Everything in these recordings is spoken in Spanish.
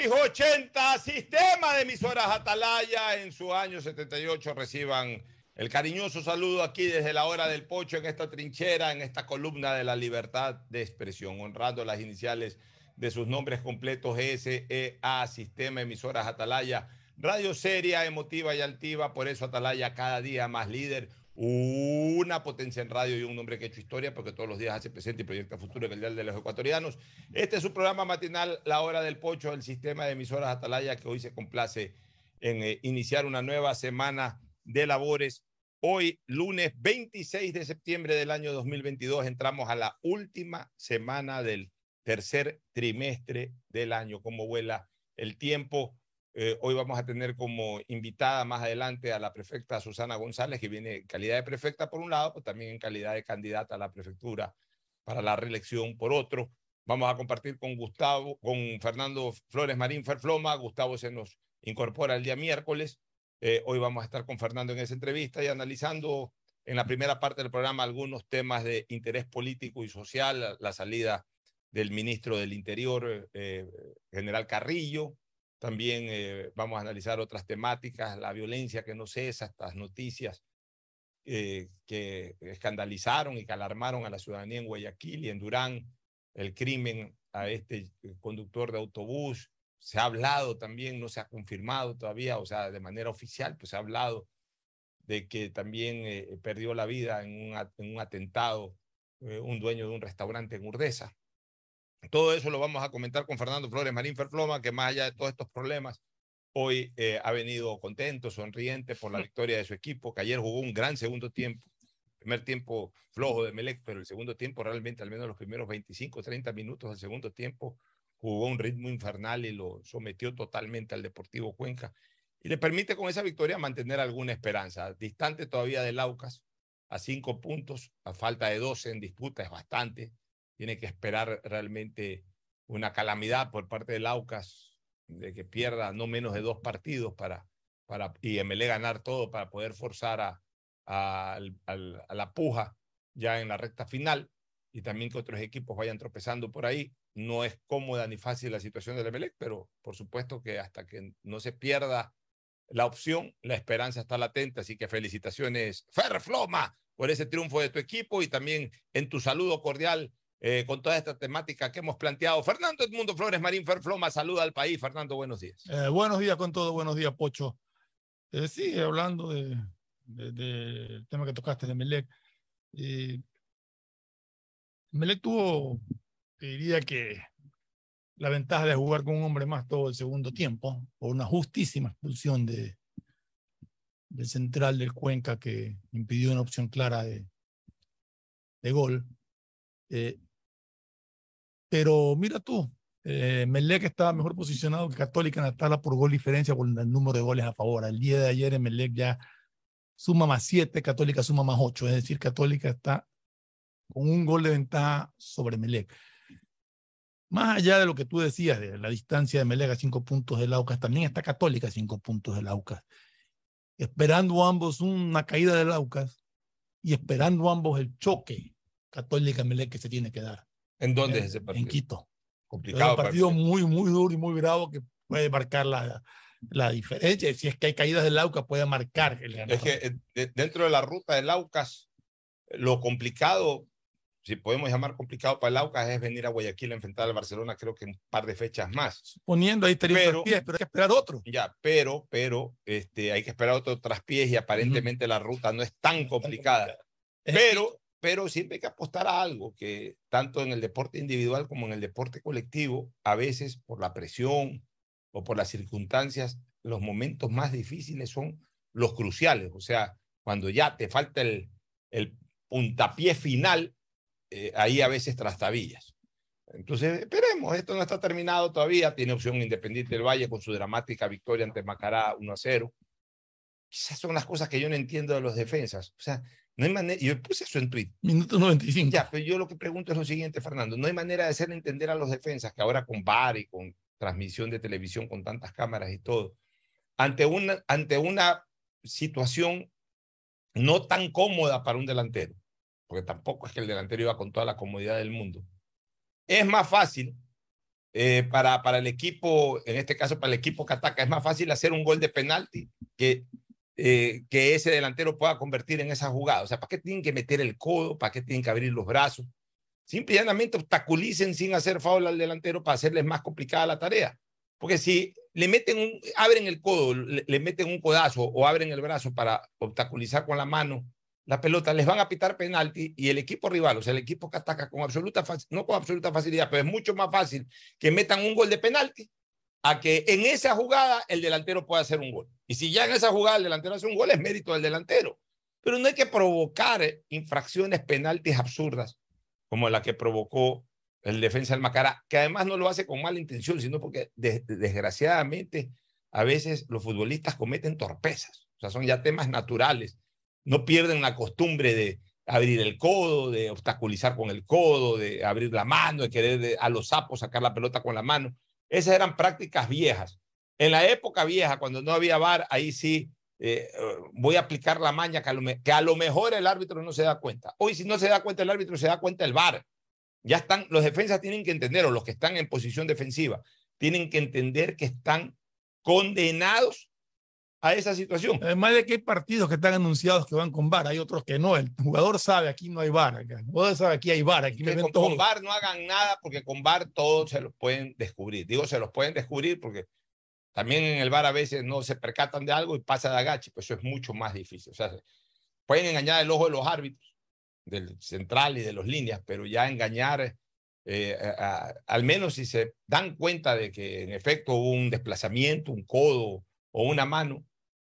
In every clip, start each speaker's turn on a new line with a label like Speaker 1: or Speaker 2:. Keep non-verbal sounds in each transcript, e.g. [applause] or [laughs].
Speaker 1: 680, sistema de emisoras Atalaya en su año 78. Reciban el cariñoso saludo aquí desde la hora del pocho en esta trinchera, en esta columna de la libertad de expresión, honrando las iniciales de sus nombres completos SEA, Sistema Emisoras Atalaya. Radio seria, emotiva y altiva, por eso Atalaya cada día más líder una potencia en radio y un hombre que ha hecho historia, porque todos los días hace presente y proyecta futuro en el Día de los Ecuatorianos. Este es su programa matinal, La Hora del Pocho, el sistema de emisoras Atalaya, que hoy se complace en eh, iniciar una nueva semana de labores. Hoy, lunes 26 de septiembre del año 2022, entramos a la última semana del tercer trimestre del año. Como vuela el tiempo, eh, hoy vamos a tener como invitada más adelante a la prefecta Susana González, que viene en calidad de prefecta por un lado, pero también en calidad de candidata a la prefectura para la reelección por otro. Vamos a compartir con Gustavo, con Fernando Flores Marín Ferfloma. Gustavo se nos incorpora el día miércoles. Eh, hoy vamos a estar con Fernando en esa entrevista y analizando en la primera parte del programa algunos temas de interés político y social, la, salida del ministro del Interior, eh, general Carrillo, también eh, vamos a analizar otras temáticas, la violencia que no cesa, estas noticias eh, que escandalizaron y que alarmaron a la ciudadanía en Guayaquil y en Durán, el crimen a este eh, conductor de autobús. Se ha hablado también, no se ha confirmado todavía, o sea, de manera oficial, pues se ha hablado de que también perdió la vida en un, en un atentado un dueño de un restaurante en Urdesa. Todo eso lo vamos a comentar con Fernando Flores Marín Ferfloma, que más allá de todos estos problemas, hoy eh, ha venido contento, sonriente por la victoria de su equipo, que ayer jugó un gran segundo tiempo. Primer tiempo flojo de Melec, pero el segundo tiempo realmente, al menos los primeros 25, 30 minutos del segundo tiempo, jugó un ritmo infernal y lo sometió totalmente al Deportivo Cuenca. Y le permite con esa victoria mantener alguna esperanza. Distante todavía del Aucas, a cinco puntos, a falta de 12 en disputa, es bastante tiene que esperar realmente una calamidad por parte del Aucas, de que pierda no menos de dos partidos para, para y MLE ganar todo para poder forzar a, a, a, la puja ya en la recta final y también que otros equipos vayan tropezando por ahí. No es cómoda ni fácil la situación del Emelec, pero por supuesto que hasta que no se pierda la opción, la esperanza está latente. Así que felicitaciones, Ferfloma, por ese triunfo de tu equipo y también en tu saludo cordial eh, con toda esta temática que hemos planteado. Fernando Edmundo Flores Marín Ferfloma, saluda al país. Fernando, buenos días.
Speaker 2: Eh, buenos días con todo, buenos días, Pocho. Eh, sí, hablando del de, tema que tocaste de Melec. Melec tuvo, diría que la ventaja de jugar con un hombre más todo el segundo tiempo, por una justísima expulsión de, del central del Cuenca que impidió una opción clara de, de gol. Eh, pero mira tú, eh, Melec estaba mejor posicionado que Católica en la tabla por gol diferencia por el número de goles a favor. El día de ayer en Melec ya suma más siete, Católica suma más ocho. Es decir, Católica está con un gol de ventaja sobre Melec. Más allá de lo que tú decías, de la distancia de Melec a cinco puntos del Aucas, también está Católica a cinco puntos del Aucas. Esperando ambos una caída del Aucas y esperando ambos el choque Católica Melec que se tiene que dar.
Speaker 1: ¿En dónde es ese partido?
Speaker 2: En Quito.
Speaker 1: Complicado.
Speaker 2: Es un partido muy, muy duro y muy bravo que puede marcar la, la diferencia. Si es que hay caídas del Aucas, puede marcar el
Speaker 1: Es que eh, dentro de la ruta del Aucas, lo complicado, si podemos llamar complicado para el Aucas, es venir a Guayaquil a enfrentar al Barcelona, creo que un par de fechas más.
Speaker 2: Suponiendo ahí
Speaker 1: pero,
Speaker 2: pies, pero hay que esperar otro.
Speaker 1: Ya, pero, pero este, hay que esperar otro traspiés y aparentemente uh -huh. la ruta no es tan complicada. Pero pero siempre hay que apostar a algo que tanto en el deporte individual como en el deporte colectivo, a veces por la presión o por las circunstancias, los momentos más difíciles son los cruciales, o sea, cuando ya te falta el, el puntapié final, eh, ahí a veces trastabillas. Entonces, esperemos, esto no está terminado todavía, tiene opción Independiente del Valle con su dramática victoria ante Macará 1 a 0. Esas son las cosas que yo no entiendo de los defensas. O sea, no hay manera, yo puse eso en tweet.
Speaker 2: Minuto 95.
Speaker 1: Ya, pero yo lo que pregunto es lo siguiente, Fernando. No hay manera de hacer entender a los defensas que ahora con VAR y con transmisión de televisión con tantas cámaras y todo, ante una, ante una situación no tan cómoda para un delantero, porque tampoco es que el delantero iba con toda la comodidad del mundo. Es más fácil eh, para, para el equipo, en este caso para el equipo que ataca, es más fácil hacer un gol de penalti que, eh, que ese delantero pueda convertir en esa jugada. O sea, ¿para qué tienen que meter el codo? ¿Para qué tienen que abrir los brazos? Simplemente obstaculicen sin hacer foul al delantero para hacerles más complicada la tarea. Porque si le meten un, abren el codo, le, le meten un codazo o abren el brazo para obstaculizar con la mano la pelota, les van a pitar penalti y el equipo rival, o sea, el equipo que ataca con absoluta, no con absoluta facilidad, pero es mucho más fácil que metan un gol de penalti a que en esa jugada el delantero pueda hacer un gol. Y si ya en esa jugada el delantero hace un gol, es mérito del delantero. Pero no hay que provocar infracciones penaltis absurdas como la que provocó el defensa del Macara, que además no lo hace con mala intención, sino porque desgraciadamente a veces los futbolistas cometen torpezas. O sea, son ya temas naturales no pierden la costumbre de abrir el codo, de obstaculizar con el codo, de abrir la mano, de querer a los sapos sacar la pelota con la mano. Esas eran prácticas viejas. En la época vieja, cuando no había VAR, ahí sí eh, voy a aplicar la maña que a, lo, mejor el árbitro no se da cuenta. Hoy si no se da cuenta el árbitro, se da cuenta el VAR. Ya están, los defensas tienen que entender, o los que están en posición defensiva, tienen que entender que están condenados a esa situación.
Speaker 2: Además de que hay partidos que están anunciados que van con VAR, hay otros que no. El jugador sabe, aquí no hay VAR. El jugador sabe, aquí hay VAR. Aquí
Speaker 1: me con, con VAR no hagan nada porque con VAR todos se los pueden descubrir. Digo, se los pueden descubrir porque también en el VAR a veces no se percatan de algo y pasa de agache, pues eso es mucho más difícil. O sea, pueden engañar el ojo de los árbitros, del central y de los líneas, pero ya engañar, eh, al menos si se dan cuenta de que en efecto hubo un desplazamiento, un codo o una mano,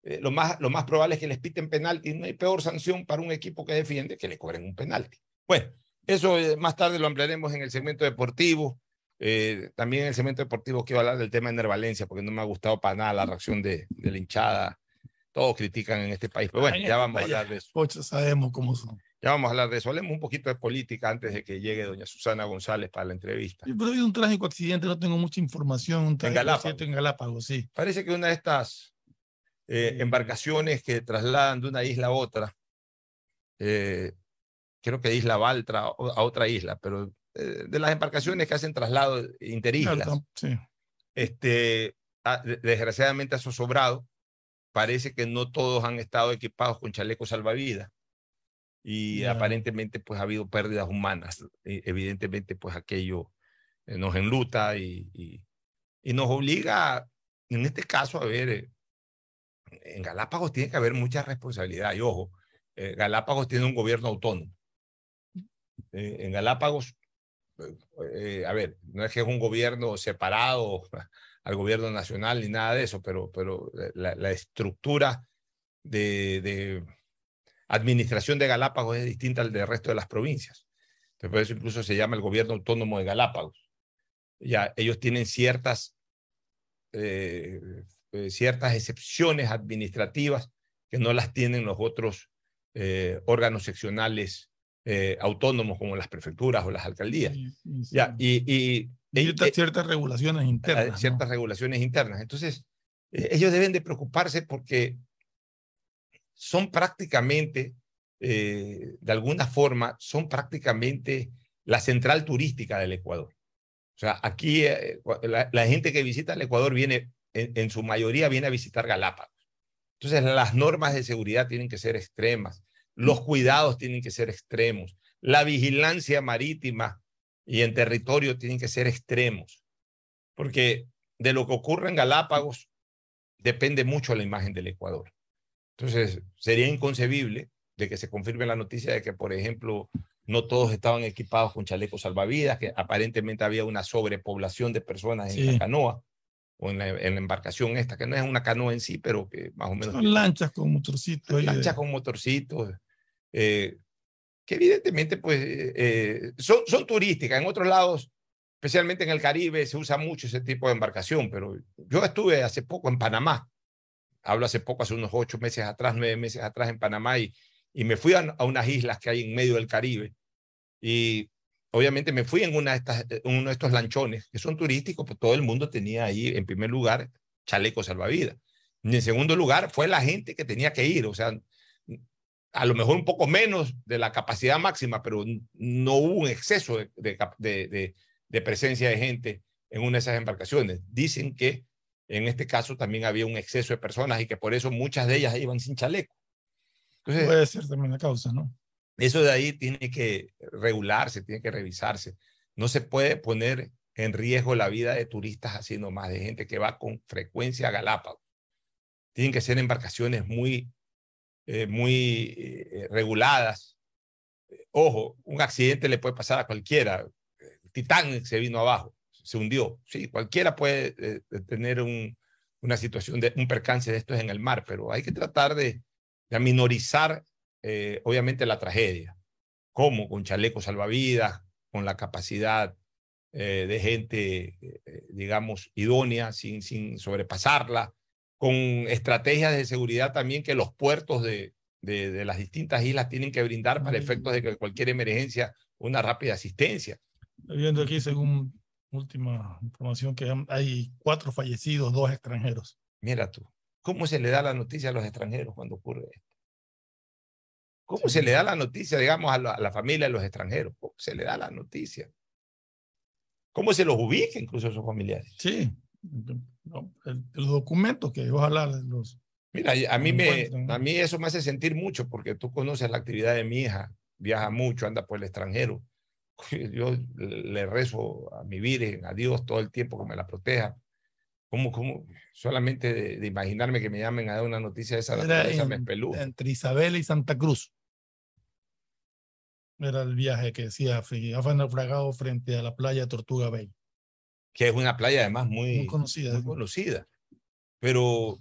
Speaker 1: eh, lo, más, lo más probable es que les piten penalti. No hay peor sanción para un equipo que defiende que le cobren un penalti. Bueno, eso eh, más tarde lo ampliaremos en el segmento deportivo. Eh, también en el segmento deportivo quiero hablar del tema de Nervalencia, porque no me ha gustado para nada la reacción de, de la hinchada. Todos critican en este país. Pero bueno, ya vamos a hablar de eso.
Speaker 2: Ocho, sabemos cómo son.
Speaker 1: Ya vamos a hablar de eso. Hablemos un poquito de política antes de que llegue doña Susana González para la entrevista.
Speaker 2: Pero ha habido un trágico accidente, no tengo mucha información. Un
Speaker 1: en Galápagos.
Speaker 2: en Galápagos, sí.
Speaker 1: Parece que una de estas eh, embarcaciones que trasladan de una isla a otra. Eh, creo que de Isla Baltra a otra isla, pero eh, de las embarcaciones que hacen traslado interislas.
Speaker 2: Sí.
Speaker 1: Este, desgraciadamente ha sobrado. Parece que no todos han estado equipados con chalecos salvavidas y aparentemente pues ha habido pérdidas humanas. Evidentemente pues aquello nos enluta y, y, y, nos obliga en este caso a ver en Galápagos tiene que haber mucha responsabilidad. Y ojo, eh, Galápagos tiene un gobierno autónomo. Eh, en Galápagos, eh, a ver, no es que es un gobierno separado [laughs] al gobierno nacional ni nada de eso, pero, pero la, la estructura de, de, administración de Galápagos es distinta al del resto de las provincias. Entonces, por eso incluso se llama el gobierno autónomo de Galápagos. Ya ellos tienen ciertas eh, eh, ciertas excepciones administrativas que no las tienen los otros eh, órganos seccionales eh, autónomos como las prefecturas o las alcaldías.
Speaker 2: Sí, sí, sí.
Speaker 1: Ya, y, y,
Speaker 2: ciertas, ciertas regulaciones internas.
Speaker 1: Ciertas
Speaker 2: ¿no?
Speaker 1: regulaciones internas. Entonces, ellos deben de preocuparse porque son prácticamente, de alguna forma, son prácticamente la central turística del Ecuador. O sea, aquí la, la gente que visita el Ecuador viene en, en, su mayoría viene a visitar Galápagos. Entonces, las normas de seguridad tienen que ser extremas, los cuidados tienen que ser extremos, la vigilancia marítima y en territorio tienen que ser extremos, porque de lo que ocurre en Galápagos depende mucho la imagen del Ecuador. Entonces, sería inconcebible de que se confirme la noticia de que, por ejemplo, no todos estaban equipados con chalecos salvavidas, que aparentemente había una sobrepoblación de personas en sí. la canoa o en la, en la, embarcación esta, que no es una canoa en sí, pero que más o menos...
Speaker 2: Son lanchas con motorcitos.
Speaker 1: Lanchas con motorcitos, eh, que evidentemente pues eh, son, son turísticas. En otros lados, especialmente en el Caribe, se usa mucho ese tipo de embarcación, pero yo estuve hace poco en Panamá, hablo hace poco, hace unos ocho meses atrás, nueve meses atrás en Panamá, y, y me fui a, a unas islas que hay en medio del Caribe, y obviamente me fui en una de estas, uno de estos lanchones que son turísticos, pues todo el mundo tenía ahí, en primer lugar, chalecos salvavidas. Y en segundo lugar, fue la gente que tenía que ir, o sea, a lo mejor un poco menos de la capacidad máxima, pero no hubo un exceso de presencia de gente en una de esas embarcaciones. Dicen que en este caso también había un exceso de personas y que por eso muchas de ellas iban sin chaleco.
Speaker 2: Puede ser también la causa, ¿no?
Speaker 1: Eso de ahí tiene que regularse, tiene que revisarse. No se puede poner en riesgo la vida de turistas así nomás, de gente que va con frecuencia a Galápagos. Tienen que ser embarcaciones muy, eh, muy eh, reguladas. Ojo, un accidente le puede pasar a cualquiera. Titán se vino abajo se hundió. Sí, cualquiera puede eh, tener un, una situación de un percance de estos en el mar, pero hay que tratar de, de minorizar, eh, obviamente, la tragedia. ¿Cómo? Con chalecos salvavidas, con la capacidad eh, de gente, digamos, idónea, sin, sin sobrepasarla, con estrategias de seguridad también que los puertos de, de, de las distintas islas tienen que brindar para efectos de que cualquier emergencia, una rápida asistencia.
Speaker 2: Viendo aquí, según última información que hay cuatro fallecidos, dos extranjeros.
Speaker 1: Mira tú, ¿cómo se le da la noticia a los extranjeros cuando ocurre esto? ¿Cómo se le da la noticia, digamos, a la, familia de los extranjeros? ¿Cómo se le da la noticia? ¿Cómo se los ubica incluso a sus familiares?
Speaker 2: Sí, los documentos que ojalá los...
Speaker 1: Mira, a mí, me, a mí eso me hace sentir mucho porque tú conoces la actividad de mi hija, viaja mucho, anda por el extranjero [laughs] yo le rezo a mi Virgen, a Dios todo el tiempo que me la proteja. ¿Cómo, cómo? Solamente de, imaginarme que me llamen a dar una noticia de esa naturaleza me espelú.
Speaker 2: Entre Isabel y Santa Cruz. Era el viaje que decía, fue naufragado frente a la playa Tortuga Bay.
Speaker 1: Que es una playa además muy,
Speaker 2: muy conocida.
Speaker 1: Muy conocida. Pero,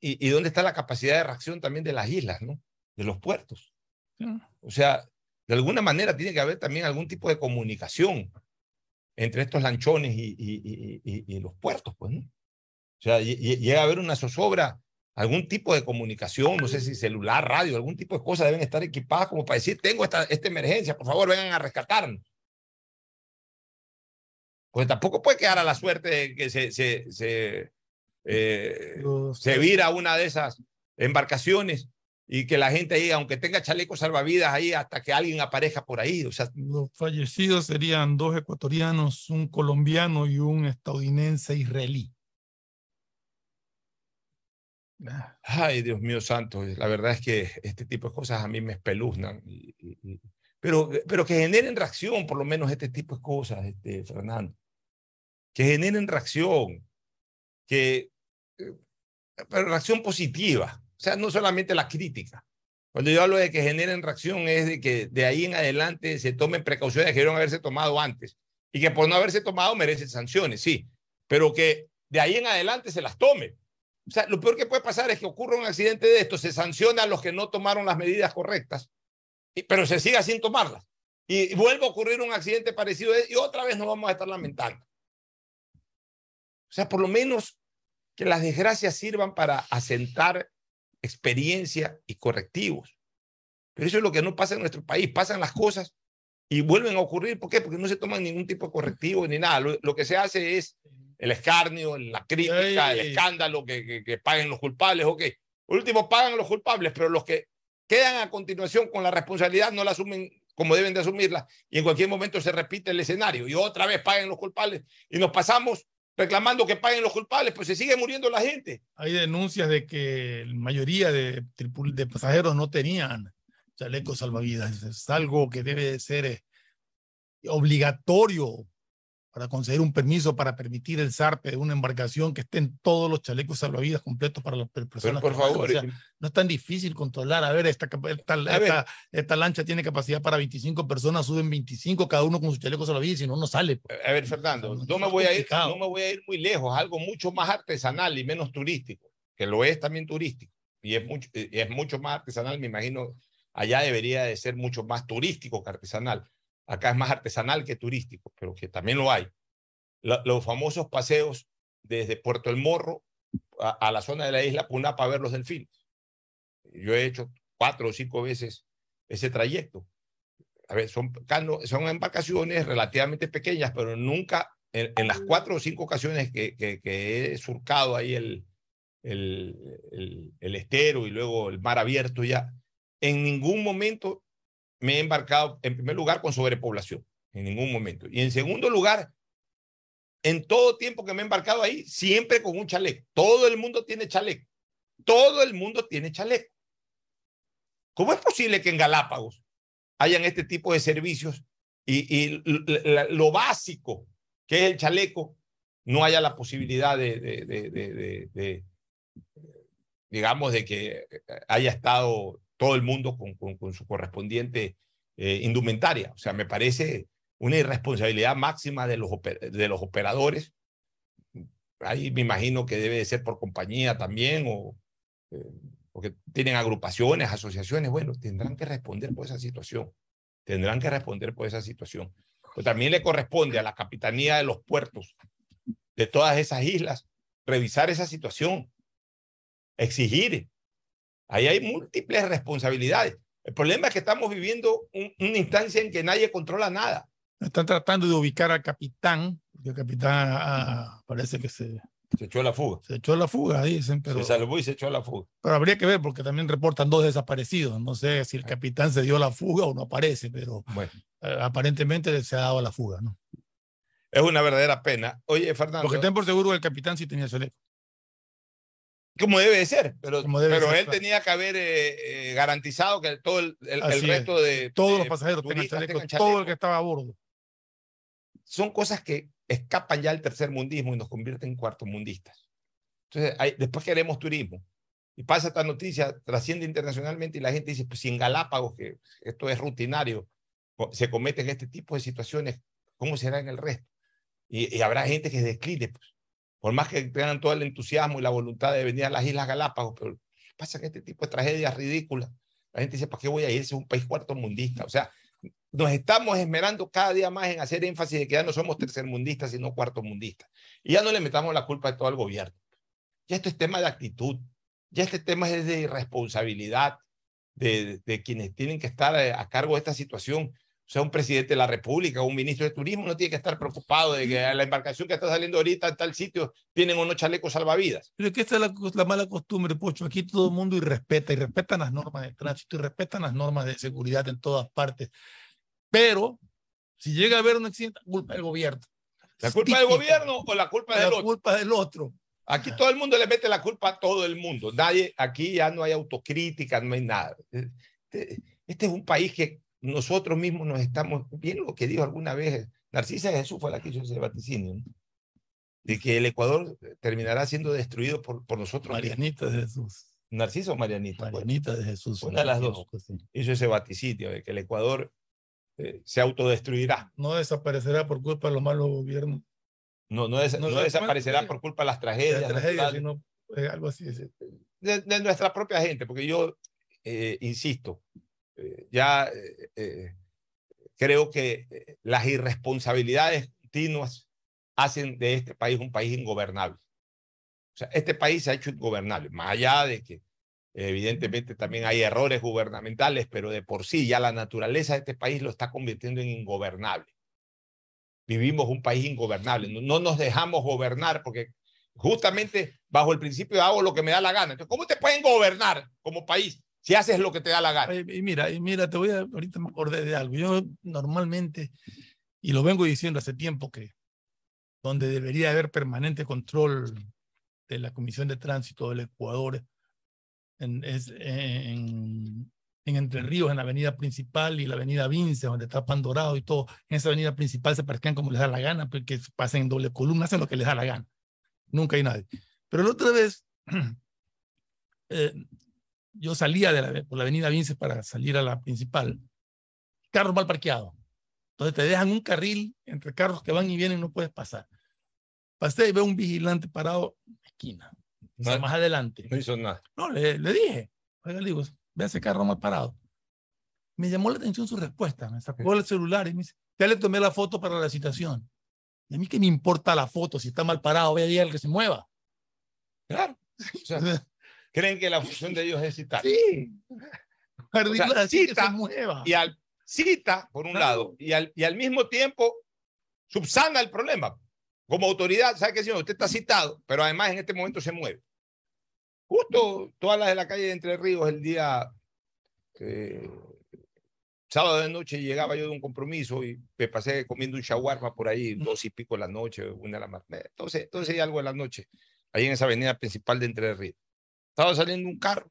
Speaker 1: ¿y, ¿y, dónde está la capacidad de reacción también de las islas, ¿no? De los puertos. O sea, de alguna manera tiene que haber también algún tipo de comunicación entre estos lanchones y, y, los puertos, pues, ¿no? O sea, llega a haber una zozobra, algún tipo de comunicación, no sé si celular, radio, algún tipo de cosas deben estar equipadas como para decir, tengo esta, esta emergencia, por favor, vengan a rescatarnos. Pues tampoco puede quedar a la suerte de que se, se, se, eh, se vira una de esas embarcaciones y que la gente ahí, aunque tenga chalecos salvavidas ahí, hasta que alguien aparezca por ahí. O sea,
Speaker 2: los fallecidos serían dos ecuatorianos, un colombiano y un estadounidense israelí.
Speaker 1: Ay, Dios mío santo, la verdad es que este tipo de cosas a mí me espeluznan. pero, pero que generen reacción, por lo menos este tipo de cosas, este, Fernando. Que generen reacción, que, eh, pero reacción positiva o sea, no solamente la crítica. Cuando yo hablo de que generen reacción es de que de ahí en adelante se tomen precauciones que debieron haberse tomado antes y que por no haberse tomado merecen sanciones, sí, pero que de ahí en adelante se las tome. O sea, lo peor que puede pasar es que ocurra un accidente de esto, se sanciona a los que no tomaron las medidas correctas, pero se siga sin tomarlas. Y vuelve a ocurrir un accidente parecido y otra vez nos vamos a estar lamentando. O sea, por lo menos que las desgracias sirvan para asentar experiencia y correctivos. Pero eso es lo que no pasa en nuestro país. Pasan las cosas y vuelven a ocurrir. ¿Por qué? Porque no se toman ningún tipo de correctivo ni nada. Lo, que se hace es el escarnio, la crítica, el escándalo, que, que, paguen los culpables. Ok, último pagan los culpables, pero los que quedan a continuación con la responsabilidad no la asumen como deben de asumirla y en cualquier momento se repite el escenario y otra vez paguen los culpables y nos pasamos reclamando que paguen los culpables, pues se sigue muriendo la gente.
Speaker 2: Hay denuncias de que la mayoría de, de pasajeros no tenían chalecos salvavidas. Es algo que debe ser eh, obligatorio para conceder un permiso para permitir el zarpe de una embarcación que estén todos los chalecos salvavidas completos para las personas.
Speaker 1: por favor.
Speaker 2: no es tan difícil controlar. A ver, esta, esta, lancha tiene capacidad para 25 personas, suben 25 cada uno con su chaleco salvavidas y si no, no sale.
Speaker 1: A ver, Fernando, no, me voy a ir, no me voy a ir muy lejos, algo mucho más artesanal y menos turístico, que lo es también turístico y es mucho, es mucho más artesanal, me imagino, allá debería de ser mucho más turístico que artesanal acá es más artesanal que turístico, pero que también lo hay. los famosos paseos desde Puerto El Morro a, la zona de la isla Puná para ver los delfines. Yo he hecho cuatro o cinco veces ese trayecto. A ver, son, son embarcaciones relativamente pequeñas, pero nunca, en, las cuatro o cinco ocasiones que, he surcado ahí el, el, estero y luego el mar abierto ya, en ningún momento me he embarcado, en primer lugar, con sobrepoblación, en ningún momento. Y en segundo lugar, en todo tiempo que me he embarcado ahí, siempre con un chaleco. Todo el mundo tiene chaleco. Todo el mundo tiene chaleco. ¿Cómo es posible que en Galápagos hayan este tipo de servicios y, lo básico, que es el chaleco, no haya la posibilidad de, digamos, de que haya estado todo el mundo con, su correspondiente eh, indumentaria? O sea, me parece una irresponsabilidad máxima de los, de los operadores. Ahí me imagino que debe de ser por compañía también o eh, porque tienen agrupaciones, asociaciones. Bueno, tendrán que responder por esa situación. Tendrán que responder por esa situación. Pero también le corresponde a la capitanía de los puertos de todas esas islas revisar esa situación, exigir. Ahí hay múltiples responsabilidades. El problema es que estamos viviendo una instancia en que nadie controla nada.
Speaker 2: Están tratando de ubicar al capitán, porque el capitán ah, parece que se...
Speaker 1: Se echó la fuga.
Speaker 2: Se echó la fuga, dicen, pero...
Speaker 1: Se salvó y se echó la fuga.
Speaker 2: Pero habría que ver, porque también reportan dos desaparecidos. No sé si el capitán se dio la fuga o no aparece, pero bueno. Eh, aparentemente se ha dado la fuga, ¿no?
Speaker 1: Es una verdadera pena. Oye, Fernando...
Speaker 2: Porque estén por seguro el capitán sí tenía chaleco.
Speaker 1: Como debe de ser, pero, pero él tenía que haber eh, eh, garantizado que todo el, el, resto de...
Speaker 2: Todos los pasajeros tenían chaleco, todo el que estaba a bordo.
Speaker 1: Son cosas que escapan ya al tercer mundismo y nos convierten en cuarto mundistas. Entonces, hay, después queremos turismo. Y pasa esta noticia, trasciende internacionalmente y la gente dice, pues si en Galápagos, que esto es rutinario, se cometen este tipo de situaciones, ¿cómo será en el resto? Y, habrá gente que decline, pues, por más que tengan todo el entusiasmo y la voluntad de venir a las Islas Galápagos, pero pasa que este tipo de tragedias ridículas, la gente dice, ¿para qué voy a ir? Es un país cuarto mundista. O sea, nos estamos esmerando cada día más en hacer énfasis de que ya no somos tercermundistas, sino cuartomundistas. Y ya no le metamos la culpa de todo al gobierno. Ya esto es tema de actitud, ya este tema es de irresponsabilidad de, de quienes tienen que estar eh, a, cargo de esta situación. O sea, un presidente de la República o un ministro de Turismo no tiene que estar preocupado de que la embarcación que está saliendo ahorita en tal sitio tienen unos chalecos salvavidas.
Speaker 2: Pero es que esta es la, la, mala costumbre, Pocho. Aquí todo el mundo y respeta, y respetan las normas de tránsito, y respetan las normas de seguridad en todas partes. Pero si llega a haber un accidente, culpa del gobierno.
Speaker 1: ¿La culpa del gobierno o la culpa del
Speaker 2: la
Speaker 1: otro?
Speaker 2: La culpa del otro.
Speaker 1: Aquí todo el mundo le mete la culpa a todo el mundo. Nadie, aquí ya no hay autocrítica, no hay nada. Este, este es un país que nosotros mismos nos estamos, bien lo que dijo alguna vez, Narcisa Jesús fue la que hizo ese vaticinio, de que el Ecuador terminará siendo destruido por, por nosotros.
Speaker 2: Marianita de Jesús.
Speaker 1: Narciso o Marianita.
Speaker 2: Marianita de Jesús.
Speaker 1: Una de las dos. Hizo ese vaticinio de que el Ecuador eh, se autodestruirá.
Speaker 2: No desaparecerá por culpa de los malos gobiernos.
Speaker 1: No, no, desaparecerá por culpa de las tragedias.
Speaker 2: sino, eh, algo así.
Speaker 1: De, nuestra propia gente, porque yo eh, insisto, ya creo que las irresponsabilidades continuas hacen de este país un país ingobernable. O sea, este país se ha hecho ingobernable, más allá de que Evidentemente también hay errores gubernamentales, pero de por sí ya la naturaleza de este país lo está convirtiendo en ingobernable. Vivimos un país ingobernable, no, nos dejamos gobernar porque justamente bajo el principio hago lo que me da la gana. Entonces, ¿cómo te pueden gobernar como país si haces lo que te da la gana?
Speaker 2: Y mira, y mira, te voy a, ahorita me acordé de algo. Yo normalmente, y lo vengo diciendo hace tiempo que donde debería haber permanente control de la Comisión de Tránsito del Ecuador en, es, en, en, Entre Ríos, en la avenida principal y la avenida Vince, donde está Pandorado y todo. En esa avenida principal se parquean como les da la gana, porque pasan en doble columna, hacen lo que les da la gana. Nunca hay nadie. Pero la otra vez, [clears throat] eh, yo salía de la, por la avenida Vince para salir a la principal, carros mal parqueados. Entonces te dejan un carril entre carros que van y vienen, no puedes pasar. Pasé y veo un vigilante parado en la esquina más adelante.
Speaker 1: No hizo nada.
Speaker 2: No, le, le dije, oiga, le digo, ve ese carro mal parado. Me llamó la atención su respuesta, me sacó el celular y me dice, ya le tomé la foto para la citación. Y a mí que me importa la foto, si está mal parado, ve ahí el que se mueva.
Speaker 1: Claro. O sea, [laughs] creen que la función de ellos es citar.
Speaker 2: Sí.
Speaker 1: O sea, cita, se mueva. Y al, cita, por un lado, y al, y al mismo tiempo subsana el problema. Como autoridad, ¿sabe qué, señor? Usted está citado, pero además en este momento se mueve. Justo todas las de la calle de Entre Ríos el día que, sábado de noche llegaba yo de un compromiso y me pasé comiendo un shawarma por ahí, dos y pico de la noche, una de la mañana. Entonces, entonces hay algo de la noche, ahí en esa avenida principal de Entre Ríos. Estaba saliendo un carro,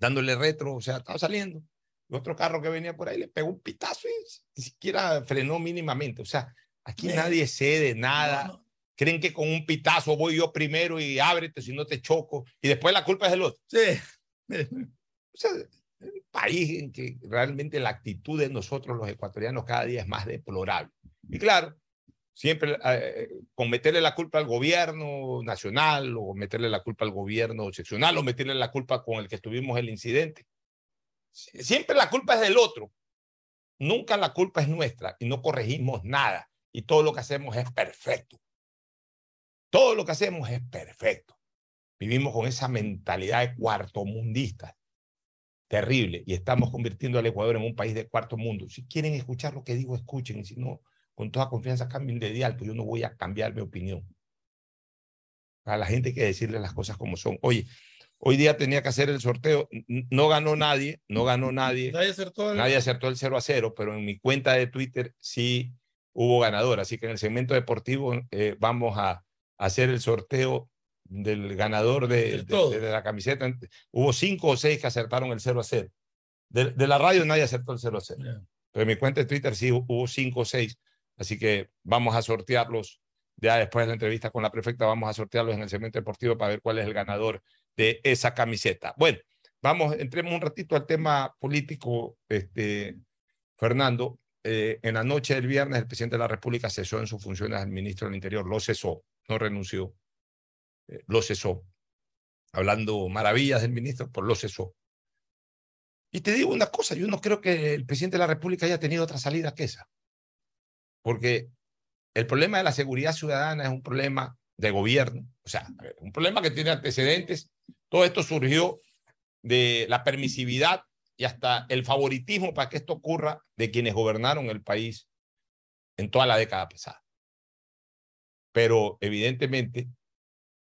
Speaker 1: dándole retro, o sea, estaba saliendo. Y otro carro que venía por ahí le pegó un pitazo y ni siquiera frenó mínimamente. O sea, aquí nadie cede nada. Creen que con un pitazo voy yo primero y ábrete si no te choco. Y después la culpa es del otro.
Speaker 2: Sí.
Speaker 1: O sea, un país en que realmente la actitud de nosotros los ecuatorianos cada día es más deplorable. Y claro, siempre eh, con meterle la culpa al gobierno nacional o meterle la culpa al gobierno seccional o meterle la culpa con el que tuvimos el incidente. Siempre la culpa es del otro. Nunca la culpa es nuestra y no corregimos nada. Y todo lo que hacemos es perfecto. Todo lo que hacemos es perfecto. Vivimos con esa mentalidad de cuarto mundista terrible y estamos convirtiendo al Ecuador en un país de cuarto mundo. Si quieren escuchar lo que digo, escuchen y si no, con toda confianza cambien de dial, pues yo no voy a cambiar mi opinión. A la gente hay que decirle las cosas como son. Oye, hoy día tenía que hacer el sorteo, no ganó nadie, no ganó [laughs] nadie.
Speaker 2: Nadie acertó
Speaker 1: el, nadie acertó el 0 a 0, pero en mi cuenta de Twitter sí hubo ganador. Así que en el segmento deportivo eh, vamos a hacer el sorteo del ganador de, de, la camiseta. Hubo cinco o seis que acertaron el 0 a 0. De, de la radio nadie acertó el 0 a 0. Pero en mi cuenta de Twitter sí hubo cinco o seis. Así que vamos a sortearlos. Ya después de la entrevista con la prefecta, vamos a sortearlos en el segmento deportivo para ver cuál es el ganador de esa camiseta. Bueno, vamos, entremos un ratito al tema político, este, Fernando. Eh, en la noche del viernes, el presidente de la República cesó en sus funciones al ministro del Interior, lo cesó, no renunció eh, lo cesó. Hablando maravillas del ministro, pues lo cesó. Y te digo una cosa, yo no creo que el presidente de la República haya tenido otra salida que esa. Porque el problema de la seguridad ciudadana es un problema de gobierno, o sea, un problema que tiene antecedentes. Todo esto surgió de la permisividad y hasta el favoritismo para que esto ocurra de quienes gobernaron el país en toda la década pasada. Pero evidentemente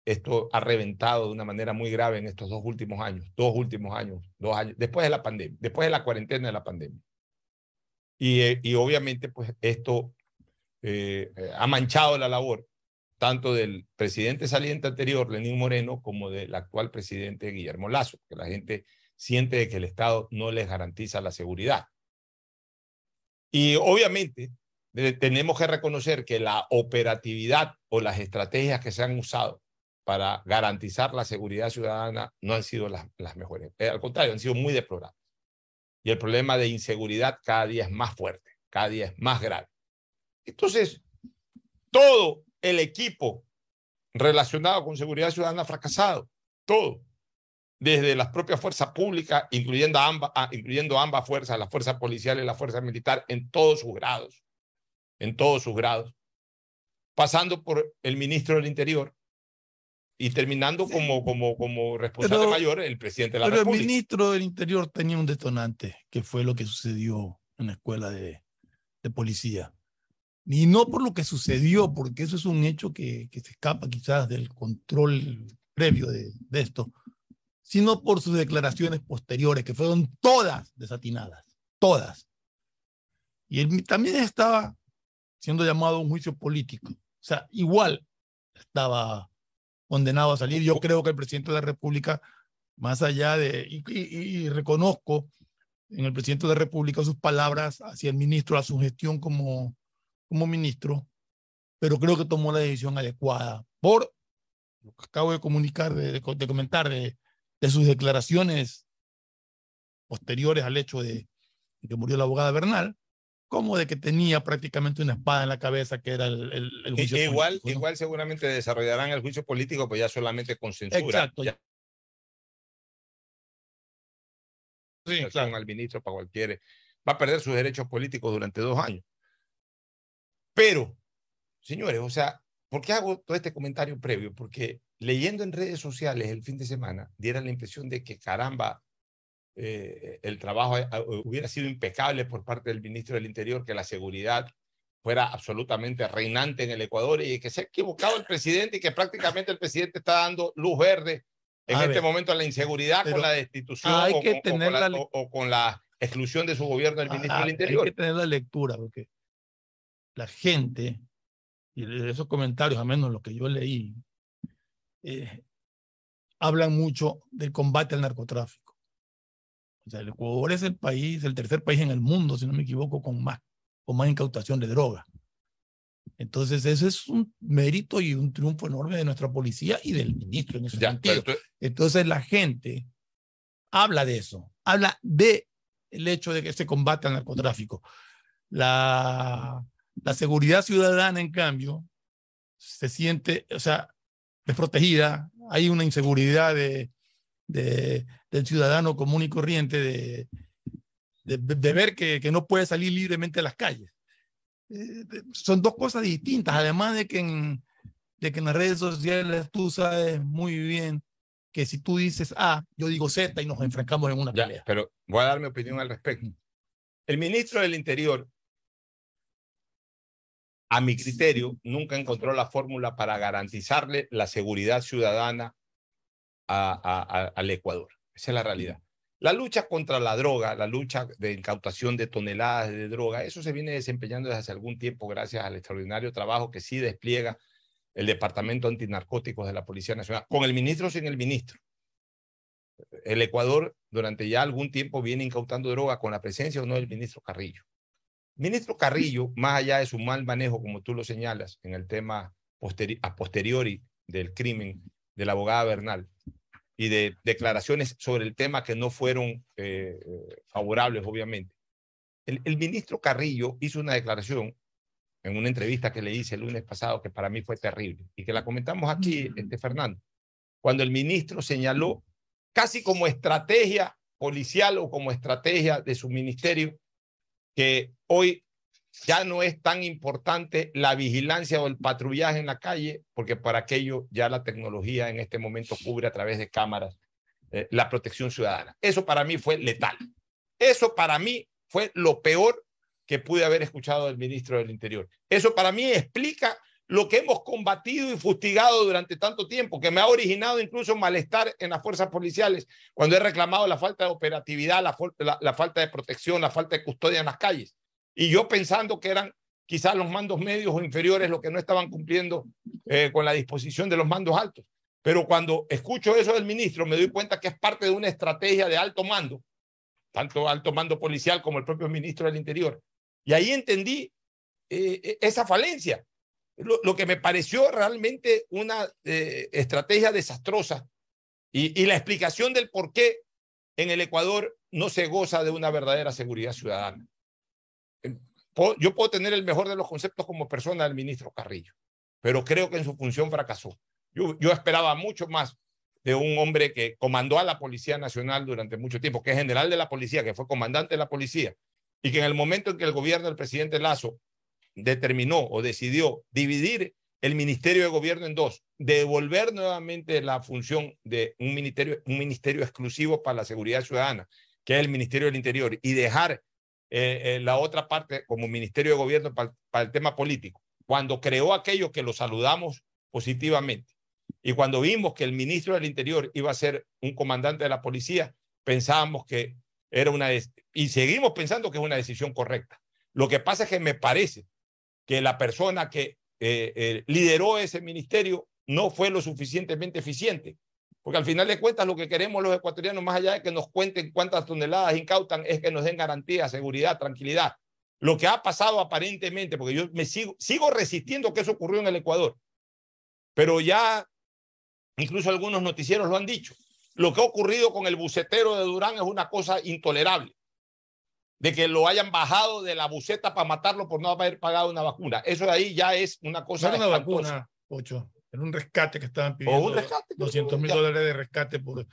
Speaker 1: esto ha reventado de una manera muy grave en estos dos últimos años, dos últimos años, dos años, después de la pandemia, después de la cuarentena de la pandemia. Y, eh, y obviamente, pues esto eh, ha manchado la labor tanto del presidente saliente anterior, Lenín Moreno, como del actual presidente Guillermo Lazo, que la gente siente que el Estado no les garantiza la seguridad. Y obviamente tenemos que reconocer que la operatividad o las estrategias que se han usado para garantizar la seguridad ciudadana no han sido las, las mejores. Eh, al contrario, han sido muy deplorables. Y el problema de inseguridad cada día es más fuerte, cada día es más grave. Entonces, todo el equipo relacionado con seguridad ciudadana ha fracasado, todo. Desde las propias fuerzas públicas, incluyendo ambas, incluyendo ambas fuerzas, la fuerza policial y la fuerza militar, en todos sus grados, en todos sus grados, pasando por el ministro del Interior, y terminando como, como, como responsable mayor el presidente de la
Speaker 2: República. Pero el ministro del Interior tenía un detonante, que fue lo que sucedió en la escuela de, de policía. Y no por lo que sucedió, porque eso es un hecho que, que se escapa quizás del control previo de, esto, sino por sus declaraciones posteriores, que fueron todas desatinadas, todas. Y él también estaba siendo llamado a un juicio político. O sea, igual estaba condenado a salir. Yo creo que el presidente de la República, más allá de, y, reconozco en el presidente de la República sus palabras hacia el ministro, a su gestión como, como ministro, pero creo que tomó la decisión adecuada por lo que acabo de comunicar, de, de, comentar, de, de, sus declaraciones posteriores al hecho de, que murió la abogada Bernal, como de que tenía prácticamente una espada en la cabeza que era el, el, juicio
Speaker 1: igual, político. Igual seguramente desarrollarán el juicio político, pues ya solamente con censura.
Speaker 2: Exacto. Ya.
Speaker 1: Sí, claro. al ministro para cualquier... Va a perder sus derechos políticos durante dos años. Pero, señores, o sea, ¿por qué hago todo este comentario previo? Porque leyendo en redes sociales el fin de semana, diera la impresión de que caramba, eh, el trabajo eh, hubiera sido impecable por parte del ministro del Interior, que la seguridad fuera absolutamente reinante en el Ecuador y que se ha equivocado el presidente y que prácticamente el presidente está dando luz verde en este momento a la inseguridad con la destitución
Speaker 2: hay que
Speaker 1: o, con la, o, con la exclusión de su gobierno del ministro del Interior.
Speaker 2: Hay que tener la lectura, porque la gente, y de esos comentarios, a menos los que yo leí, eh, hablan mucho del combate al narcotráfico. O sea, el Ecuador es el país, el tercer país en el mundo, si no me equivoco, con más, con más incautación de droga. Entonces, ese es un mérito y un triunfo enorme de nuestra policía y del ministro en ese sentido. Entonces, la gente habla de eso, habla de el hecho de que se combate al narcotráfico. La, la seguridad ciudadana, en cambio, se siente, o sea, desprotegida, hay una inseguridad de, de, del ciudadano común y corriente de, de, ver que, que, no puede salir libremente a las calles. Eh, son dos cosas distintas, además de que, en, de que en las redes sociales tú sabes muy bien que si tú dices A, yo digo Z y nos enfrentamos en una pelea.
Speaker 1: Pero voy a dar mi opinión al respecto. El ministro del Interior, a mi criterio, nunca encontró la fórmula para garantizarle la seguridad ciudadana al Ecuador. Esa es la realidad. La lucha contra la droga, la lucha de incautación de toneladas de droga, eso se viene desempeñando desde hace algún tiempo gracias al extraordinario trabajo que sí despliega el Departamento Antinarcóticos de la Policía Nacional, con el ministro o sin el ministro. El Ecuador durante ya algún tiempo viene incautando droga con la presencia o no del ministro Carrillo. Ministro Carrillo, más allá de su mal manejo, como tú lo señalas, en el tema a posteriori del crimen de la abogada Bernal y de declaraciones sobre el tema que no fueron eh, favorables, obviamente. El, el ministro Carrillo hizo una declaración en una entrevista que le hice el lunes pasado que para mí fue terrible y que la comentamos aquí, este, Fernando, cuando el ministro señaló casi como estrategia policial o como estrategia de su ministerio que hoy ya no es tan importante la vigilancia o el patrullaje en la calle, porque para aquello ya la tecnología en este momento cubre a través de cámaras eh, la protección ciudadana. Eso para mí fue letal. Eso para mí fue lo peor que pude haber escuchado del ministro del Interior. Eso para mí explica lo que hemos combatido y fustigado durante tanto tiempo, que me ha originado incluso malestar en las fuerzas policiales cuando he reclamado la falta de operatividad, la, la, falta de protección, la falta de custodia en las calles. Y yo pensando que eran quizás los mandos medios o inferiores los que no estaban cumpliendo eh, con la disposición de los mandos altos. Pero cuando escucho eso del ministro, me doy cuenta que es parte de una estrategia de alto mando, tanto alto mando policial como el propio ministro del Interior, y ahí entendí eh, eh, esa falencia, lo, que me pareció realmente una eh, estrategia desastrosa y, la explicación del por qué en el Ecuador no se goza de una verdadera seguridad ciudadana. Yo puedo tener el mejor de los conceptos como persona del ministro Carrillo, pero creo que en su función fracasó. Yo, yo, esperaba mucho más de un hombre que comandó a la Policía Nacional durante mucho tiempo, que es general de la policía, que fue comandante de la policía, y que en el momento en que el gobierno del presidente Lazo determinó o decidió dividir el Ministerio de Gobierno en dos, devolver nuevamente la función de un ministerio, un ministerio exclusivo para la seguridad ciudadana, que es el Ministerio del Interior, y dejar eh, eh, la otra parte como Ministerio de Gobierno para, para el tema político. Cuando creó aquello que lo saludamos positivamente y cuando vimos que el ministro del Interior iba a ser un comandante de la policía, pensábamos que era una y seguimos pensando que es una decisión correcta. Lo que pasa es que me parece que la persona que eh, eh, lideró ese ministerio no fue lo suficientemente eficiente, porque al final de cuentas lo que queremos los ecuatorianos, más allá de que nos cuenten cuántas toneladas incautan, es que nos den garantía, seguridad, tranquilidad. Lo que ha pasado aparentemente, porque yo me sigo, sigo resistiendo que eso ocurrió en el Ecuador, pero ya incluso algunos noticieros lo han dicho. Lo que ha ocurrido con el bucetero de Durán es una cosa intolerable. De que lo hayan bajado de la buceta para matarlo por no haber pagado una vacuna. Eso de ahí ya es una cosa.
Speaker 2: No era una vacuna, Ocho. Era un rescate que estaban pidiendo. un rescate, 200 mil dólares de rescate por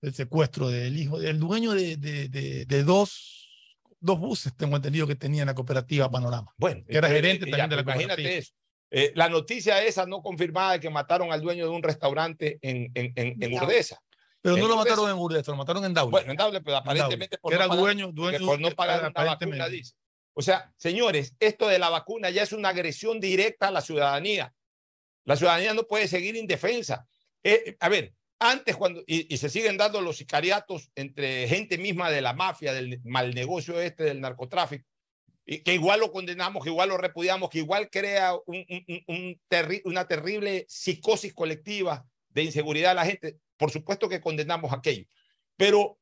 Speaker 2: el secuestro del hijo, del dueño de, de, de, dos, dos buses, tengo entendido que tenía en la cooperativa Panorama.
Speaker 1: Bueno,
Speaker 2: que era eh, gerente eh, también de la
Speaker 1: Imagínate eso. Eh, la noticia esa no confirmada de que mataron al dueño de un restaurante en, en, en, en Urdesa.
Speaker 2: Pero no lo mataron en Urdes, lo mataron en Daule.
Speaker 1: Bueno, en Daule, pero aparentemente por,
Speaker 2: era no dueño, dueño,
Speaker 1: por no pagar una vacuna, dice. O sea, señores, esto de la vacuna ya es una agresión directa a la ciudadanía. La ciudadanía no puede seguir indefensa. Eh, a ver, antes cuando, y, se siguen dando los sicariatos entre gente misma de la mafia, del mal negocio este del narcotráfico, y que igual lo condenamos, que igual lo repudiamos, que igual crea un, un, una terrible psicosis colectiva de inseguridad a la gente, por supuesto que condenamos aquello. Pero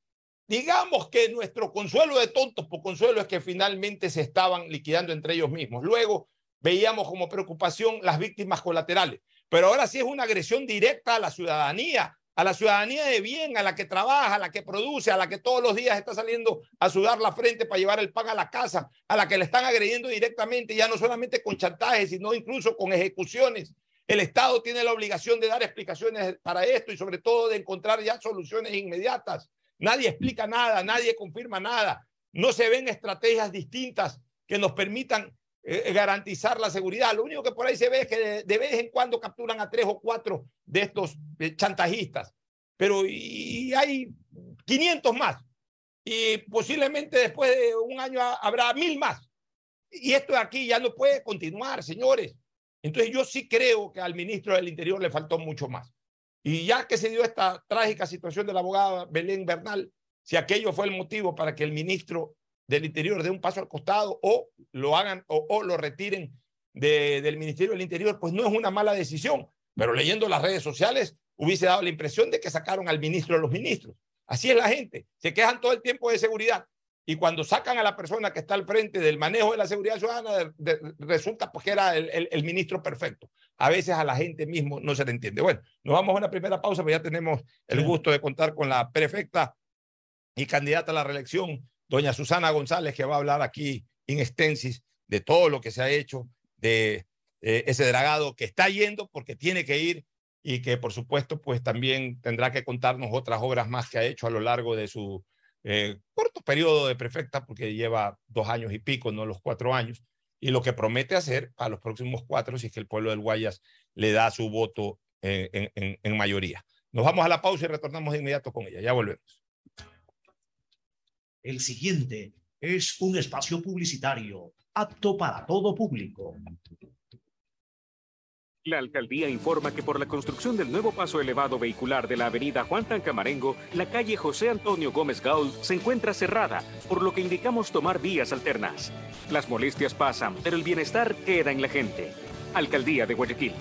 Speaker 1: digamos que nuestro consuelo de tontos por consuelo es que finalmente se estaban liquidando entre ellos mismos. Luego veíamos como preocupación las víctimas colaterales, pero ahora sí es una agresión directa a la ciudadanía, a la ciudadanía de bien, a la que trabaja, a la que produce, a la que todos los días está saliendo a sudar la frente para llevar el pan a la casa, a la que le están agrediendo directamente, ya no solamente con chantajes, sino incluso con ejecuciones. El Estado tiene la obligación de dar explicaciones para esto y sobre todo de encontrar ya soluciones inmediatas. Nadie explica nada, nadie confirma nada. No se ven estrategias distintas que nos permitan eh, garantizar la seguridad. Lo único que por ahí se ve es que de, vez en cuando capturan a tres o cuatro de estos eh, chantajistas, pero hay 500 más y posiblemente después de un año habrá mil más. Y esto aquí ya no puede continuar, señores. Entonces yo sí creo que al ministro del Interior le faltó mucho más. Y ya que se dio esta trágica situación de la abogada Belén Bernal, si aquello fue el motivo para que el ministro del Interior dé un paso al costado o lo hagan o, lo retiren del Ministerio del Interior, pues no es una mala decisión. Pero leyendo las redes sociales hubiese dado la impresión de que sacaron al ministro de los ministros. Así es la gente, se quejan todo el tiempo de seguridad y cuando sacan a la persona que está al frente del manejo de la seguridad ciudadana, resulta pues, que era el, el, ministro perfecto. A veces a la gente mismo no se le entiende. Bueno, nos vamos a una primera pausa, pero ya tenemos el gusto de contar con la prefecta y candidata a la reelección doña Susana González, que va a hablar aquí in extensis de todo lo que se ha hecho, de eh, ese dragado que está yendo porque tiene que ir y que por supuesto pues también tendrá que contarnos otras obras más que ha hecho a lo largo de su eh, corto periodo de prefecta, porque lleva dos años y pico, no los cuatro años, y lo que promete hacer a los próximos cuatro si es que el pueblo del Guayas le da su voto en, en mayoría. Nos vamos a la pausa y retornamos de inmediato con ella. Ya volvemos.
Speaker 3: El siguiente es un espacio publicitario apto para todo público.
Speaker 4: La alcaldía informa que por la construcción del nuevo paso elevado vehicular de la avenida Juan Tancamarengo, la calle José Antonio Gómez Gaul se encuentra cerrada, por lo que indicamos tomar vías alternas. Las molestias pasan, pero el bienestar queda en la gente. Alcaldía de Guayaquil.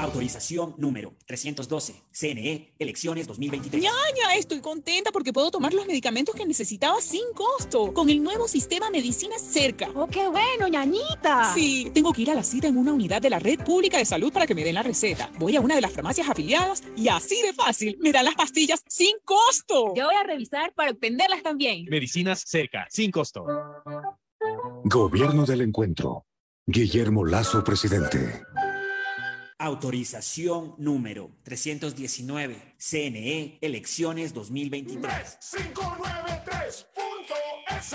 Speaker 5: Autorización número 312. CNE, elecciones 2023.
Speaker 6: ¡Ñaña! Estoy contenta porque puedo tomar los medicamentos que necesitaba sin costo. Con el nuevo sistema Medicina Cerca.
Speaker 7: ¡Oh, qué bueno, ñañita!
Speaker 6: Sí, tengo que ir a la cita en una unidad de la Red Pública de Salud para que me den la receta. Voy a una de las farmacias afiliadas y así de fácil me dan las pastillas sin costo.
Speaker 7: Yo voy a revisar para obtenerlas también.
Speaker 8: Medicinas Cerca, sin costo.
Speaker 9: Gobierno del Encuentro. Guillermo Lazo, presidente.
Speaker 5: Autorización número 319. CNE, elecciones 2023. 593.es.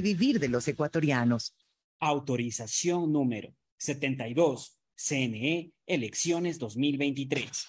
Speaker 10: vivir de los ecuatorianos.
Speaker 5: Autorización número 72, CNE, elecciones 2023.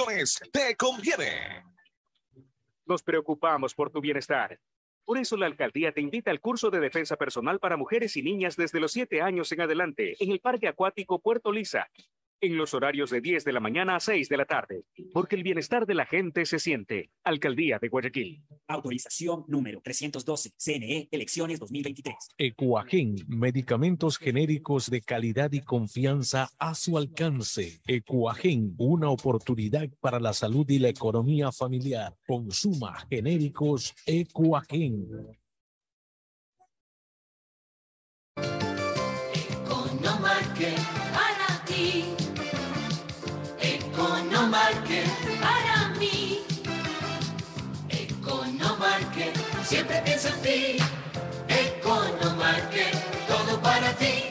Speaker 11: te conviene.
Speaker 4: Nos preocupamos por tu bienestar. Por eso la alcaldía te invita al curso de defensa personal para mujeres y niñas desde los 7 años en adelante en el Parque Acuático Puerto Lisa en los horarios de 10 de la mañana a 6 de la tarde, porque el bienestar de la gente se siente. Alcaldía de Guayaquil.
Speaker 5: Autorización número 312, CNE, elecciones 2023.
Speaker 12: Ecuagen, medicamentos genéricos de calidad y confianza a su alcance. Ecuagen, una oportunidad para la salud y la economía familiar. Consuma genéricos Ecuagen.
Speaker 13: Economarket siempre piensa en ti. Economarket todo para ti.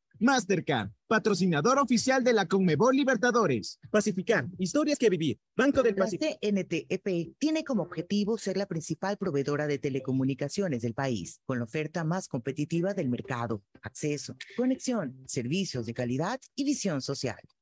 Speaker 14: Mastercard, patrocinador oficial de la Conmebol Libertadores. Pacificar, historias que vivir. Banco del Pacífico.
Speaker 10: CNTEP tiene como objetivo ser la principal proveedora de telecomunicaciones del país, con la oferta más competitiva del mercado, acceso, conexión, servicios de calidad y visión social.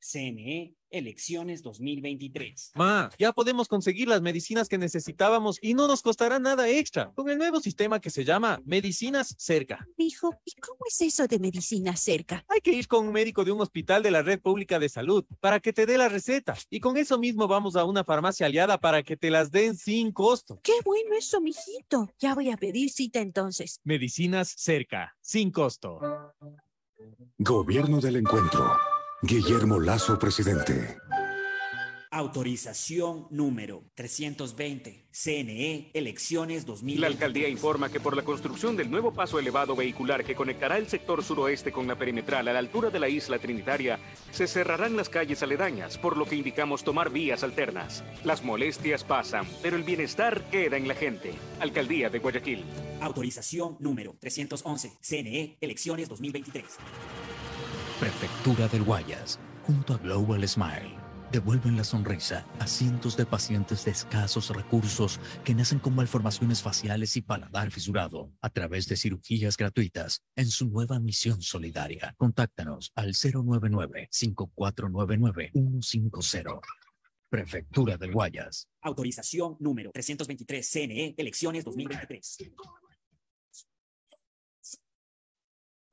Speaker 5: CNE, elecciones 2023.
Speaker 12: Ma, ya podemos conseguir las medicinas que necesitábamos y no nos costará nada extra con el nuevo sistema que se llama Medicinas Cerca.
Speaker 15: Hijo, ¿y cómo es eso de medicina cerca?
Speaker 12: Hay que ir con un médico de un hospital de la red pública de salud para que te dé la receta y con eso mismo vamos a una farmacia aliada para que te las den sin costo.
Speaker 15: Qué bueno eso, mijito. Ya voy a pedir cita entonces.
Speaker 12: Medicinas Cerca, sin costo.
Speaker 9: Gobierno del Encuentro. Guillermo Lazo, presidente.
Speaker 5: Autorización número 320, CNE, elecciones 2023.
Speaker 4: La alcaldía informa que por la construcción del nuevo paso elevado vehicular que conectará el sector suroeste con la perimetral a la altura de la isla Trinitaria, se cerrarán las calles aledañas, por lo que indicamos tomar vías alternas. Las molestias pasan, pero el bienestar queda en la gente. Alcaldía de Guayaquil.
Speaker 5: Autorización número 311, CNE, elecciones 2023.
Speaker 16: Prefectura del Guayas, junto a Global Smile, devuelven la sonrisa a cientos de pacientes de escasos recursos que nacen con malformaciones faciales y paladar fisurado a través de cirugías gratuitas en su nueva misión solidaria. Contáctanos al 099-5499-150. Prefectura del Guayas.
Speaker 5: Autorización número 323, CNE, elecciones 2023.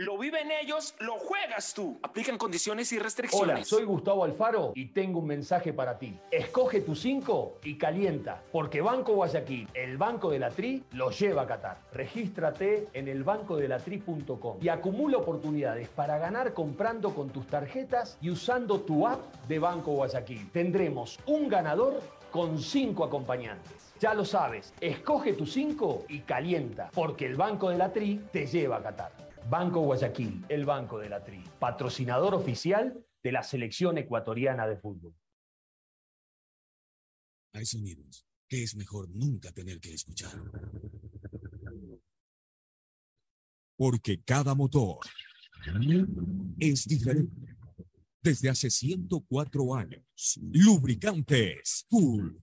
Speaker 17: Lo viven ellos, lo juegas tú. Aplican condiciones y restricciones.
Speaker 18: Hola, soy Gustavo Alfaro y tengo un mensaje para ti. Escoge tu 5 y calienta, porque Banco Guayaquil, el Banco de la Tri, lo lleva a Qatar. Regístrate en elbancodelatri.com y acumula oportunidades para ganar comprando con tus tarjetas y usando tu app de Banco Guayaquil. Tendremos un ganador con 5 acompañantes. Ya lo sabes, escoge tu 5 y calienta, porque el Banco de la Tri te lleva a Qatar. Banco Guayaquil, el Banco de la Tri, patrocinador oficial de la selección ecuatoriana de fútbol.
Speaker 19: Hay sonidos que es mejor nunca tener que escuchar. Porque cada motor es diferente. Desde hace 104 años, Lubricantes Cool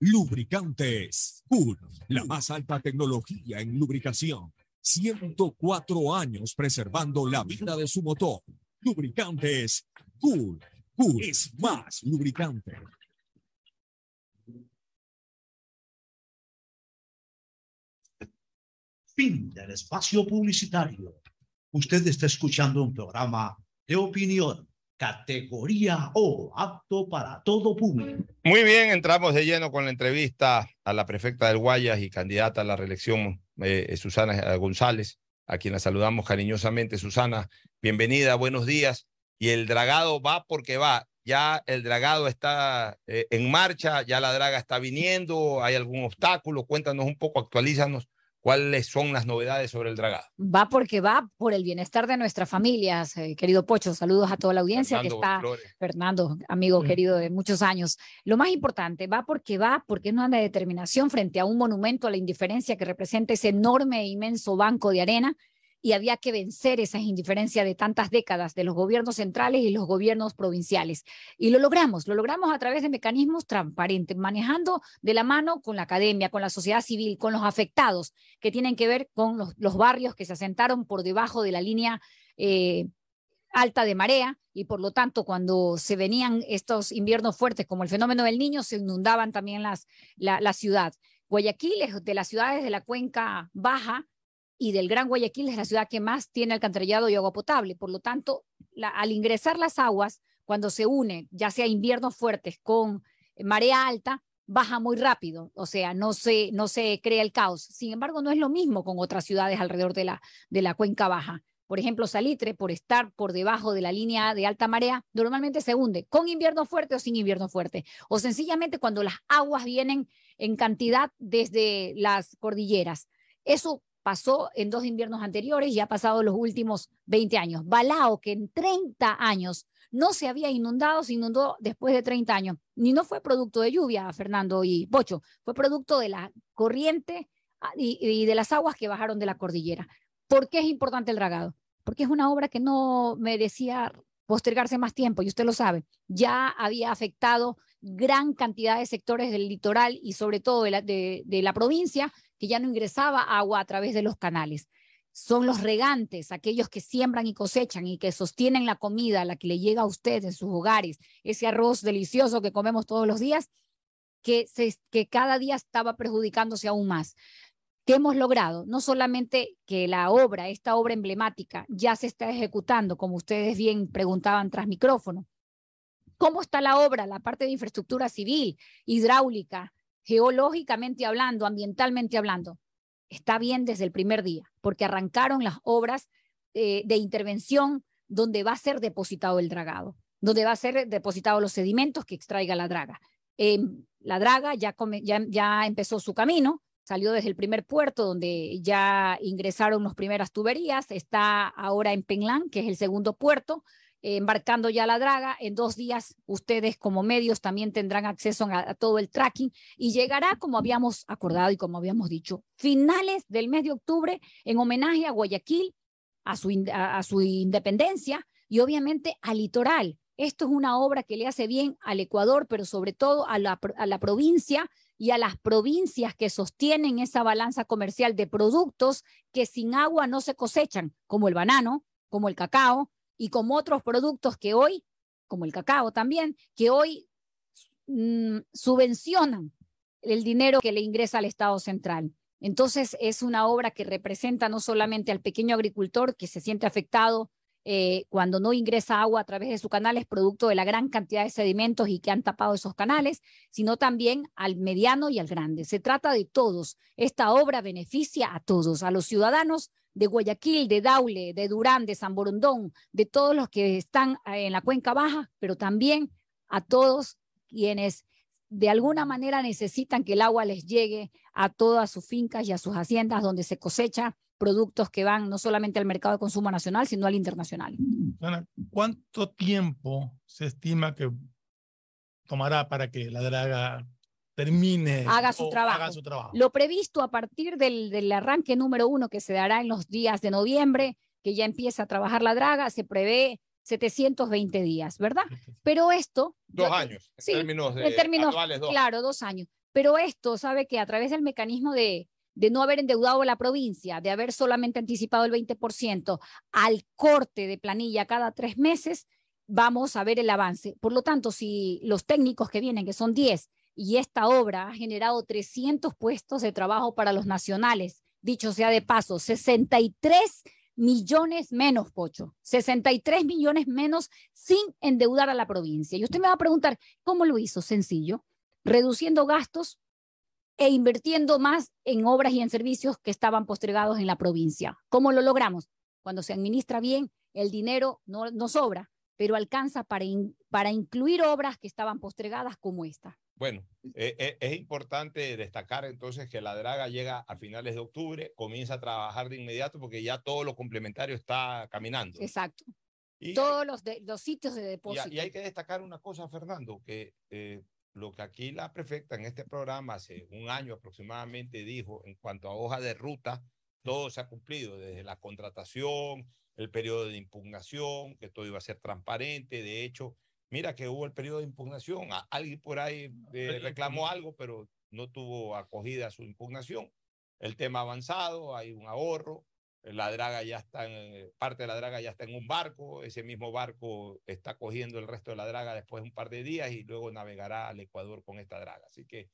Speaker 19: Lubricantes Cool, la más alta tecnología en lubricación. 104 años preservando la vida de su motor. Lubricantes Cool. Cool es más lubricante.
Speaker 3: Fin del espacio publicitario. Usted está escuchando un programa de opinión, categoría O, apto para todo público.
Speaker 1: Muy bien, entramos de lleno con la entrevista a la prefecta del Guayas y candidata a la reelección, eh, Susana González, a quien la saludamos cariñosamente. Susana, bienvenida, buenos días. Y el dragado va porque va. Ya el dragado está eh, en marcha, ya la draga está viniendo, hay algún obstáculo. Cuéntanos un poco, actualízanos cuáles son las novedades sobre el dragado.
Speaker 20: Va porque va por el bienestar de nuestras familias, eh, querido Pocho. Saludos a toda la audiencia
Speaker 1: Fernando
Speaker 20: que está.
Speaker 1: Flores.
Speaker 20: Fernando, amigo
Speaker 1: Mm.
Speaker 20: querido de muchos años. Lo más importante, va porque va, porque es una determinación frente a un monumento a la indiferencia que representa ese enorme e inmenso banco de arena y había que vencer esa indiferencia de tantas décadas de los gobiernos centrales y los gobiernos provinciales. Y lo logramos, lo logramos a través de mecanismos transparentes, manejando de la mano con la academia, con la sociedad civil, con los afectados que tienen que ver con los, los barrios que se asentaron por debajo de la línea eh, alta de marea y por lo tanto cuando se venían estos inviernos fuertes como el fenómeno del niño se inundaban también las, la, la ciudad. Guayaquil es de las ciudades de la cuenca baja y del Gran Guayaquil es la ciudad que más tiene alcantarillado y agua potable. Por lo tanto, al ingresar las aguas, cuando se une, ya sea inviernos fuertes con marea alta, baja muy rápido, o sea, no se, no se crea el caos. Sin embargo, no es lo mismo con otras ciudades alrededor de la, de la cuenca baja. Por ejemplo, Salitre, por estar por debajo de la línea de alta marea, normalmente se hunde con invierno fuerte o sin invierno fuerte, o sencillamente cuando las aguas vienen en cantidad desde las cordilleras. Eso pasó en dos inviernos anteriores y ha pasado los últimos 20 años. Balao, que en 30 años no se había inundado, se inundó después de 30 años. Ni no fue producto de lluvia, Fernando y Pocho, fue producto de la corriente ah, y, de las aguas que bajaron de la cordillera. ¿Por qué es importante el dragado? Porque es una obra que no merecía postergarse más tiempo, y usted lo sabe, ya había afectado gran cantidad de sectores del litoral y sobre todo de la provincia, que ya no ingresaba agua a través de los canales. Son los regantes, aquellos que siembran y cosechan y que sostienen la comida, la que le llega a usted en sus hogares, ese arroz delicioso que comemos todos los días, que, que cada día estaba perjudicándose aún más. ¿Qué hemos logrado? No solamente que la obra, esta obra emblemática, ya se está ejecutando, como ustedes bien preguntaban tras micrófono. ¿Cómo está la obra? La parte de infraestructura civil, hidráulica, geológicamente hablando, ambientalmente hablando. Está bien desde el primer día, porque arrancaron las obras eh, de intervención donde va a ser depositado el dragado, donde va a ser depositado los sedimentos que extraiga la draga. Eh, la draga ya, come- ya, ya empezó su camino, salió desde el primer puerto donde ya ingresaron las primeras tuberías, está ahora en Penlán, que es el segundo puerto, embarcando ya la draga. En dos días ustedes como medios también tendrán acceso a, todo el tracking y llegará, como habíamos acordado y como habíamos dicho, finales del mes de octubre en homenaje a Guayaquil, a su, a, su independencia y obviamente al litoral. Esto es una obra que le hace bien al Ecuador, pero sobre todo a la, a la provincia y a las provincias que sostienen esa balanza comercial de productos que sin agua no se cosechan, como el banano, como el cacao y como otros productos que hoy, como el cacao también, que hoy mm, subvencionan el dinero que le ingresa al Estado central. Entonces, es una obra que representa no solamente al pequeño agricultor que se siente afectado eh, cuando no ingresa agua a través de sus canales, producto de la gran cantidad de sedimentos y que han tapado esos canales, sino también al mediano y al grande. Se trata de todos. Esta obra beneficia a todos, a los ciudadanos de Guayaquil, de Daule, de Durán, de San Borondón, de todos los que están eh, en la cuenca baja, pero también a todos quienes de alguna manera necesitan que el agua les llegue a todas sus fincas y a sus haciendas donde se cosecha productos que van no solamente al mercado de consumo nacional, sino al internacional.
Speaker 21: Ana, ¿cuánto tiempo se estima que tomará para que la draga termine
Speaker 20: haga su
Speaker 21: o
Speaker 20: trabajo.
Speaker 21: haga su trabajo?
Speaker 20: Lo previsto a partir del, del arranque número uno que se dará en los días de noviembre, que ya empieza a trabajar la draga, se prevé 720 días, ¿verdad? Pero esto...
Speaker 1: Dos
Speaker 20: yo
Speaker 1: años, en
Speaker 20: Sí,
Speaker 1: términos de
Speaker 20: en términos,
Speaker 1: dos.
Speaker 20: claro, dos años. Pero esto, sabe que a través del mecanismo de, de no haber endeudado a la provincia, de haber solamente anticipado el 20% al corte de planilla cada tres meses, vamos a ver el avance. Por lo tanto, si los técnicos que vienen, que son 10, y esta obra ha generado 300 puestos de trabajo para los nacionales, dicho sea de paso, 63 millones menos, Pocho, 63 millones menos sin endeudar a la provincia. Y usted me va a preguntar, ¿cómo lo hizo? Sencillo, reduciendo gastos e invirtiendo más en obras y en servicios que estaban postergados en la provincia. ¿Cómo lo logramos? Cuando se administra bien, el dinero no, sobra, pero alcanza para, para incluir obras que estaban postergadas como esta.
Speaker 1: Bueno, eh, es importante destacar entonces que la draga llega a finales de octubre, comienza a trabajar de inmediato porque ya todo lo complementario está caminando.
Speaker 20: Exacto.
Speaker 1: Y-
Speaker 20: Todos los, de- los sitios de
Speaker 1: Y,
Speaker 20: depósito.
Speaker 1: y hay que destacar una cosa, Fernando, que eh, lo que aquí la prefecta en este programa hace un año aproximadamente dijo en cuanto a hoja de ruta, todo se ha cumplido, desde la contratación, el periodo de impugnación, que todo iba a ser transparente. De hecho, mira que hubo el periodo de impugnación, alguien por ahí eh, reclamó algo, pero no tuvo acogida su impugnación. El tema avanzado, hay un ahorro, la draga ya está en, parte de la draga ya está en un barco, ese mismo barco está cogiendo el resto de la draga después de un par de días y luego navegará al Ecuador con esta draga. Así que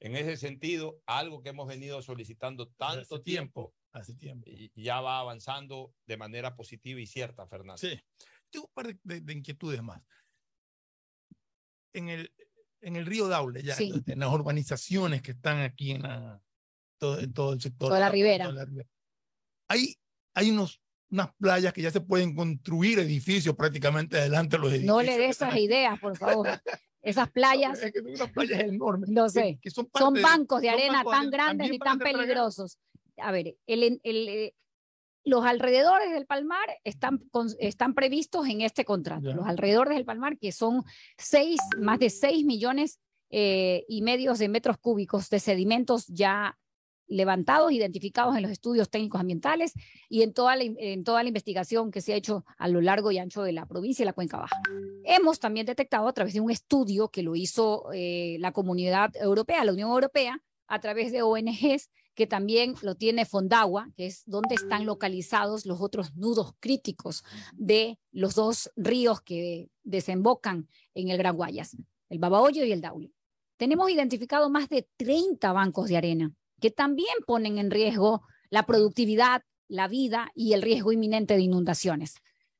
Speaker 1: en ese sentido, algo que hemos venido solicitando tanto tiempo,
Speaker 21: hace tiempo.
Speaker 1: y- ya va avanzando de manera positiva y cierta, Fernando.
Speaker 21: Sí. Tengo un par de, de- de inquietudes más. En el, en el río Daule, ya,
Speaker 20: Sí.
Speaker 21: en las urbanizaciones que están aquí en, la- todo, en todo el sector.
Speaker 20: Toda la
Speaker 21: toda
Speaker 20: ribera.
Speaker 21: la ribera, Hay, hay unos, unas playas que ya se pueden construir edificios prácticamente adelante de los edificios.
Speaker 20: No le dé esas ideas, por favor. [laughs] Esas playas,
Speaker 21: Es que son unas playas enormes.
Speaker 20: no
Speaker 21: que-
Speaker 20: sé,
Speaker 21: que son,
Speaker 20: son
Speaker 21: de-
Speaker 20: bancos de
Speaker 21: son
Speaker 20: arena
Speaker 21: bancos
Speaker 20: tan
Speaker 21: de-
Speaker 20: grandes y tan peligrosos. A ver, el, el, eh, los alrededores del Palmar están, con- están previstos en este contrato.
Speaker 21: Ya.
Speaker 20: Los alrededores del Palmar, que son seis, más de 6 millones eh, y medios de metros cúbicos de sedimentos ya levantados, identificados en los estudios técnicos ambientales y en toda, la, en toda la investigación que se ha hecho a lo largo y ancho de la provincia y la cuenca baja. Hemos también detectado a través de un estudio que lo hizo eh, la comunidad europea, la Unión Europea, a través de ONGs, que también lo tiene Fondagua, que es donde están localizados los otros nudos críticos de los dos ríos que desembocan en el Gran Guayas, el Babahoyo y el Daule. Tenemos identificado más de 30 bancos de arena que también ponen en riesgo la productividad, la vida y el riesgo inminente de inundaciones.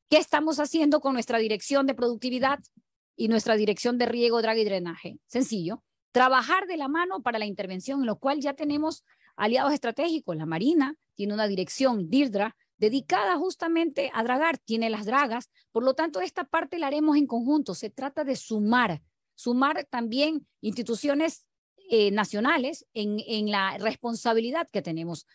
Speaker 20: ¿Qué estamos haciendo con nuestra dirección de productividad y nuestra dirección de riego, draga y drenaje? Sencillo, trabajar de la mano para la intervención, en lo cual ya tenemos aliados estratégicos. La Marina tiene una dirección, DIRDRA, dedicada justamente a dragar, tiene las dragas. Por lo tanto, esta parte la haremos en conjunto. Se trata de sumar, sumar también instituciones eh, nacionales en, en la responsabilidad que tenemos.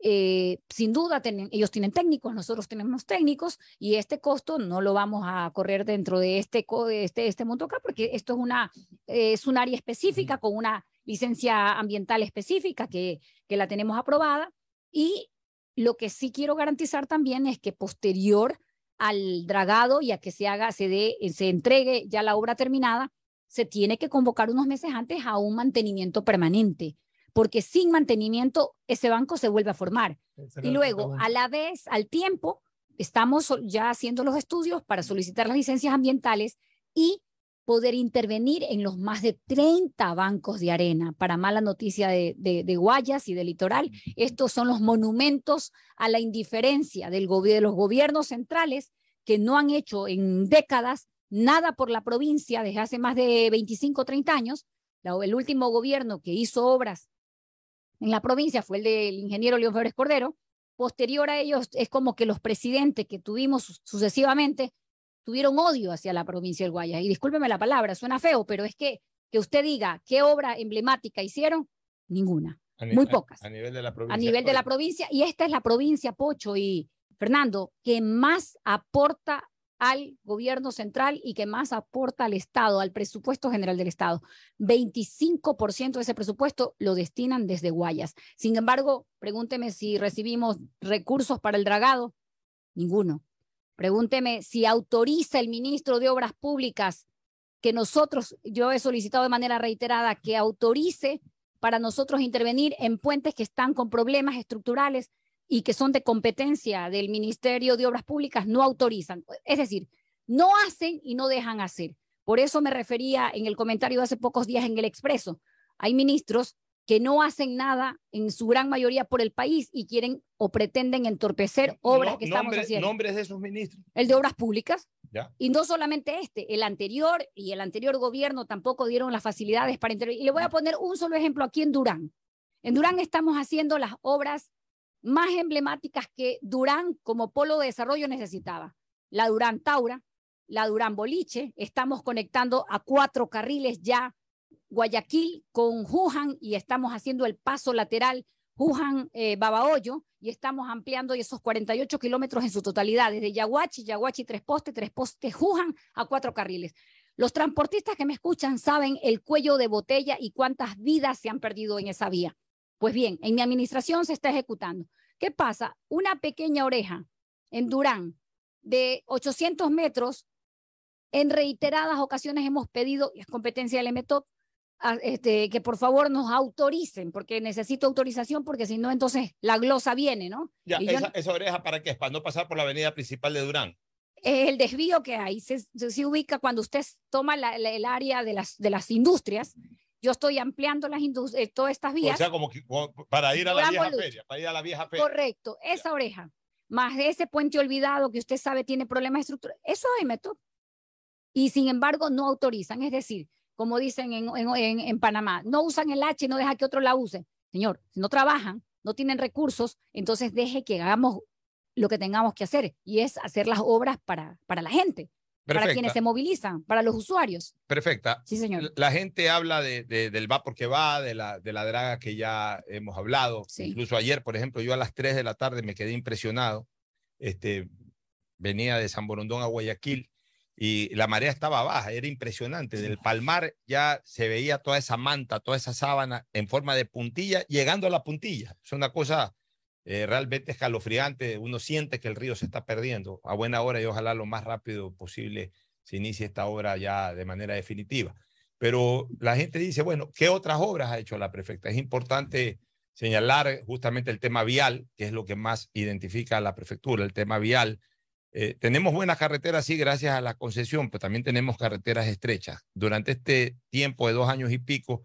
Speaker 20: Eh, sin duda, ellos tienen técnicos, nosotros tenemos técnicos y este costo no lo vamos a correr dentro de este, este, este monto acá porque esto es, una, eh, es un área específica con una licencia ambiental específica que, que la tenemos aprobada y lo que sí quiero garantizar también es que posterior al dragado y a que se haga, se dé, se entregue ya la obra terminada, se tiene que convocar unos meses antes a un mantenimiento permanente, porque sin mantenimiento ese banco se vuelve a formar. Y luego, a la vez, al tiempo, estamos ya haciendo los estudios para solicitar las licencias ambientales y poder intervenir en los más de 30 bancos de arena. Para mala noticia de, de, de Guayas y del litoral, estos son los monumentos a la indiferencia del de los gobiernos centrales que no han hecho en décadas nada por la provincia desde hace más de 25 o 30 años. La- el último gobierno que hizo obras en la provincia fue el del ingeniero León Febres Cordero. Posterior a ellos, es como que los presidentes que tuvimos su- sucesivamente tuvieron odio hacia la provincia del Guayas. Y discúlpeme la palabra, suena feo, pero es que que usted diga qué obra emblemática hicieron, ninguna,
Speaker 1: A
Speaker 20: muy
Speaker 1: a-
Speaker 20: pocas.
Speaker 1: A, nivel de la provincia.
Speaker 20: A nivel de la provincia, y esta es la provincia, Pocho y Fernando, que más aporta al gobierno central y que más aporta al Estado, al presupuesto general del Estado. 25% de ese presupuesto lo destinan desde Guayas. Sin embargo, pregúnteme si recibimos recursos para el dragado. Ninguno. Pregúnteme si autoriza el ministro de Obras Públicas que nosotros, yo he solicitado de manera reiterada que autorice para nosotros intervenir en puentes que están con problemas estructurales y que son de competencia del Ministerio de Obras Públicas, no autorizan. Es decir, no hacen y no dejan hacer. Por eso me refería en el comentario de hace pocos días en el Expreso. Hay ministros que no hacen nada en su gran mayoría por el país y quieren o pretenden entorpecer obras
Speaker 1: No-
Speaker 20: que estamos
Speaker 1: nombre-
Speaker 20: haciendo.
Speaker 1: Nombres de esos ministros.
Speaker 20: El de Obras Públicas,
Speaker 1: Ya.
Speaker 20: y no solamente este, el anterior y el anterior gobierno tampoco dieron las facilidades para intervenir. Y le voy a poner un solo ejemplo aquí en Durán. En Durán estamos haciendo las obras más emblemáticas que Durán como polo de desarrollo necesitaba. La Durán Taura, la Durán Boliche, estamos conectando a cuatro carriles ya Guayaquil con Juján y estamos haciendo el paso lateral Juján eh, Babahoyo y estamos ampliando esos 48 kilómetros en su totalidad, desde Yaguachi, Yaguachi Tres Postes, Tres Postes, Juján a cuatro carriles. Los transportistas que me escuchan saben el cuello de botella y cuántas vidas se han perdido en esa vía. Pues bien, en mi administración se está ejecutando. ¿Qué pasa? Una pequeña oreja en Durán de 800 metros, en reiteradas ocasiones hemos pedido, y es competencia del MTOP, a- este, que por favor nos autoricen, porque necesito autorización, porque si no, entonces la glosa viene, ¿no?
Speaker 1: Ya,
Speaker 20: yo-
Speaker 1: esa, esa oreja para qué? Es para no pasar por la avenida principal de Durán.
Speaker 20: es el desvío que hay. Se, se- se ubica cuando usted toma la- la- el área de las, de las industrias. Yo estoy ampliando las eh, todas estas
Speaker 1: O
Speaker 20: vías.
Speaker 1: sea, como que como para ir a la vieja
Speaker 20: Bolucho.
Speaker 1: feria, para ir a la vieja feria.
Speaker 20: Correcto, esa oreja, más ese puente olvidado que usted sabe tiene problemas estructurales, eso es MTOP. Y sin embargo, no autorizan. Es decir, como dicen en, en, en- en Panamá, no usan el H y no deja que otro la use. Señor, si no trabajan, no tienen recursos, entonces deje que hagamos lo que tengamos que hacer y es hacer las obras para, para la gente, para quienes se movilizan, para los usuarios.
Speaker 1: Perfecta.
Speaker 20: Sí, señor.
Speaker 1: La- gente habla de, de- del va porque va, de la, de la draga que ya hemos hablado. Incluso ayer, por ejemplo, yo a las 3 de la tarde me quedé impresionado. Este, venía de San Borondón a Guayaquil y la marea estaba baja, era impresionante. Del palmar ya se veía toda esa manta, toda esa sábana en forma de puntilla, llegando a la puntilla. Es una cosa eh, realmente escalofriante. Uno siente que el río se está perdiendo a buena hora y ojalá lo más rápido posible se inicie esta obra ya de manera definitiva. Pero la gente dice, bueno, ¿qué otras obras ha hecho la prefecta? Es importante señalar justamente el tema vial, que es lo que más identifica a la prefectura, el tema vial. Eh, tenemos buenas carreteras, sí, gracias a la concesión, pero también tenemos carreteras estrechas. Durante este tiempo de dos años y pico,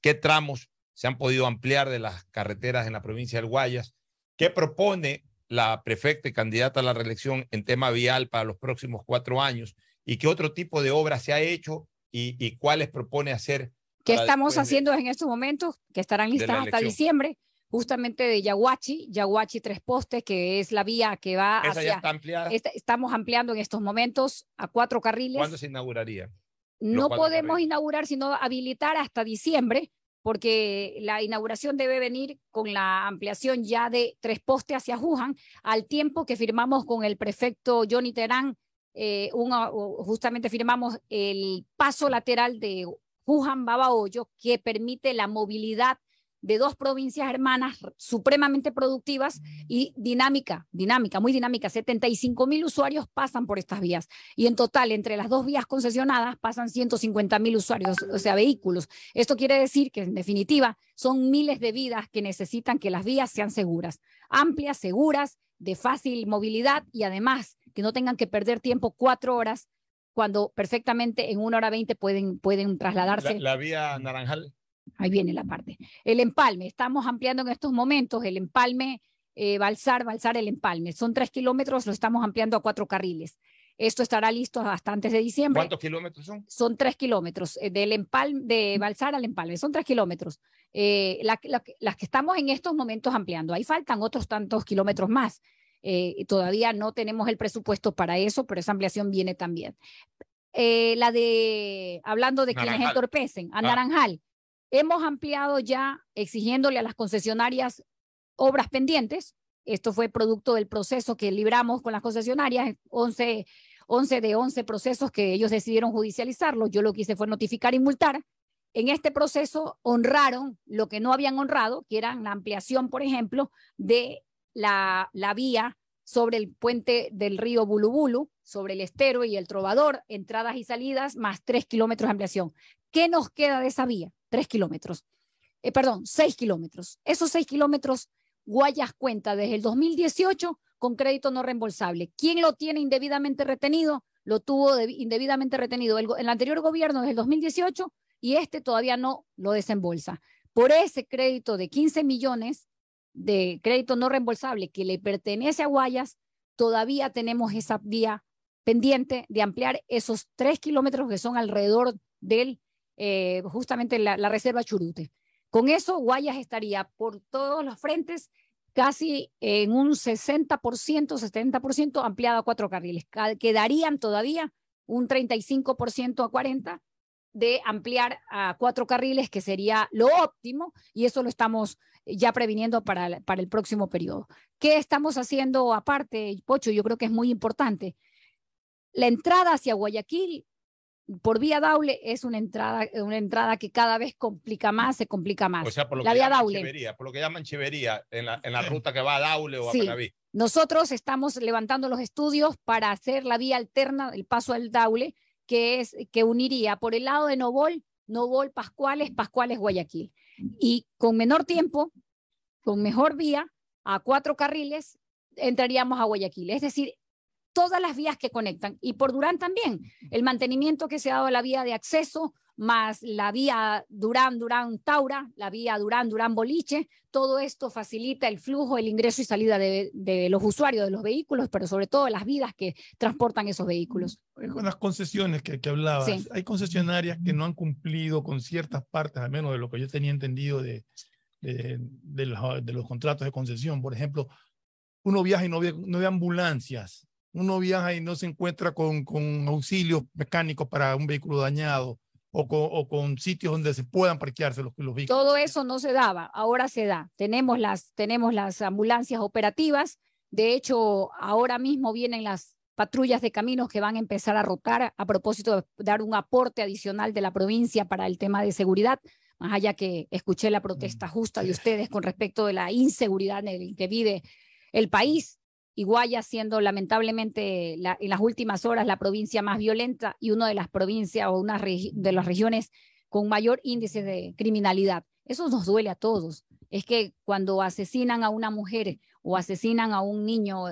Speaker 1: ¿qué tramos se han podido ampliar de las carreteras en la provincia del Guayas? ¿Qué propone la prefecta y candidata a la reelección en tema vial para los próximos cuatro años? ¿Y qué otro tipo de obras se ha hecho y, y cuáles propone hacer?
Speaker 20: ¿Qué estamos
Speaker 1: después de-
Speaker 20: haciendo en estos momentos? Que estarán listas hasta diciembre, justamente de Yaguachi, Yaguachi Tres Postes, que es la vía que va
Speaker 1: ¿Esa
Speaker 20: hacia...
Speaker 1: ya está ampliada?
Speaker 20: Esta- estamos ampliando en estos momentos a cuatro carriles.
Speaker 1: ¿Cuándo se inauguraría?
Speaker 20: No podemos
Speaker 1: carriles.
Speaker 20: inaugurar, sino habilitar hasta diciembre, porque la inauguración debe venir con la ampliación ya de tres postes hacia Wuhan, al tiempo que firmamos con el prefecto Johnny Terán, eh, una- justamente firmamos el paso lateral de Wuhan Babahoyo, que permite la movilidad de dos provincias hermanas supremamente productivas y dinámica, dinámica, muy dinámica. 75 mil usuarios pasan por estas vías y en total entre las dos vías concesionadas pasan 150 mil usuarios, o sea, vehículos. Esto quiere decir que en definitiva son miles de vidas que necesitan que las vías sean seguras, amplias, seguras, de fácil movilidad y además que no tengan que perder tiempo cuatro horas cuando perfectamente en una hora veinte pueden, pueden trasladarse.
Speaker 1: La, la vía Naranjal.
Speaker 20: Ahí viene la parte. El empalme, estamos ampliando en estos momentos el empalme, eh, Balsar, Balsar, el empalme. Son tres kilómetros, lo estamos ampliando a cuatro carriles. Esto estará listo hasta antes de diciembre.
Speaker 1: ¿Cuántos kilómetros son?
Speaker 20: Son tres kilómetros, eh, del empalme, de Balsar al empalme, son tres kilómetros. Eh, la- la- las que estamos en estos momentos ampliando, ahí faltan otros tantos kilómetros más. Eh, todavía no tenemos el presupuesto para eso, pero esa ampliación viene también. Eh, la de, hablando de quienes entorpecen, a
Speaker 22: Ah.
Speaker 20: Naranjal, hemos ampliado ya exigiéndole a las concesionarias obras pendientes. Esto fue producto del proceso que libramos con las concesionarias, 11, 11 de 11 procesos que ellos decidieron judicializarlos. Yo lo que hice fue notificar y multar. En este proceso honraron lo que no habían honrado, que era la ampliación, por ejemplo, de la, la vía sobre el puente del río Bulubulu, sobre el estero y el trovador, entradas y salidas, más tres kilómetros de ampliación. ¿Qué nos queda de esa vía? Tres kilómetros. Eh, perdón, seis kilómetros. Esos seis kilómetros, Guayas cuenta desde el 2018 con crédito no reembolsable. ¿Quién lo tiene indebidamente retenido? Lo tuvo de- indebidamente retenido el, el anterior gobierno desde el 2018 y este todavía no lo desembolsa. Por ese crédito de 15 millones de crédito no reembolsable que le pertenece a Guayas, todavía tenemos esa vía pendiente de ampliar esos tres kilómetros que son alrededor del, eh, justamente la, la reserva Churute. Con eso, Guayas estaría por todos los frentes casi en un 60%, 70% ampliado a cuatro carriles. Ca- Quedarían todavía un 35% a 40% de ampliar a cuatro carriles, que sería lo óptimo, y eso lo estamos ya previniendo para, el- para el próximo periodo. ¿Qué estamos haciendo aparte, Pocho? Yo creo que es muy importante. La entrada hacia Guayaquil por vía Daule es una entrada, una entrada que cada vez complica más, se complica más.
Speaker 1: O sea, por lo
Speaker 20: la
Speaker 1: que
Speaker 20: vía
Speaker 1: llaman
Speaker 20: Daule.
Speaker 1: Por lo que llaman Chivería, en la, en la ruta que va a Daule o a
Speaker 20: Sí,
Speaker 1: Panaví.
Speaker 20: nosotros estamos levantando los estudios para hacer la vía alterna, el paso al Daule, que es que uniría por el lado de Novol, Novol, Pascuales, Pascuales, Guayaquil. Y con menor tiempo, con mejor vía, a cuatro carriles, entraríamos a Guayaquil. Es decir, todas las vías que conectan. Y por Durán también, el mantenimiento que se ha dado a la vía de acceso, más la vía Durán, Durán, Taura, la vía Durán, Durán, Boliche, todo esto facilita el flujo, el ingreso y salida de, de los usuarios de los vehículos, pero sobre todo las vidas que transportan esos vehículos.
Speaker 21: Con las concesiones que, que hablabas,
Speaker 20: Sí.
Speaker 21: hay concesionarias que no han cumplido con ciertas partes, al menos de lo que yo tenía entendido de, de, de los, contratos de concesión. Por ejemplo, uno viaja y no ve, no ve ambulancias, uno viaja y no se encuentra con, con auxilios mecánicos para un vehículo dañado o con, o con sitios donde se puedan parquearse los, los vehículos.
Speaker 20: Todo eso no se daba, ahora se da. Tenemos las, tenemos las ambulancias operativas. De hecho, ahora mismo vienen las patrullas de caminos que van a empezar a rotar a propósito de dar un aporte adicional de la provincia para el tema de seguridad, más allá que escuché la protesta justa de ustedes con respecto de la inseguridad en el que vive el país. Y Guayas siendo lamentablemente la- en las últimas horas la provincia más violenta y una de las provincias o una de las regiones con mayor índice de criminalidad. Eso nos duele a todos. Es que cuando asesinan a una mujer o asesinan a un niño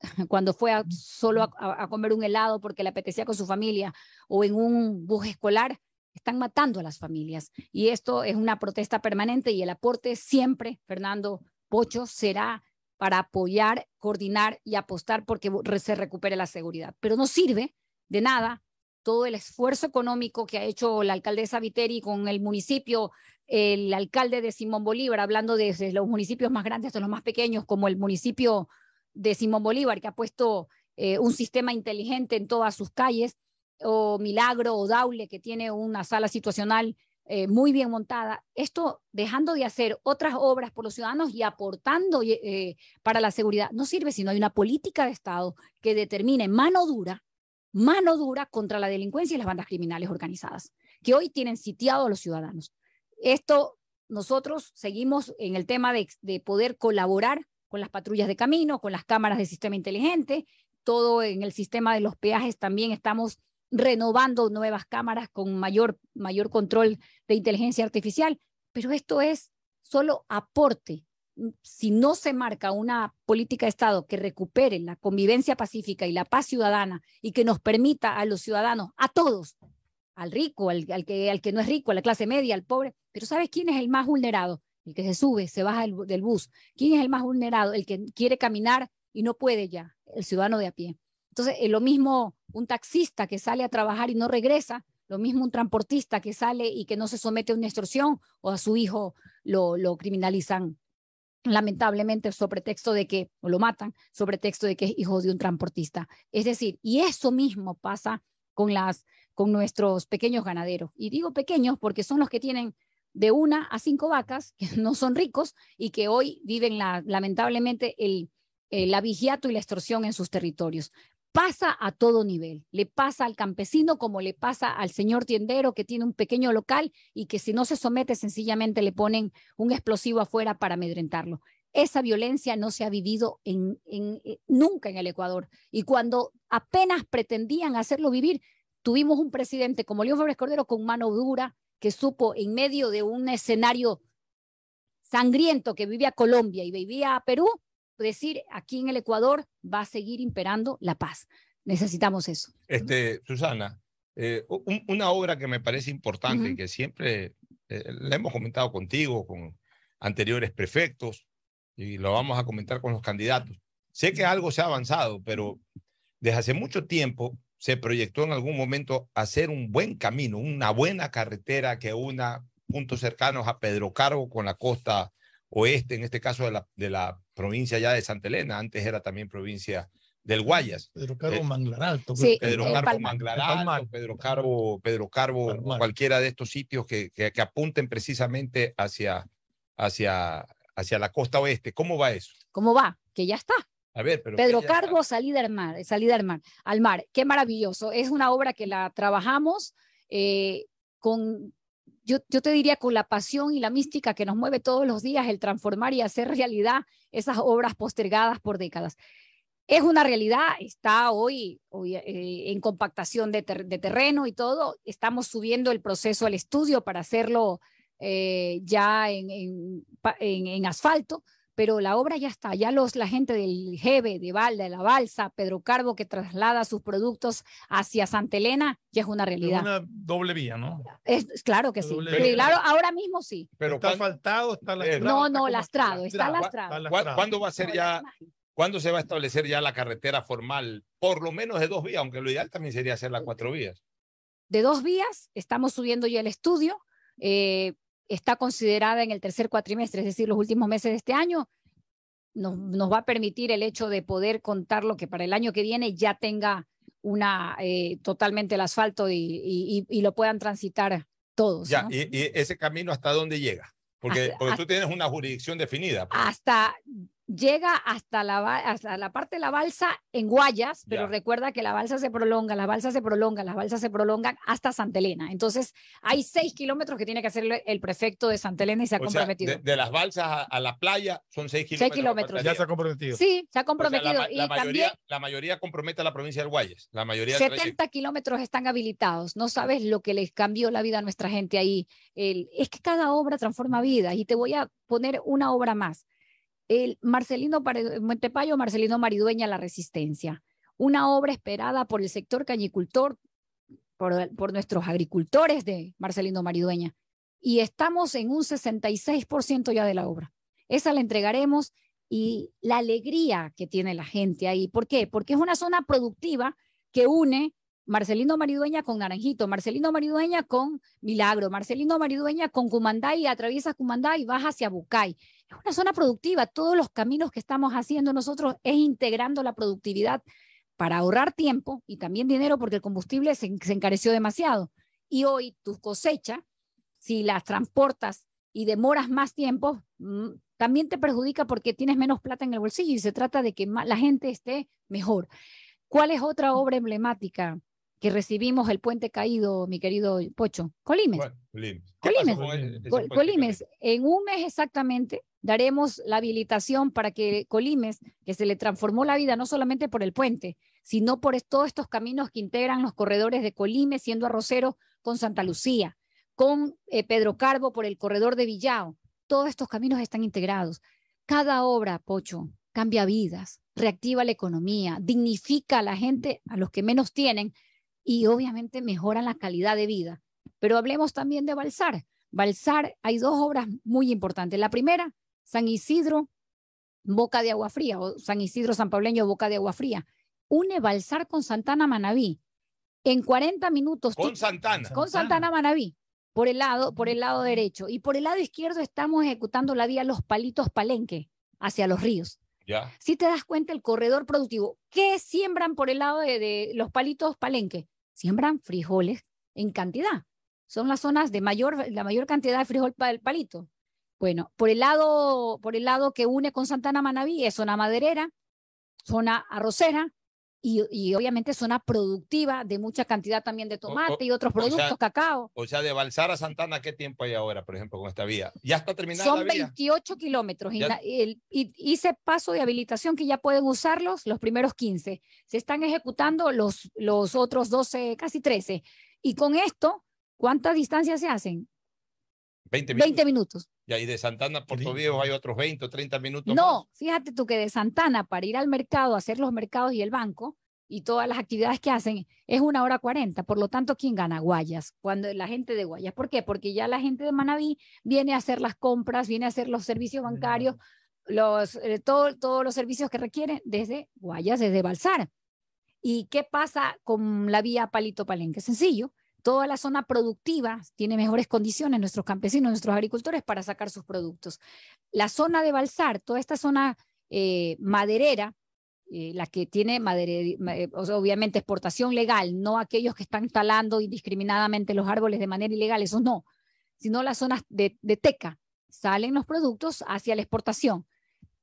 Speaker 20: [laughs] cuando fue solo a- a comer un helado porque le apetecía con su familia o en un bus escolar, están matando a las familias. Y esto es una protesta permanente y el aporte siempre, Fernando Pocho, será para apoyar, coordinar y apostar porque se recupere la seguridad. Pero no sirve de nada todo el esfuerzo económico que ha hecho la alcaldesa Viteri con el municipio, el alcalde de Simón Bolívar, hablando desde los municipios más grandes hasta los más pequeños, como el municipio de Simón Bolívar, que ha puesto eh, un sistema inteligente en todas sus calles, o Milagro o Daule, que tiene una sala situacional eh, muy bien montada. Esto dejando de hacer otras obras por los ciudadanos y aportando eh, para la seguridad no sirve si no hay una política de Estado que determine mano dura, mano dura contra la delincuencia y las bandas criminales organizadas, que hoy tienen sitiado a los ciudadanos. Esto nosotros seguimos en el tema de, de poder colaborar con las patrullas de camino, con las cámaras de sistema inteligente, todo en el sistema de los peajes también estamos renovando nuevas cámaras con mayor, mayor control de inteligencia artificial, pero esto es solo aporte. Si no se marca una política de Estado que recupere la convivencia pacífica y la paz ciudadana y que nos permita a los ciudadanos, a todos, al rico, al, que, al que no es rico, a la clase media, al pobre, pero ¿sabes quién es el más vulnerado? El que se sube, se baja del, del bus. ¿Quién es el más vulnerado? El que quiere caminar y no puede ya, el ciudadano de a pie. Entonces, eh, lo mismo un taxista que sale a trabajar y no regresa, lo mismo un transportista que sale y que no se somete a una extorsión o a su hijo lo, criminalizan lamentablemente sobre texto de que, o lo matan, sobre texto de que es hijo de un transportista. Es decir, y eso mismo pasa con, las, con nuestros pequeños ganaderos. Y digo pequeños porque son los que tienen de una a cinco vacas, que [laughs] no son ricos y que hoy viven la, lamentablemente el, el, la vigiato y la extorsión en sus territorios pasa a todo nivel. Le pasa al campesino como le pasa al señor tiendero que tiene un pequeño local y que si no se somete sencillamente le ponen un explosivo afuera para amedrentarlo. Esa violencia no se ha vivido en, eh, nunca en el Ecuador. Y cuando apenas pretendían hacerlo vivir, tuvimos un presidente como León Flores Cordero con mano dura que supo en medio de un escenario sangriento que vivía Colombia y vivía Perú, decir aquí en el Ecuador va a seguir imperando la paz. Necesitamos eso.
Speaker 1: Este, Susana, eh, un, una obra que me parece importante uh -huh. y que siempre eh, la hemos comentado contigo, con anteriores prefectos, y lo vamos a comentar con los candidatos. Sé que algo se ha avanzado, pero desde hace mucho tiempo se proyectó en algún momento hacer un buen camino, una buena carretera que una puntos cercanos a Pedro Cargo con la costa oeste, en este caso de la, de la provincia ya de Santa Elena, antes era también provincia del Guayas.
Speaker 21: Pedro Carbo eh, Manglar Alto.
Speaker 20: Sí,
Speaker 1: Pedro
Speaker 20: eh,
Speaker 1: Carbo
Speaker 20: Palmar.
Speaker 1: Manglar Alto, Pedro Carbo, Pedro Carbo,
Speaker 21: Palmar.
Speaker 1: cualquiera de estos sitios que, que, que, apunten precisamente hacia, hacia, hacia la costa oeste. ¿Cómo va eso?
Speaker 20: ¿Cómo va? Que ya está.
Speaker 1: A ver, pero
Speaker 20: Pedro Carbo, salida al mar, salida al mar, al mar. Qué maravilloso. Es una obra que la trabajamos eh, con yo, te diría con la pasión y la mística que nos mueve todos los días el transformar y hacer realidad esas obras postergadas por décadas. Es una realidad, está hoy, eh, en compactación de, ter de, terreno y todo. Estamos subiendo el proceso al estudio para hacerlo eh, ya en asfalto, pero la obra ya está, ya los, la gente del Jeve, de Valda, de la Balsa, Pedro Carbo, que traslada sus productos hacia Santa Elena, ya es una realidad.
Speaker 21: Es una doble vía, ¿no?
Speaker 20: Es, claro que sí. sí claro, ahora mismo sí.
Speaker 21: Pero está asfaltado, está lastrado.
Speaker 20: No, no, lastrado, está lastrado. Está lastrado.
Speaker 1: ¿Cuándo va a ser ya, cuándo se va a establecer ya la carretera formal? Por lo menos de dos vías, aunque lo ideal también sería hacer las cuatro vías.
Speaker 20: De dos vías, estamos subiendo ya el estudio. Eh, está considerada en el tercer cuatrimestre, es decir, los últimos meses de este año, nos, nos, va a permitir el hecho de poder contar lo que para el año que viene ya tenga una eh, totalmente el asfalto y, y, y, lo puedan transitar todos.
Speaker 1: Ya,
Speaker 20: ¿no?
Speaker 1: y, y, ese camino hasta dónde llega? Porque, hasta, porque tú tienes una jurisdicción definida.
Speaker 20: Pues. Hasta llega hasta la, hasta la parte de la balsa en Guayas, pero ya. recuerda que la balsa se prolonga, la balsa se prolonga, las balsas se prolongan hasta Santa Elena. Entonces, hay seis kilómetros que tiene que hacer el prefecto de Santa Elena y se ha
Speaker 1: o
Speaker 20: comprometido.
Speaker 1: Sea, de, de, las balsas a, a, la playa son seis kilómetros.
Speaker 20: Seis kilómetros.
Speaker 21: Ya se ha comprometido.
Speaker 20: Sí, se ha comprometido.
Speaker 1: O sea, la,
Speaker 20: y
Speaker 1: la, mayoría,
Speaker 20: también,
Speaker 1: la mayoría compromete a la provincia del Guayas. La mayoría
Speaker 20: 70 kilómetros están habilitados. No sabes lo que les cambió la vida a nuestra gente ahí. El, es que cada obra transforma vidas y te voy a poner una obra más el Marcelino Montepayo, Marcelino Maridueña, La Resistencia, una obra esperada por el sector cañicultor, por, por nuestros agricultores de Marcelino Maridueña, y estamos en un 66% ya de la obra. Esa la entregaremos y la alegría que tiene la gente ahí. ¿Por qué? Porque es una zona productiva que une Marcelino Maridueña con Naranjito, Marcelino Maridueña con Milagro, Marcelino Maridueña con Cumandá y atraviesa Cumandá y baja hacia Bucay. Es una zona productiva. Todos los caminos que estamos haciendo nosotros es integrando la productividad para ahorrar tiempo y también dinero porque el combustible se, se encareció demasiado. Y hoy tu cosecha si las transportas y demoras más tiempo, mm, también te perjudica porque tienes menos plata en el bolsillo y se trata de que la gente esté mejor. ¿Cuál es otra obra emblemática que recibimos el puente caído, mi querido Pocho? Colimes.
Speaker 1: Bueno, Colimes. ¿Qué pasó
Speaker 20: Colimes, Col- en un mes exactamente daremos la habilitación para que Colimes, que se le transformó la vida no solamente por el puente, sino por todos estos caminos que integran los corredores de Colimes, siendo arrocero con Santa Lucía, con eh, Pedro Carbo por el corredor de Villao. Todos estos caminos están integrados. Cada obra, Pocho, cambia vidas, reactiva la economía, dignifica a la gente, a los que menos tienen, y obviamente mejora la calidad de vida. Pero hablemos también de Balsar. Balsar, hay dos obras muy importantes. La primera, San Isidro, Boca de Agua Fría, o San Isidro San Pableño, Boca de Agua Fría. Une Balsar con Santana Manaví. En 40 minutos.
Speaker 1: Con Santana.
Speaker 20: Con Santana Manaví. Por el, lado, por el lado derecho. Y por el lado izquierdo estamos ejecutando la vía Los Palitos Palenque hacia los ríos. Si te das cuenta, el corredor productivo, ¿qué siembran por el lado de, de los palitos palenque? Siembran frijoles en cantidad. Son las zonas de mayor, la mayor cantidad de frijol para el palito. Bueno, por el lado, por el lado que une con Santana Manaví es zona maderera, zona arrocera y, y obviamente zona productiva de mucha cantidad también de tomate y otros
Speaker 1: o sea,
Speaker 20: productos, cacao.
Speaker 1: O sea, de Balsar a Santana, ¿qué tiempo hay ahora, por ejemplo, con esta vía? ¿Ya está terminada
Speaker 20: Son
Speaker 1: la vía?
Speaker 20: 28 kilómetros. y el- y hice paso de habilitación que ya pueden usarlos los primeros 15. Se están ejecutando los, los otros 12, casi 13. Y con esto, ¿cuántas distancias se hacen?
Speaker 1: 20 minutos.
Speaker 20: 20 minutos.
Speaker 1: Y ahí de Santana a Puerto Viejo hay otros 20 o 30 minutos
Speaker 20: No, fíjate tú que de Santana para ir al mercado, hacer los mercados y el banco y todas las actividades que hacen es una hora 40. Por lo tanto, ¿quién gana? Guayas. Cuando la gente de Guayas. ¿Por qué? Porque ya la gente de Manaví viene a hacer las compras, viene a hacer los servicios bancarios, los, eh, todo- todos los servicios que requieren desde Guayas, desde Balsar. ¿Y qué pasa con la vía Palito Palenque? Sencillo. Toda la zona productiva tiene mejores condiciones, nuestros campesinos, nuestros agricultores, para sacar sus productos. La zona de Balsar, toda esta zona eh, maderera, eh, la que tiene madere- ma- eh, obviamente exportación legal, no aquellos que están talando indiscriminadamente los árboles de manera ilegal, esos no, sino las zonas de, de teca, salen los productos hacia la exportación.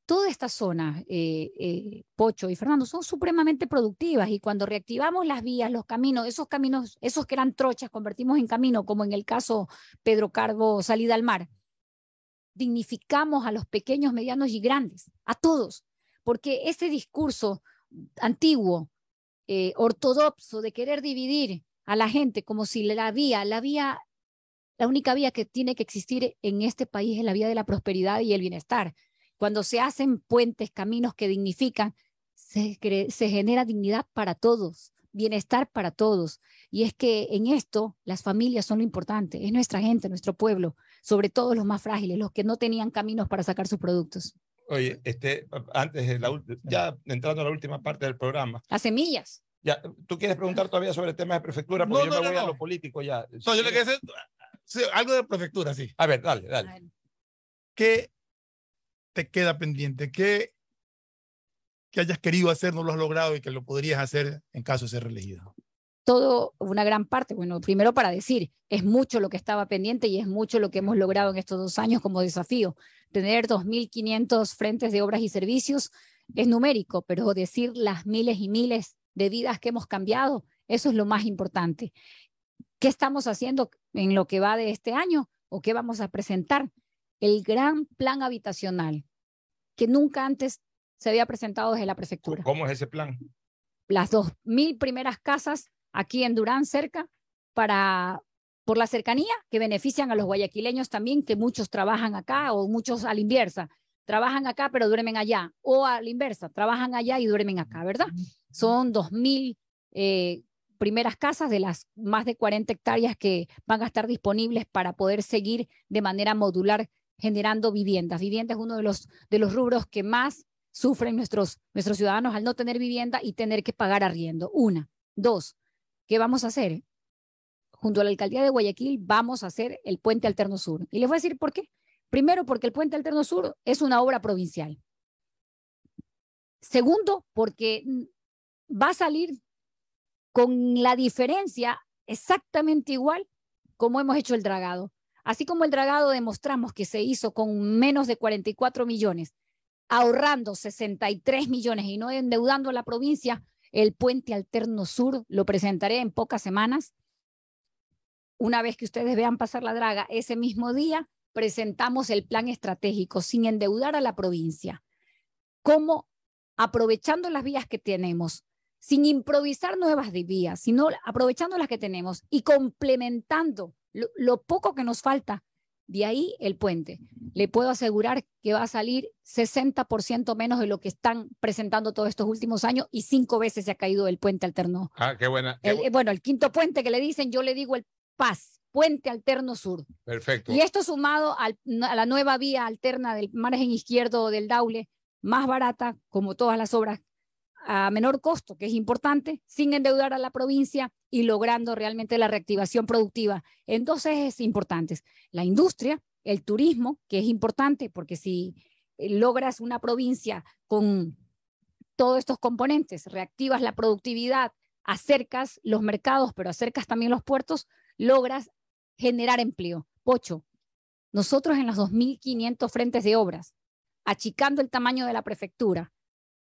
Speaker 20: Toda esta zona, eh, eh, Pocho y Fernando, son supremamente productivas y cuando reactivamos las vías, los caminos, esos caminos, esos que eran trochas, convertimos en camino, como en el caso Pedro Carbo, salida al mar, dignificamos a los pequeños, medianos y grandes, a todos, porque ese discurso antiguo, eh, ortodoxo de querer dividir a la gente como si la vía, la vía, la única vía que tiene que existir en este país es la vía de la prosperidad y el bienestar. Cuando se hacen puentes, caminos que dignifican, se, cre- se genera dignidad para todos, bienestar para todos. Y es que en esto las familias son lo importante, es nuestra gente, nuestro pueblo, sobre todo los más frágiles, los que no tenían caminos para sacar sus productos.
Speaker 1: Oye, este, antes de la ya entrando a la última parte del programa,
Speaker 20: Las semillas.
Speaker 1: ya, ¿tú quieres preguntar todavía sobre temas de prefectura? Porque
Speaker 21: No,
Speaker 1: yo
Speaker 21: no,
Speaker 1: me
Speaker 21: no,
Speaker 1: voy a
Speaker 21: no.
Speaker 1: lo político ya.
Speaker 21: No, yo le quería sí, algo de prefectura, sí.
Speaker 1: A ver, dale, dale.
Speaker 21: ¿Qué te queda pendiente? ¿Qué que hayas querido hacer, no lo has logrado y que lo podrías hacer en caso de ser reelegido?
Speaker 20: todo, una gran parte, bueno, primero para decir, es mucho lo que estaba pendiente y es mucho lo que hemos logrado en estos dos años como desafío. Tener 2.500 frentes de obras y servicios es numérico, pero decir las miles y miles de vidas que hemos cambiado, eso es lo más importante. ¿Qué estamos haciendo en lo que va de este año o qué vamos a presentar? El gran plan habitacional que nunca antes se había presentado desde la prefectura
Speaker 1: ¿Cómo es ese plan?
Speaker 20: las dos mil primeras casas aquí en Durán cerca para por la cercanía que benefician a los guayaquileños también que muchos trabajan acá o muchos a la inversa trabajan acá pero duermen allá o a la inversa trabajan allá y duermen acá verdad son dos mil eh, primeras casas de las más de 40 hectáreas que van a estar disponibles para poder seguir de manera modular generando viviendas. Vivienda es uno de los, de los rubros que más sufren nuestros, nuestros ciudadanos al no tener vivienda y tener que pagar arriendo. Una. Dos, ¿qué vamos a hacer? Junto a la alcaldía de Guayaquil vamos a hacer el puente alterno sur. Y les voy a decir por qué. Primero, porque el puente alterno sur es una obra provincial. Segundo, porque va a salir con la diferencia exactamente igual como hemos hecho el dragado. Así como el dragado demostramos que se hizo con menos de 44 millones, ahorrando 63 millones y no endeudando a la provincia, el puente alterno sur lo presentaré en pocas semanas. Una vez que ustedes vean pasar la draga, ese mismo día presentamos el plan estratégico sin endeudar a la provincia. Cómo aprovechando las vías que tenemos, sin improvisar nuevas vías, sino aprovechando las que tenemos y complementando lo, lo poco que nos falta de ahí el puente. Le puedo asegurar que va a salir 60% menos de lo que están presentando todos estos últimos años y cinco veces se ha caído el puente alterno.
Speaker 1: Ah, qué buena. qué
Speaker 20: El-
Speaker 1: bu-
Speaker 20: eh, bueno, el quinto puente que le dicen, yo le digo el PAS, Puente Alterno Sur.
Speaker 1: Perfecto.
Speaker 20: Y esto sumado al- a la nueva vía alterna del margen izquierdo del Daule, más barata, como todas las obras, a menor costo, que es importante, sin endeudar a la provincia y logrando realmente la reactivación productiva en dos ejes importantes. La industria, el turismo, que es importante, porque si eh, logras una provincia con todos estos componentes, reactivas la productividad, acercas los mercados, pero acercas también los puertos, logras generar empleo. Pocho, nosotros en los 2.500 frentes de obras, achicando el tamaño de la prefectura,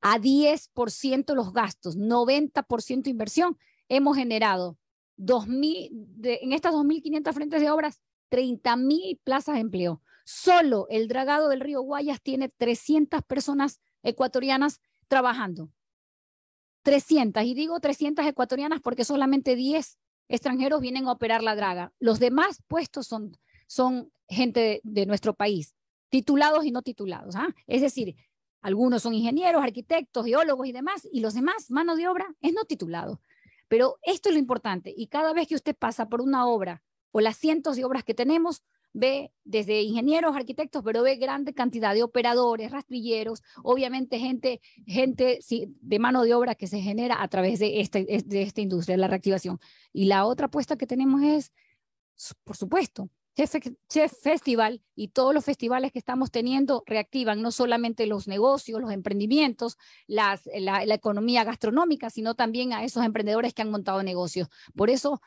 Speaker 20: a 10% los gastos, 90% inversión, hemos generado 2.000 de- en estas 2.500 frentes de obras, 30.000 plazas de empleo. Solo el dragado del río Guayas tiene 300 personas ecuatorianas trabajando. 300, y digo 300 ecuatorianas porque solamente 10 extranjeros vienen a operar la draga. Los demás puestos son, son gente de, nuestro país, titulados y no titulados. ¿ah? Es decir, algunos son ingenieros, arquitectos, geólogos y demás, y los demás, mano de obra, es no titulado. Pero esto es lo importante, y cada vez que usted pasa por una obra o las cientos de obras que tenemos, ve desde ingenieros, arquitectos, pero ve grande cantidad de operadores, rastrilleros, obviamente gente, gente sí, de mano de obra que se genera a través de esta, de esta industria, la reactivación. Y la otra apuesta que tenemos es, por supuesto, Chef, Festival y todos los festivales que estamos teniendo reactivan no solamente los negocios, los emprendimientos, la economía gastronómica, sino también a esos emprendedores que han montado negocios. Por eso,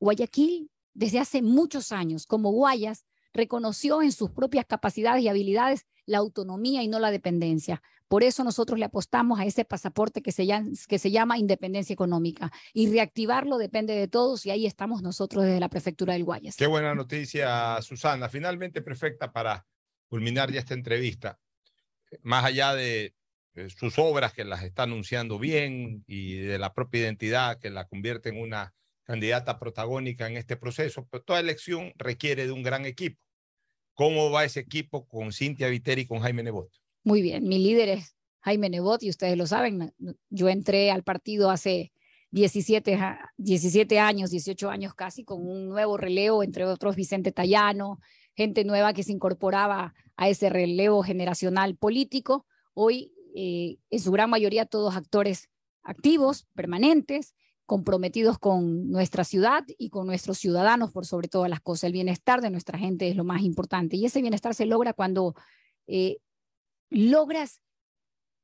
Speaker 20: Guayaquil, desde hace muchos años, como Guayas, reconoció en sus propias capacidades y habilidades la autonomía y no la dependencia. Por eso nosotros le apostamos a ese pasaporte que se llama, independencia económica. Y reactivarlo depende de todos y ahí estamos nosotros desde la prefectura del Guayas.
Speaker 1: Qué buena noticia, Susana. Finalmente, perfecta para culminar ya esta entrevista. Más allá de sus obras que las está anunciando bien y de la propia identidad que la convierte en una candidata protagónica en este proceso, pero toda elección requiere de un gran equipo. ¿Cómo va ese equipo con Cintia Viteri y con Jaime Nebot?
Speaker 20: Muy bien, mi líder es Jaime Nebot y ustedes lo saben, yo entré al partido hace 17, a- 17 años, 18 años casi, con un nuevo relevo, entre otros Vicente Tallano, gente nueva que se incorporaba a ese relevo generacional político. Hoy, eh, en su gran mayoría, todos actores activos, permanentes, comprometidos con nuestra ciudad y con nuestros ciudadanos por sobre todas las cosas. El bienestar de nuestra gente es lo más importante y ese bienestar se logra cuando eh, logras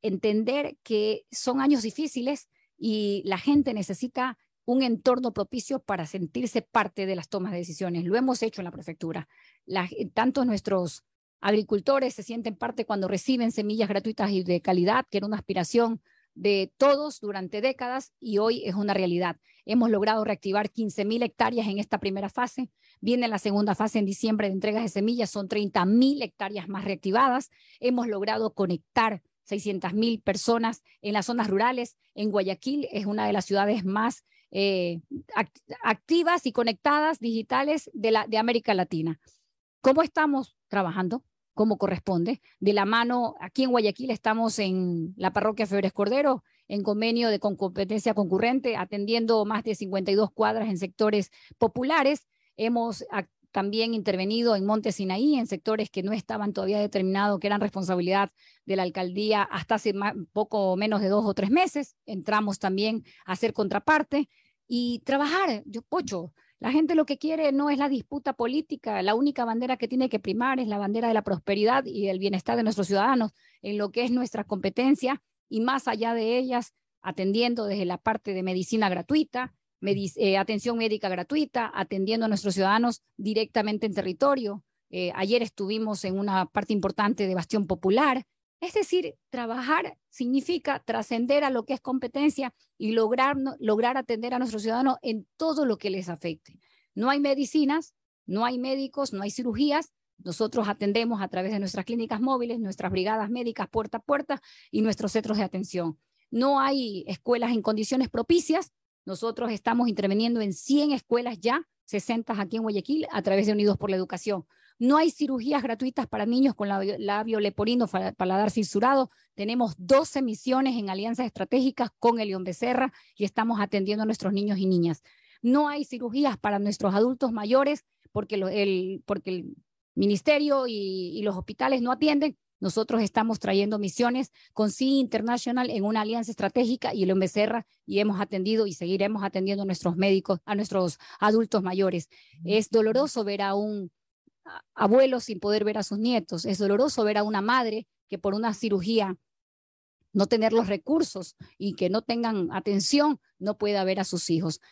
Speaker 20: entender que son años difíciles y la gente necesita un entorno propicio para sentirse parte de las tomas de decisiones. Lo hemos hecho en la prefectura. La- tanto nuestros agricultores se sienten parte cuando reciben semillas gratuitas y de calidad, que era una aspiración de todos durante décadas y hoy es una realidad. Hemos logrado reactivar 15 mil hectáreas en esta primera fase. Viene la segunda fase en diciembre de entregas de semillas, son 30 mil hectáreas más reactivadas. Hemos logrado conectar 600 mil personas en las zonas rurales. En Guayaquil es una de las ciudades más eh, act- activas y conectadas digitales de, la, de América Latina. ¿Cómo estamos trabajando? Como corresponde. De la mano, aquí en Guayaquil estamos en la parroquia Febres Cordero, en convenio de competencia concurrente, atendiendo más de 52 cuadras en sectores populares. Hemos también intervenido en Monte Sinaí, en sectores que no estaban todavía determinados, que eran responsabilidad de la alcaldía hasta hace poco menos de dos o tres meses. Entramos también a hacer contraparte y trabajar. Yo, Pocho, la gente lo que quiere no es la disputa política, la única bandera que tiene que primar es la bandera de la prosperidad y del bienestar de nuestros ciudadanos, en lo que es nuestra competencia y más allá de ellas, atendiendo desde la parte de medicina gratuita, eh, atención médica gratuita, atendiendo a nuestros ciudadanos directamente en territorio. Eh, ayer estuvimos en una parte importante de Bastión Popular. Es decir, trabajar significa trascender a lo que es competencia y lograr, lograr atender a nuestros ciudadanos en todo lo que les afecte. No hay medicinas, no hay médicos, no hay cirugías. Nosotros atendemos a través de nuestras clínicas móviles, nuestras brigadas médicas puerta a puerta y nuestros centros de atención. No hay escuelas en condiciones propicias. Nosotros estamos interviniendo en 100 escuelas ya, 60 aquí en Guayaquil, a través de Unidos por la Educación. No hay cirugías gratuitas para niños con labio, leporino, paladar fisurado. Tenemos 12 misiones en alianzas estratégicas con Elión Becerra y estamos atendiendo a nuestros niños y niñas. No hay cirugías para nuestros adultos mayores porque, el, porque el ministerio y los hospitales no atienden. Nosotros estamos trayendo misiones con CI International en una alianza estratégica y Elión Becerra y hemos atendido y seguiremos atendiendo a nuestros médicos, a nuestros adultos mayores. Es doloroso ver a un abuelo sin poder ver a sus nietos. Es doloroso ver a una madre que por una cirugía no tener los recursos y que no tengan atención, no pueda ver a sus hijos.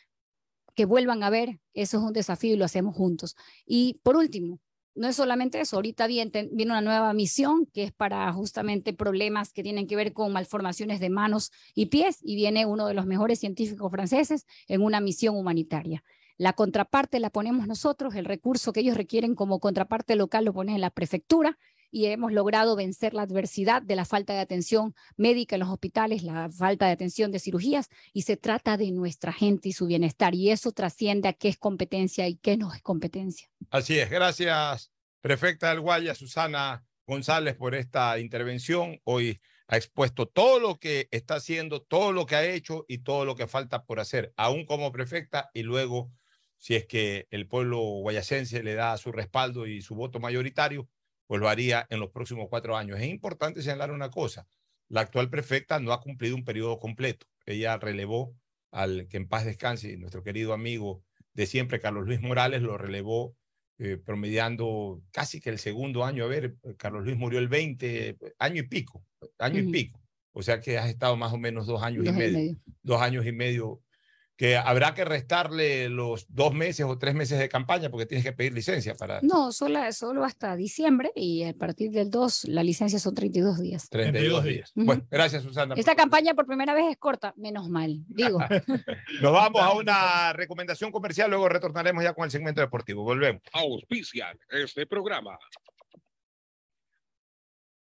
Speaker 20: Que vuelvan a ver, eso es un desafío y lo hacemos juntos. Y por último, no es solamente eso, ahorita viene, una nueva misión que es para justamente problemas que tienen que ver con malformaciones de manos y pies y viene uno de los mejores científicos franceses en una misión humanitaria. La contraparte la ponemos nosotros, el recurso que ellos requieren como contraparte local lo ponen en la prefectura y hemos logrado vencer la adversidad de la falta de atención médica en los hospitales, la falta de atención de cirugías y se trata de nuestra gente y su bienestar y eso trasciende a qué es competencia y qué no es competencia.
Speaker 1: Así es. Gracias, prefecta del Guaya, Susana González, por esta intervención. Hoy ha expuesto todo lo que está haciendo, todo lo que ha hecho y todo lo que falta por hacer, aún como prefecta y luego, si es que el pueblo guayacense le da su respaldo y su voto mayoritario, pues lo haría en los próximos cuatro años. Es importante señalar una cosa. La actual prefecta no ha cumplido un periodo completo. Ella relevó al que en paz descanse, nuestro querido amigo de siempre, Carlos Luis Morales, lo relevó eh, promediando casi que el segundo año. A ver, Carlos Luis murió el 20, año y pico, año y pico. O sea que has estado más o menos dos años
Speaker 20: Dos
Speaker 1: y medio. Dos años y medio, que habrá que restarle los dos meses o tres meses de campaña porque tienes que pedir licencia para
Speaker 20: No, solo, solo hasta diciembre y a partir del 2 la licencia son 32 días.
Speaker 1: 32 días.
Speaker 20: Ujú.
Speaker 1: Bueno, gracias Susana.
Speaker 20: Esta campaña por primera vez es corta, menos mal, digo. [laughs]
Speaker 1: Nos [laughs] vamos a una recomendación comercial, luego retornaremos ya con el segmento deportivo. Volvemos.
Speaker 11: Auspician este programa.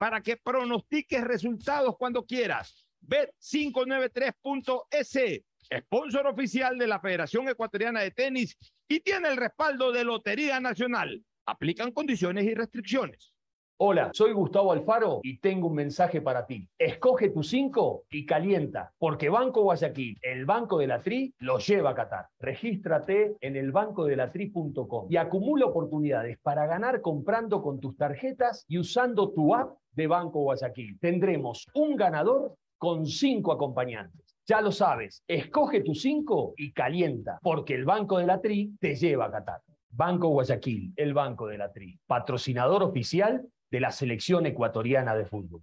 Speaker 1: para que pronostiques resultados cuando quieras. Bet593.es, sponsor oficial de la Federación Ecuatoriana de Tenis y tiene el respaldo de Lotería Nacional. Aplican condiciones y restricciones.
Speaker 18: Hola, soy Gustavo Alfaro y tengo un mensaje para ti. Escoge tu 5 y calienta, porque Banco Guayaquil, el Banco de la Tri, lo lleva a Qatar. Regístrate en elbancodelatri.com y acumula oportunidades para ganar comprando con tus tarjetas y usando tu app de Banco Guayaquil. Tendremos un ganador con cinco acompañantes. Ya lo sabes, escoge tu 5 y calienta, porque el Banco de la Tri te lleva a Qatar. Banco Guayaquil, el Banco de la Tri, patrocinador oficial de la selección ecuatoriana de fútbol.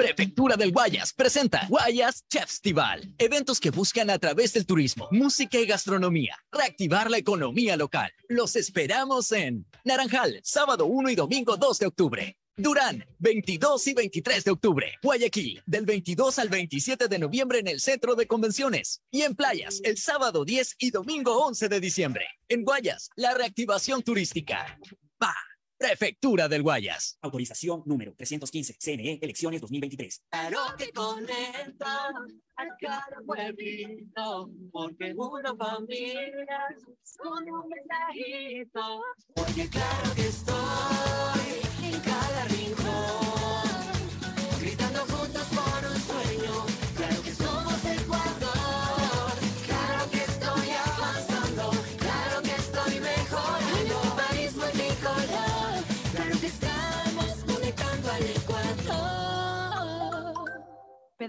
Speaker 23: Prefectura del Guayas presenta Guayas Festival. Eventos que buscan a través del turismo, música y gastronomía reactivar la economía local. Los esperamos en Naranjal, sábado 1 y domingo 2 de octubre. Durán, 22 y 23 de octubre. Guayaquil, del 22 al 27 de noviembre en el Centro de Convenciones. Y en Playas, el sábado 10 y domingo 11 de diciembre. En Guayas, la reactivación turística. Va. Prefectura del Guayas.
Speaker 5: Autorización número 315, CNE, elecciones 2023.
Speaker 13: Claro que conecta a cada pueblito, porque una familia con un mensajito. Porque claro que estoy en cada rincón,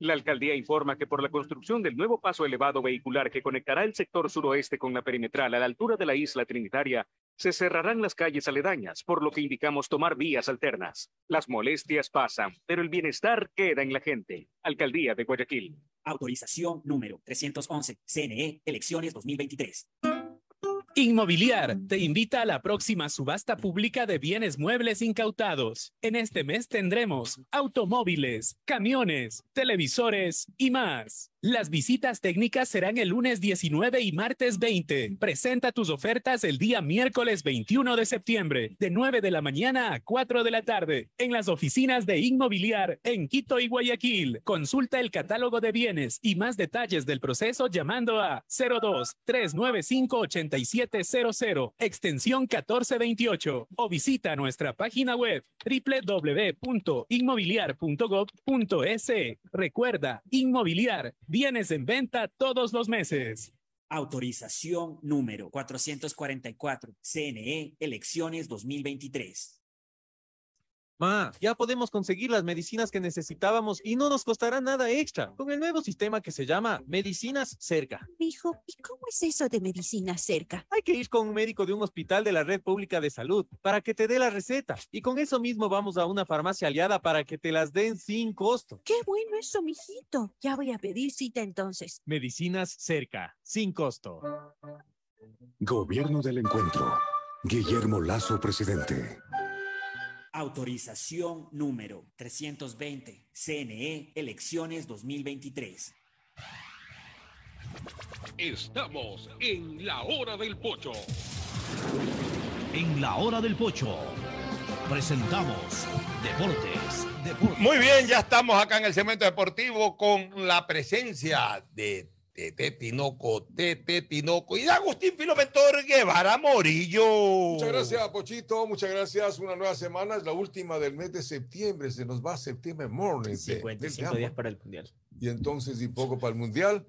Speaker 4: La alcaldía informa que por la construcción del nuevo paso elevado vehicular que conectará el sector suroeste con la perimetral a la altura de la isla Trinitaria, se cerrarán las calles aledañas, por lo que indicamos tomar vías alternas. Las molestias pasan, pero el bienestar queda en la gente. Alcaldía de Guayaquil.
Speaker 5: Autorización número 311, CNE, elecciones 2023.
Speaker 24: Inmobiliar te invita a la próxima subasta pública de bienes muebles incautados. En este mes tendremos automóviles, camiones, televisores y más. Las visitas técnicas serán el lunes 19 y martes 20. Presenta tus ofertas el día miércoles 21 de septiembre, de 9 de la mañana a 4 de la tarde, en las oficinas de Inmobiliar en Quito y Guayaquil. Consulta el catálogo de bienes y más detalles del proceso llamando a 02 395 8700 extensión 1428 o visita nuestra página web www.inmobiliar.gov.es. Recuerda, Inmobiliar, bienes en venta todos los meses.
Speaker 5: Autorización número 444, CNE, elecciones 2023.
Speaker 12: Ma, ya podemos conseguir las medicinas que necesitábamos y no nos costará nada extra con el nuevo sistema que se llama Medicinas Cerca.
Speaker 15: Hijo, ¿y cómo es eso de medicina cerca?
Speaker 12: Hay que ir con un médico de un hospital de la red pública de salud para que te dé la receta y con eso mismo vamos a una farmacia aliada para que te las den sin costo.
Speaker 15: Qué bueno eso, mijito. Ya voy a pedir cita entonces.
Speaker 12: Medicinas Cerca, sin costo.
Speaker 9: Gobierno del Encuentro. Guillermo Lazo, presidente.
Speaker 5: Autorización número 320, CNE, elecciones 2023.
Speaker 25: Estamos en la hora del pocho.
Speaker 3: En la hora del pocho presentamos Deportes. Deportes.
Speaker 1: Muy bien, ya estamos acá en el segmento deportivo con la presencia de Tete Tinoco, Tete Tinoco y de Agustín Filomentor Guevara Morillo.
Speaker 26: Muchas gracias, Pochito. Muchas gracias. Una nueva semana, es la última del mes de septiembre. Se nos va septiembre morning.
Speaker 27: 55 días para el Mundial.
Speaker 26: Y entonces, y poco para el Mundial.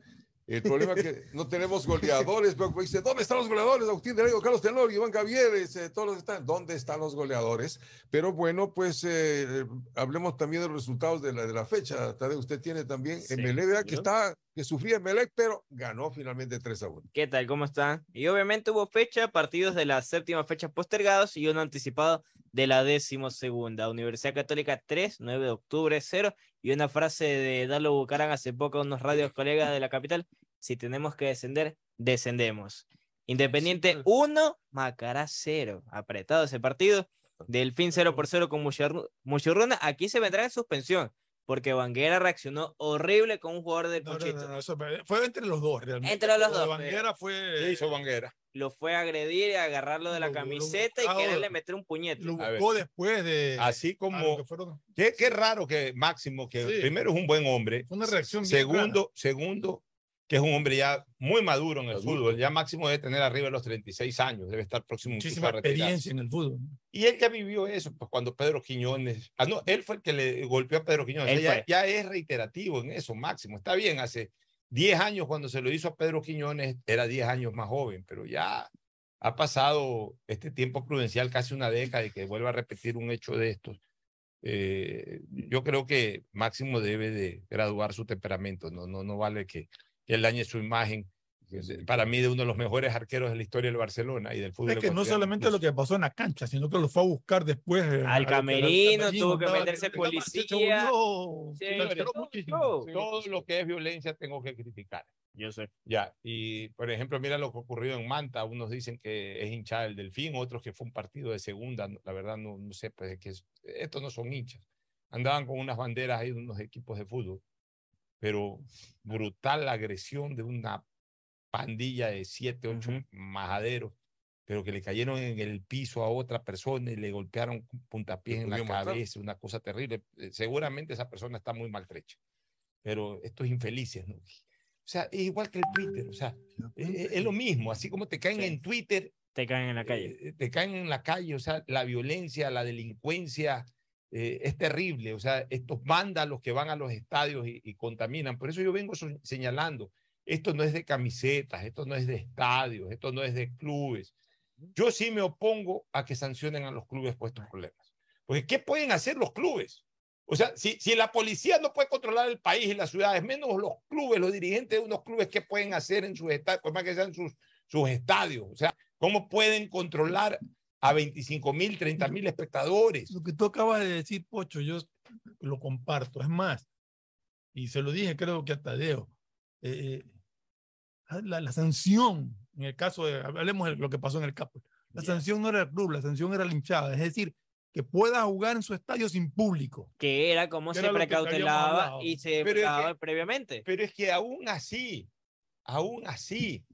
Speaker 26: El problema es que no tenemos goleadores. Pero dice, ¿dónde están los goleadores? Agustín de Leo, Carlos Tenor, Iván Gavieres, eh, todos están. ¿Dónde están los goleadores? Pero bueno, pues eh, hablemos también de los resultados de la, de la fecha. Tadeo, usted tiene también
Speaker 27: Sí,
Speaker 26: MLB, que está, que sufría Melec, pero ganó finalmente 3 a 1.
Speaker 27: ¿Qué tal? ¿Cómo están? Y obviamente hubo fecha, partidos de la séptima fecha postergados y uno anticipado de la décimo segunda. Universidad Católica 3, 9 de octubre 0. Y una frase de Dalo Bucaran hace poco a unos radios colegas de la capital. Si tenemos que descender, descendemos. Independiente 1, Macará 0. Apretado ese partido. Delfín 0 por 0 con Muchurru- Muchurruna. Aquí se vendrá en suspensión. Porque Vanguera reaccionó horrible con un jugador del
Speaker 21: No, no,
Speaker 27: Pochito.
Speaker 21: no, no, eso me- fue entre los dos, realmente.
Speaker 27: Entre los dos,
Speaker 21: Banguera fue.
Speaker 1: ¿Qué hizo Banguera?
Speaker 27: Lo fue a agredir y a agarrarlo de la
Speaker 21: Lo- lo-
Speaker 27: camiseta y
Speaker 21: ahora-
Speaker 27: quererle meter un puñete.
Speaker 21: Lo buscó después de.
Speaker 1: Así como.
Speaker 21: que fueron-
Speaker 1: Qué, qué raro que Máximo, que
Speaker 21: Sí.
Speaker 1: primero es un buen hombre.
Speaker 21: Fue una reacción bien
Speaker 1: Segundo, segundo, que es un hombre ya muy maduro en el fútbol. Ya Máximo debe tener arriba de los 36 años, debe estar próximo
Speaker 21: muchísima
Speaker 1: a
Speaker 21: experiencia en el fútbol.
Speaker 1: Y él ya vivió eso, pues cuando Pedro Quiñones, ah, no, él fue el que le golpeó a Pedro Quiñones, ya, ya es reiterativo en eso, Máximo, está bien, hace 10 años cuando se lo hizo a Pedro Quiñones, era 10 años más joven, pero ya ha pasado este tiempo prudencial, casi una década, y que vuelva a repetir un hecho de estos. Eh, yo creo que Máximo debe de graduar su temperamento, no, no, no vale que, que él dañe su imagen, para mí de uno de los mejores arqueros de la historia del Barcelona y del fútbol.
Speaker 21: Es que no solamente
Speaker 1: incluso.
Speaker 21: lo que pasó en la cancha, sino que lo fue a buscar después. eh,
Speaker 27: Al
Speaker 21: lo que-
Speaker 27: camerino, tuvo que meterse policía.
Speaker 21: se volvió-
Speaker 27: Sí,
Speaker 21: se alteró
Speaker 27: todo,
Speaker 21: muchísimo.
Speaker 27: todo.
Speaker 1: todo lo que es violencia tengo que criticar.
Speaker 27: Yo sé.
Speaker 1: Ya, y por ejemplo, mira lo que ocurrió en Manta. Unos dicen que es hinchada del Delfín, otros que fue un partido de segunda. La verdad, no, no sé, pues es que es- estos no son hinchas. Andaban con unas banderas ahí de unos equipos de fútbol, pero brutal la agresión de una pandilla de siete, ocho majaderos, pero que le cayeron en el piso a otra persona y le golpearon puntapiés en la cabeza, una cosa terrible. Eh, Seguramente esa persona está muy maltrecha, pero estos infelices, ¿no? O sea, es igual que el Twitter, o sea, es, es lo mismo, así como te caen
Speaker 27: Sí.
Speaker 1: en Twitter,
Speaker 27: Te caen en la calle.
Speaker 1: eh, te caen en la calle, o sea, la violencia, la delincuencia eh, es terrible, o sea, estos vándalos que van a los estadios y, y contaminan, por eso yo vengo so- señalando, esto no es de camisetas, esto no es de estadios, esto no es de clubes. Yo sí me opongo a que sancionen a los clubes por estos problemas, porque ¿qué pueden hacer los clubes? O sea, si, si la policía no puede controlar el país y las ciudades, menos los clubes, los dirigentes de unos clubes, ¿qué pueden hacer en sus estadios? Por más que sean sus, sus estadios. O sea, ¿cómo pueden controlar a 25 mil, 30 mil espectadores?
Speaker 21: Lo que tú acabas de decir, Pocho, yo lo comparto. Es más, y se lo dije creo que a Tadeo, eh, la, la sanción, en el caso de, hablemos de lo que pasó en el Capo, la sanción no era el club, la sanción era la hinchada, es decir, que pueda jugar en su estadio sin público.
Speaker 27: Que era como
Speaker 21: Que
Speaker 27: se
Speaker 21: era
Speaker 27: precautelaba y se precautelaba previamente.
Speaker 1: Pero es que aún así, aún así,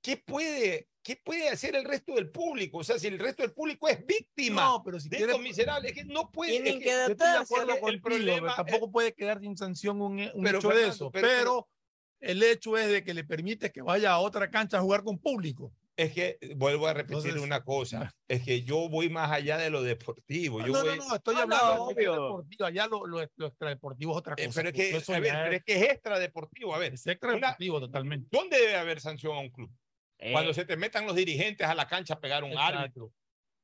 Speaker 1: ¿qué puede, ¿qué puede hacer el resto del público? O sea, si el resto del público es víctima
Speaker 21: No, pero si
Speaker 1: de estos miserables, es que no puede.
Speaker 27: Tienen
Speaker 1: es que-
Speaker 27: que
Speaker 21: de
Speaker 1: el problema
Speaker 21: pero tampoco puede quedar sin sanción un, un
Speaker 1: Pero,
Speaker 21: hecho de eso,
Speaker 1: pero-
Speaker 21: pero, el hecho es de que le permite que vaya a otra cancha a jugar con público.
Speaker 1: Es que vuelvo a repetir
Speaker 21: Entonces,
Speaker 1: una cosa, es que yo voy más allá de lo deportivo.
Speaker 21: No,
Speaker 1: Yo
Speaker 21: no,
Speaker 1: voy-
Speaker 21: no, no, estoy
Speaker 27: Ah, no,
Speaker 21: hablando de lo
Speaker 27: obvio.
Speaker 21: deportivo, allá lo, lo, lo extradeportivo es otra
Speaker 1: Eh,
Speaker 21: cosa.
Speaker 1: pero, es que, ver,
Speaker 21: ya
Speaker 1: pero es que es extradeportivo. A ver,
Speaker 21: es extradeportivo totalmente.
Speaker 1: ¿dónde debe haber sanción a un club?
Speaker 27: Eh,
Speaker 1: Cuando se te metan los dirigentes a la cancha a pegar un
Speaker 21: Exacto.
Speaker 1: árbitro.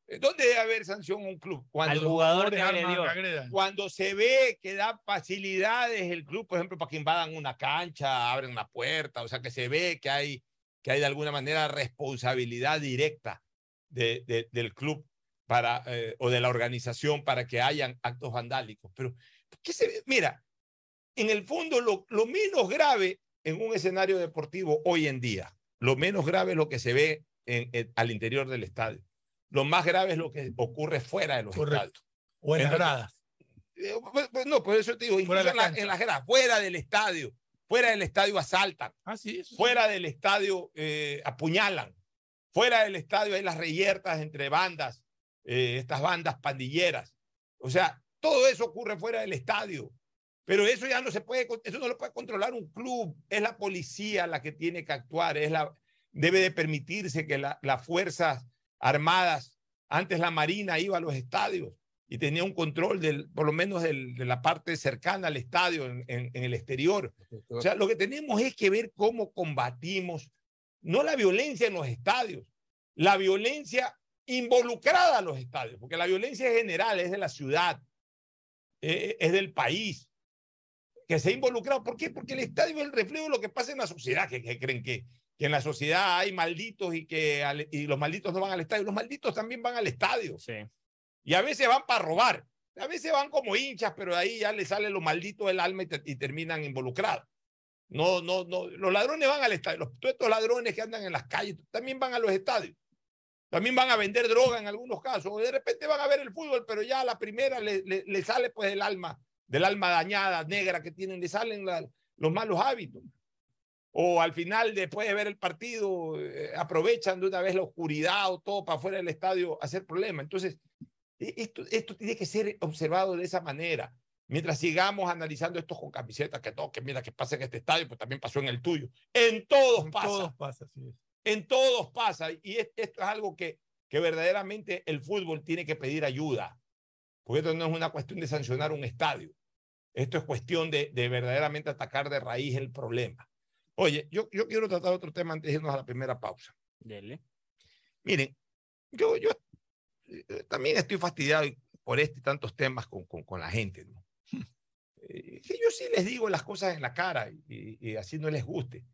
Speaker 1: Eh, ¿Dónde debe haber sanción a un club? Cuando
Speaker 27: Al jugador
Speaker 21: agredan.
Speaker 1: cuando se ve que da facilidades el club, por ejemplo, para que invadan una cancha, abren una puerta, o sea, que se ve que hay, que hay de alguna manera responsabilidad directa de- de- del club para, eh, o de la organización para que hayan actos vandálicos. Pero, ¿qué se ve? Mira, en el fondo, lo, lo menos grave en un escenario deportivo hoy en día, lo menos grave es lo que se ve en- en- al interior del estadio. Lo más grave es lo que ocurre fuera de los
Speaker 21: Correcto.
Speaker 1: estadios.
Speaker 21: O en las
Speaker 1: Entonces,
Speaker 21: gradas.
Speaker 1: Eh, pues, pues, no, por eso te digo, incluso
Speaker 21: la
Speaker 1: en, la- en las gradas, fuera del estadio, fuera del estadio asaltan,
Speaker 21: Ah, sí, eso sí.
Speaker 1: fuera del estadio eh, apuñalan, fuera del estadio hay las reyertas entre bandas, eh, estas bandas pandilleras. O sea, todo eso ocurre fuera del estadio. Pero eso ya no se puede, eso no lo puede controlar un club, es la policía la que tiene que actuar, es la, debe de permitirse que la- las fuerzas armadas, antes la Marina iba a los estadios y tenía un control del, por lo menos de la parte cercana al estadio, en, el exterior. O sea, lo que tenemos es que ver cómo combatimos, no la violencia en los estadios, la violencia involucrada a los estadios, porque la violencia general, es de la ciudad, eh, es del país, que se ha involucrado. ¿Por qué? Porque el estadio es el reflejo de lo que pasa en la sociedad, que, que creen que, que en la sociedad hay malditos y que al- y los malditos no van al estadio. Los malditos también van al estadio.
Speaker 27: Sí.
Speaker 1: Y a veces van para robar. A veces van como hinchas, pero ahí ya les sale lo maldito del alma y, te- y terminan involucrados. No, no, no. Los ladrones van al estadio. Los, todos estos ladrones que andan en las calles también van a los estadios. También van a vender droga en algunos casos. O de repente van a ver el fútbol, pero ya a la primera le, le- le sale pues el alma del alma dañada, negra que tienen, le salen la- los malos hábitos. O al final, después de ver el partido, eh, aprovechan de una vez la oscuridad o todo para fuera del estadio a hacer problemas. Entonces, e- esto, esto tiene que ser observado de esa manera. Mientras sigamos analizando esto con camisetas, que todo, que mira que pasa en este estadio, pues también pasó en el tuyo. En todos pasa.
Speaker 21: Todos pasa, es.
Speaker 1: En todos pasa. Y es- esto es algo que, que verdaderamente el fútbol tiene que pedir ayuda. Porque esto no es una cuestión de sancionar un estadio. Esto es cuestión de, de verdaderamente atacar de raíz el problema. Oye, yo, yo quiero tratar otro tema antes de irnos a la primera pausa.
Speaker 27: Dele.
Speaker 1: Miren, yo, yo eh, también estoy fastidiado por este tantos temas con, con, con la gente. ¿no? [laughs] Eh, que yo sí les digo las cosas en la cara y, y así no les guste.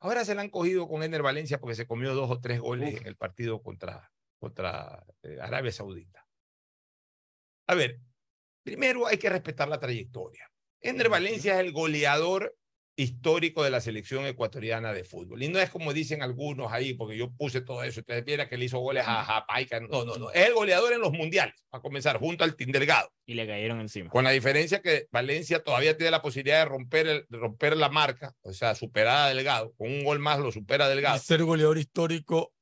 Speaker 1: Ahora se la han cogido con Ener Valencia porque se comió dos o tres goles en el partido contra, contra eh, Arabia Saudita. A ver, primero hay que respetar la trayectoria. Ener Valencia es el goleador histórico de la selección ecuatoriana de fútbol. Y no es como dicen algunos ahí, porque yo puse todo eso. Ustedes vieran que le hizo goles a Jamaica. No, no, no. Es el goleador en los mundiales, a comenzar, junto al Team Delgado.
Speaker 27: Y le cayeron encima.
Speaker 1: Con la diferencia que Valencia todavía tiene la posibilidad de romper, el- de romper la marca, o sea, superar a Delgado. Con un gol más lo supera Delgado.
Speaker 21: Y ser goleador histórico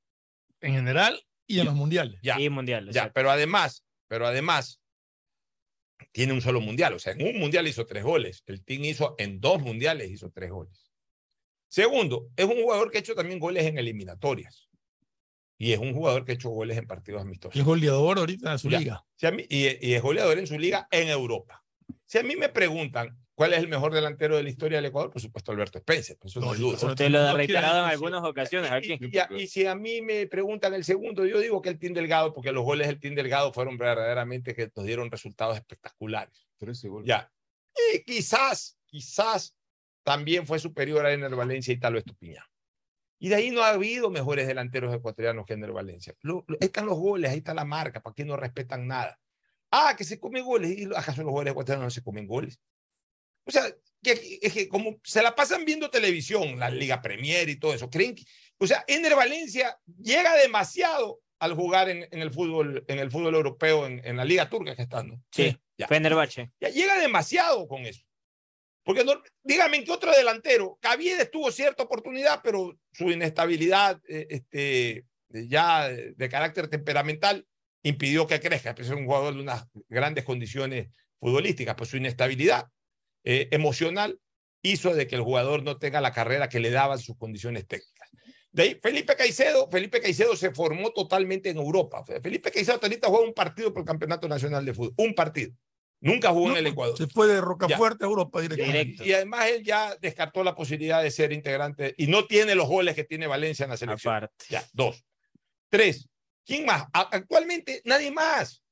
Speaker 21: en general y en los mundiales.
Speaker 1: Ya,
Speaker 27: Y mundial.
Speaker 1: ya, pero además, pero además, tiene un solo mundial. O sea, en un mundial hizo tres goles. El Team hizo en dos mundiales hizo tres goles. Segundo, es un jugador que ha hecho también goles en eliminatorias. Y es un jugador que ha hecho goles en partidos amistosos.
Speaker 21: Es goleador ahorita de su
Speaker 1: Ya.
Speaker 21: liga.
Speaker 1: Si a mí- y, y es goleador en su liga en Europa. Si a mí me preguntan cuál es el mejor delantero de la historia del Ecuador, por supuesto Alberto Spencer. pues eso no hay duda.
Speaker 27: Usted lo ha
Speaker 1: No
Speaker 27: reiterado en [laughs] algunas ocasiones aquí.
Speaker 1: y, a- y si a mí me preguntan el segundo, yo digo que el Team Delgado, porque los goles del Team Delgado fueron verdaderamente que nos dieron resultados espectaculares. Ya. Y quizás, quizás también fue superior a Ener Valencia y Talo Estupiñán. Y de ahí no ha habido mejores delanteros ecuatorianos que Ener Valencia. Lo- lo- ahí están los goles, ahí está la marca, para que no respetan nada. Ah, que se comen goles. ¿Y acaso los jugadores ecuatorianos no se comen goles? O sea, que, es que como se la pasan viendo televisión, la Liga Premier y todo eso, creen que, o sea, Ener Valencia llega demasiado al jugar en, en el fútbol, en el fútbol europeo, en, en la Liga Turca que está, ¿no?
Speaker 27: Sí,
Speaker 1: Ya.
Speaker 27: Fenerbahce.
Speaker 1: Ya llega demasiado con eso. Porque no, dígame en qué otro delantero, Caviedes tuvo cierta oportunidad, pero su inestabilidad eh, este, ya de, de carácter temperamental impidió que crezca. Es un jugador de unas grandes condiciones futbolísticas, pues su inestabilidad eh, emocional hizo de que el jugador no tenga la carrera que le daban sus condiciones técnicas. De ahí, Felipe Caicedo, Felipe Caicedo se formó totalmente en Europa. Felipe Caicedo ahorita juega un partido por el Campeonato Nacional de Fútbol, un partido. Nunca jugó en el Ecuador.
Speaker 21: Se fue de Rocafuerte a Europa directamente.
Speaker 1: Y, y además él ya descartó la posibilidad de ser integrante y no tiene los goles que tiene Valencia en la selección. Ya, dos. Tres. ¿Quién más? Actualmente nadie más.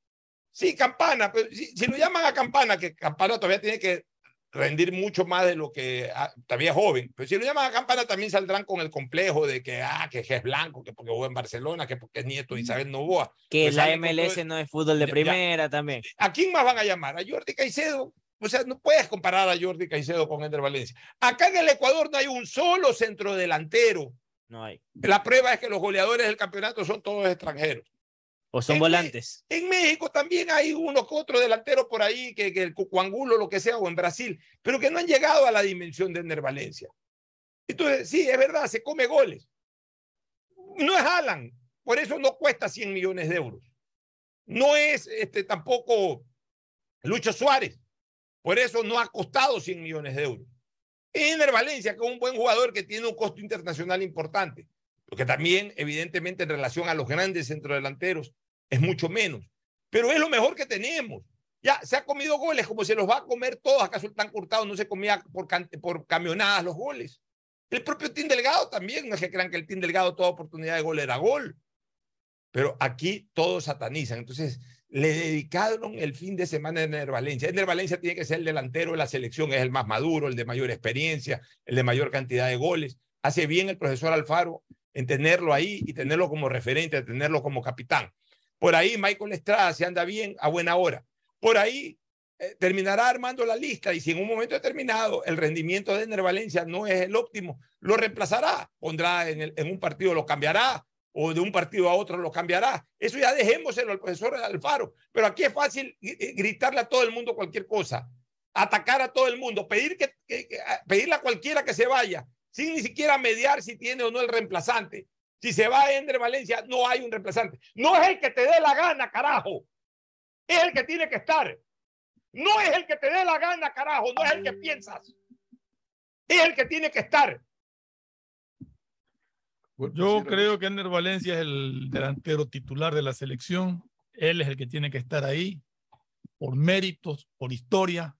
Speaker 1: Sí, Campana, pero si, si lo llaman a Campana, que Campana todavía tiene que rendir mucho más de lo que ah, todavía es joven, pero si lo llaman a Campana también saldrán con el complejo de que, ah, que es blanco, que porque jugó en Barcelona, que porque es nieto de Isabel Novoa.
Speaker 27: Que
Speaker 1: Pues
Speaker 27: la MLS no es fútbol de
Speaker 1: Ya, ya.
Speaker 27: primera también.
Speaker 1: ¿A quién más van a llamar? ¿A Jordi Caicedo? O sea, no puedes comparar a Jordi Caicedo con Ender Valencia. Acá en el Ecuador no hay un solo centro delantero.
Speaker 27: No hay.
Speaker 1: La prueba es que los goleadores del campeonato son todos extranjeros.
Speaker 27: O son
Speaker 1: En
Speaker 27: volantes.
Speaker 1: En México también hay uno que otro delantero por ahí, que, que el Cucuangulo, lo que sea, o en Brasil, pero que no han llegado a la dimensión de Ender Valencia. Entonces, sí, es verdad, se come goles. No es Alan, por eso no cuesta 100 millones de euros. No es este, tampoco Lucho Suárez, por eso no ha costado 100 millones de euros. Ener Valencia, que es un buen jugador que tiene un costo internacional importante, porque también, evidentemente, en relación a los grandes centrodelanteros, es mucho menos. Pero es lo mejor que tenemos. Ya se ha comido goles como se los va a comer todos. ¿Acaso el tan no se comía por, por camionadas los goles? El propio Team Delgado también, no es que crean que el Team Delgado toda oportunidad de gol era gol. Pero aquí todos satanizan. Entonces, le dedicaron el fin de semana a Ener Valencia. Ener Valencia tiene que ser el delantero de la selección, es el más maduro, el de mayor experiencia, el de mayor cantidad de goles. Hace bien el profesor Alfaro en tenerlo ahí y tenerlo como referente, tenerlo como capitán. Por ahí Michael Estrada se anda bien a buena hora. Por ahí eh, terminará armando la lista y si en un momento determinado el rendimiento de Ener Valencia no es el óptimo, lo reemplazará, pondrá en, un partido, lo cambiará o de un partido a otro lo cambiará. Eso ya dejémoselo al profesor Alfaro. Pero aquí es fácil eh, gritarle a todo el mundo cualquier cosa. atacar a todo el mundo, pedirle a cualquiera que se vaya, sin ni siquiera mediar si tiene o no el reemplazante. Si se va Ender Valencia, no hay un reemplazante. No es el que te dé la gana, carajo. Es el que tiene que estar. No es el que te dé la gana, carajo. No es el que piensas. Es el que tiene que estar.
Speaker 2: Yo creo que Ender Valencia es el delantero titular de la selección. Él es el que tiene que estar ahí por méritos, por historia.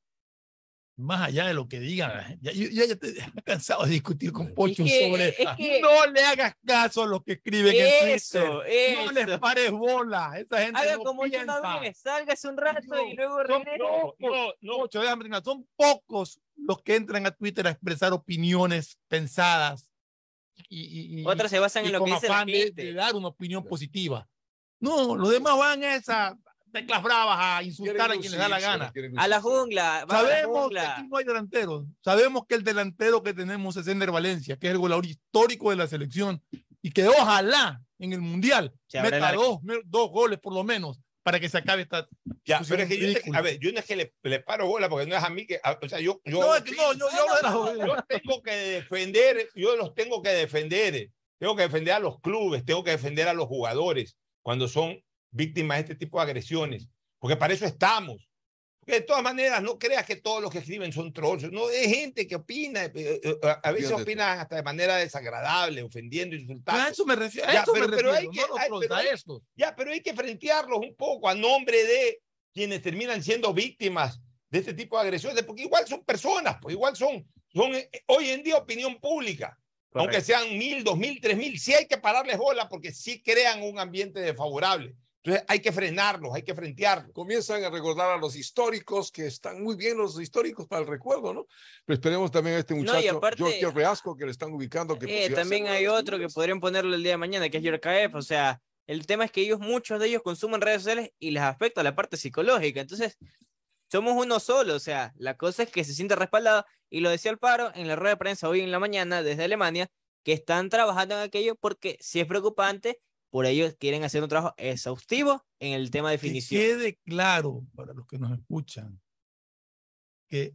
Speaker 2: Más allá de lo que digan, ya, yo ya, he cansado de discutir con Pocho
Speaker 27: que-
Speaker 2: sobre
Speaker 27: es que-
Speaker 2: No le hagas caso a los que escriben en
Speaker 27: Eso,
Speaker 2: Twitter. No les pares bola. Esa gente
Speaker 27: Haga
Speaker 2: no
Speaker 27: como yo
Speaker 2: piensa.
Speaker 27: vez, sálgase un rato y luego
Speaker 2: Son
Speaker 27: regrese.
Speaker 2: pocos, Pocho, déjame terminar. Son pocos los que entran a Twitter a expresar opiniones pensadas. Y,
Speaker 27: Otros se basan
Speaker 2: y
Speaker 27: en lo que dice la
Speaker 2: afán de-
Speaker 27: gente.
Speaker 2: de dar una opinión positiva. No, los demás van a esas teclas bravas a insultar a quien les da la gana.
Speaker 27: A la jungla, a la
Speaker 2: Sabemos que
Speaker 27: jungla.
Speaker 2: aquí no hay delanteros. Sabemos que el delantero que tenemos es Ender Valencia, que es el goleador histórico de la selección y que ojalá en el Mundial
Speaker 27: Se
Speaker 2: meta dos, dos goles por lo menos para que se acabe esta.
Speaker 1: Ya, pero es que yo, te- a ver, yo no es que le, le paro bola porque no es a mí que, a- o sea, yo, yo,
Speaker 2: No, es que no, yo- yo la jodida.
Speaker 1: yo tengo que defender, yo los tengo que defender, tengo que defender a los clubes, tengo que defender a los jugadores cuando son víctimas de este tipo de agresiones, porque para eso estamos. Porque de todas maneras, no creas que todos los que escriben son trolls, no, es gente que opina, eh, eh, a, a veces opinan hasta de manera desagradable, ofendiendo, insultando.
Speaker 2: A eso me refiero, a
Speaker 1: Ya,
Speaker 2: eso
Speaker 1: pero-
Speaker 2: me
Speaker 1: pero
Speaker 2: refiero,
Speaker 1: hay que-
Speaker 2: no
Speaker 1: hay- pero hay-
Speaker 2: estos.
Speaker 1: ya, pero hay que frentearlos un poco a nombre de quienes terminan siendo víctimas de este tipo de agresiones, porque igual son personas, pues igual son, son eh, hoy en día opinión pública. Aunque
Speaker 27: Correcto.
Speaker 1: sean mil, dos mil, tres mil, sí hay que pararles bola porque sí crean un ambiente desfavorable. Entonces hay que frenarlos, hay que frentearlos.
Speaker 26: Comienzan a recordar a los históricos, que están muy bien los históricos para el recuerdo, ¿no? Pero esperemos también a este
Speaker 27: No,
Speaker 26: muchacho,
Speaker 27: aparte-
Speaker 26: Jorge Reasco, que le están ubicando. Que
Speaker 27: Eh, también hay otro que podrían ponerlo el día de mañana, que es Yorkaef. O sea, el tema es que ellos, muchos de ellos consumen redes sociales y les afecta la parte psicológica. Entonces, somos uno solo. O sea, la cosa es que se siente respaldado. Y lo decía Alparo en la rueda de prensa hoy en la mañana desde Alemania, que están trabajando en aquello porque si es preocupante, por ello quieren hacer un trabajo exhaustivo en el tema de
Speaker 2: que
Speaker 27: definición.
Speaker 2: quede claro para los que nos escuchan que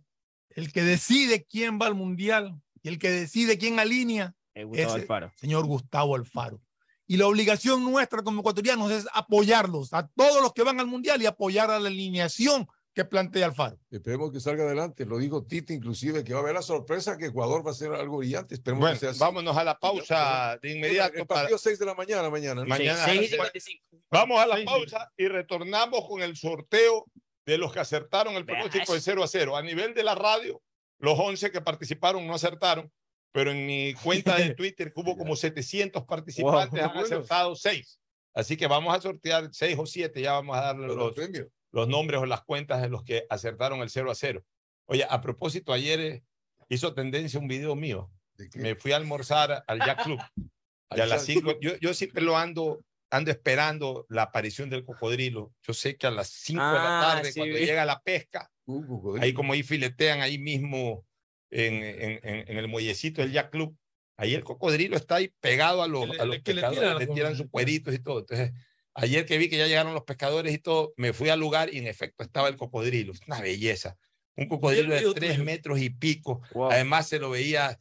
Speaker 2: el que decide quién va al mundial y el que decide quién alinea
Speaker 27: Gustavo
Speaker 2: es el
Speaker 27: Alfaro.
Speaker 2: señor Gustavo Alfaro. Y la obligación nuestra como ecuatorianos es apoyarlos a todos los que van al mundial y apoyar a la alineación que plantea Alfaro.
Speaker 26: Esperemos que salga adelante. Lo dijo Tite, inclusive, que va a haber la sorpresa que Ecuador va a hacer algo brillante. Esperemos
Speaker 1: Bueno,
Speaker 26: que sea así.
Speaker 1: vámonos a la pausa de inmediato.
Speaker 26: El
Speaker 1: para-
Speaker 26: partido 6 de la mañana, mañana. ¿no?
Speaker 1: Mañana.
Speaker 27: Seis y
Speaker 1: Bueno,
Speaker 27: 55.
Speaker 1: Vamos a la pausa y retornamos con el sorteo de los que acertaron el pronóstico de 0 a 0. A nivel de la radio, los 11 que participaron no acertaron, pero en mi cuenta de [laughs] Twitter hubo como 700 participantes,
Speaker 26: Wow,
Speaker 1: han acertado 6. Así que vamos a sortear 6 o 7, ya vamos a darle
Speaker 26: Los
Speaker 1: los,
Speaker 26: premios.
Speaker 1: Los nombres o las cuentas de los que acertaron el 0 a 0. Oye, a propósito, ayer eh, hizo tendencia un video mío. Me fui a almorzar al Jack Club. [laughs] Y a las
Speaker 26: Jack
Speaker 1: 5, yo, yo siempre lo ando, ando esperando la aparición del cocodrilo. Yo sé que a las 5 de la
Speaker 27: Ah,
Speaker 1: tarde,
Speaker 27: sí,
Speaker 1: cuando llega la pesca,
Speaker 26: cocodrilo.
Speaker 1: ahí como ahí filetean ahí mismo en, en, en- en el muellecito del Jack Club, ahí el cocodrilo está ahí pegado a los, a los
Speaker 2: que le
Speaker 1: pescadores,
Speaker 2: tiran
Speaker 1: le tiran sus cueritos y todo. Entonces, ayer que vi que ya llegaron los pescadores y todo, me fui al lugar y en efecto estaba el cocodrilo. Una belleza. Un cocodrilo de tres metros y pico.
Speaker 27: Wow.
Speaker 1: Además, se lo veía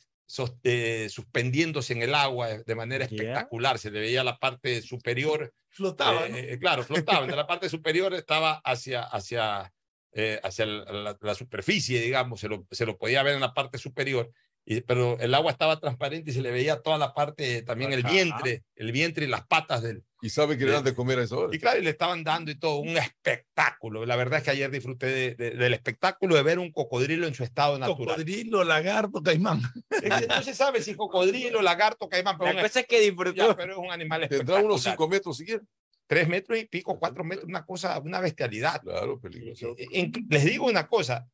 Speaker 1: eh, suspendiéndose en el agua de manera espectacular. Se le veía la parte superior.
Speaker 2: Flotaba,
Speaker 1: eh, eh, claro, flotaba. De la parte superior estaba hacia, hacia, eh, hacia la, la superficie, digamos. Se lo, se lo podía ver en la parte superior. Y, pero el agua estaba transparente y se le veía toda la parte, también el vientre, el vientre y las patas del,
Speaker 26: Y sabe que le dan de comer a esa hora.
Speaker 1: y claro, y le estaban dando y todo, un espectáculo. La verdad es que ayer disfruté de- de- del espectáculo de ver un cocodrilo en su estado natural.
Speaker 2: Cocodrilo, lagarto, caimán.
Speaker 1: Es que no se sabe si cocodrilo, lagarto, caimán, pero,
Speaker 27: La cosa es que disfrutó.
Speaker 1: ya, pero es un animal
Speaker 26: Tendrá unos 5 metros si quiere.
Speaker 1: Tres metros y pico, cuatro metros, una cosa, una bestialidad.
Speaker 26: Claro, peligroso.
Speaker 1: Eh, eh, Les digo una cosa,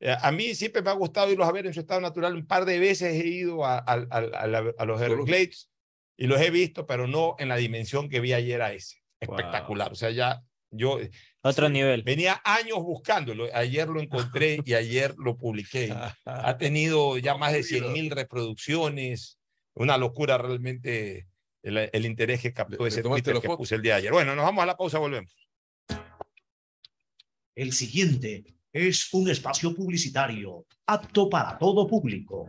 Speaker 1: eh, a mí siempre me ha gustado irlos a ver en su estado natural. Un par de veces he ido a, a- a- a la- a los Everglades y los he visto, pero no en la dimensión que vi ayer a ese. Espectacular. O sea, ya yo
Speaker 27: Otro nivel.
Speaker 1: venía años buscándolo. Ayer lo encontré y ayer lo publiqué. Ha [laughs] tenido ya más de 100 mil reproducciones. Una locura realmente el, el interés que captó
Speaker 26: Le-
Speaker 1: ese
Speaker 26: le
Speaker 1: Twitter que puse el día de ayer. Bueno, nos vamos a la pausa, volvemos.
Speaker 3: El siguiente es un espacio publicitario apto para todo público.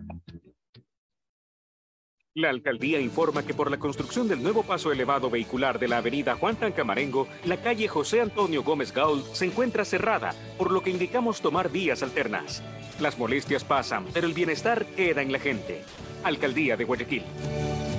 Speaker 4: La alcaldía informa que por la construcción del nuevo paso elevado vehicular de la avenida Juan Tancamarengo, la calle José Antonio Gómez Gaul se encuentra cerrada, por lo que indicamos tomar vías alternas. Las molestias pasan, pero el bienestar queda en la gente. Alcaldía de Guayaquil.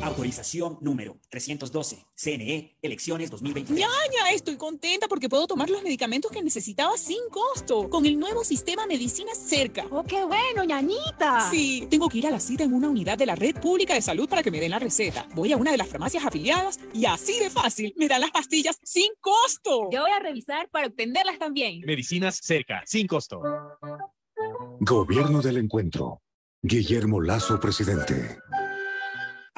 Speaker 5: Autorización número 312, CNE, elecciones 2023.
Speaker 15: Ñaña, estoy contenta porque puedo tomar los medicamentos que necesitaba sin costo con el nuevo sistema Medicinas Cerca.
Speaker 28: ¡Oh, qué bueno, ñañita!
Speaker 15: Sí, tengo que ir a la cita en una unidad de la Red Pública de Salud para que me den la receta. Voy a una de las farmacias afiliadas y así de fácil me dan las pastillas sin costo.
Speaker 28: Yo voy a revisar para obtenerlas también.
Speaker 29: Medicinas cerca, sin costo.
Speaker 9: Gobierno del Encuentro. Guillermo Lazo, presidente.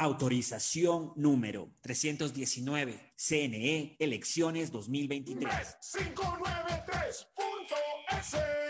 Speaker 5: Autorización número 319, CNE, elecciones 2023.
Speaker 17: 593.es.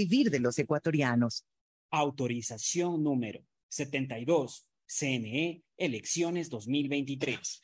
Speaker 10: de los ecuatorianos.
Speaker 5: Autorización número 72, CNE, elecciones 2023.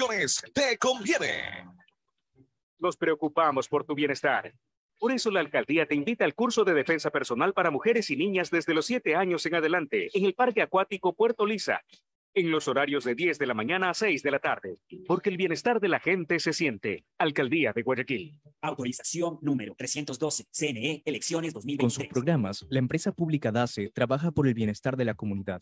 Speaker 11: te conviene.
Speaker 4: Nos preocupamos por tu bienestar. Por eso la alcaldía te invita al curso de defensa personal para mujeres y niñas desde los 7 años en adelante en el Parque Acuático Puerto Lisa, en los horarios de 10 de la mañana a 6 de la tarde, porque el bienestar de la gente se siente. Alcaldía de Guayaquil.
Speaker 5: Autorización número 312, CNE, elecciones
Speaker 30: Con sus
Speaker 5: 2023.
Speaker 30: programas, la empresa pública DACE trabaja por el bienestar de la comunidad.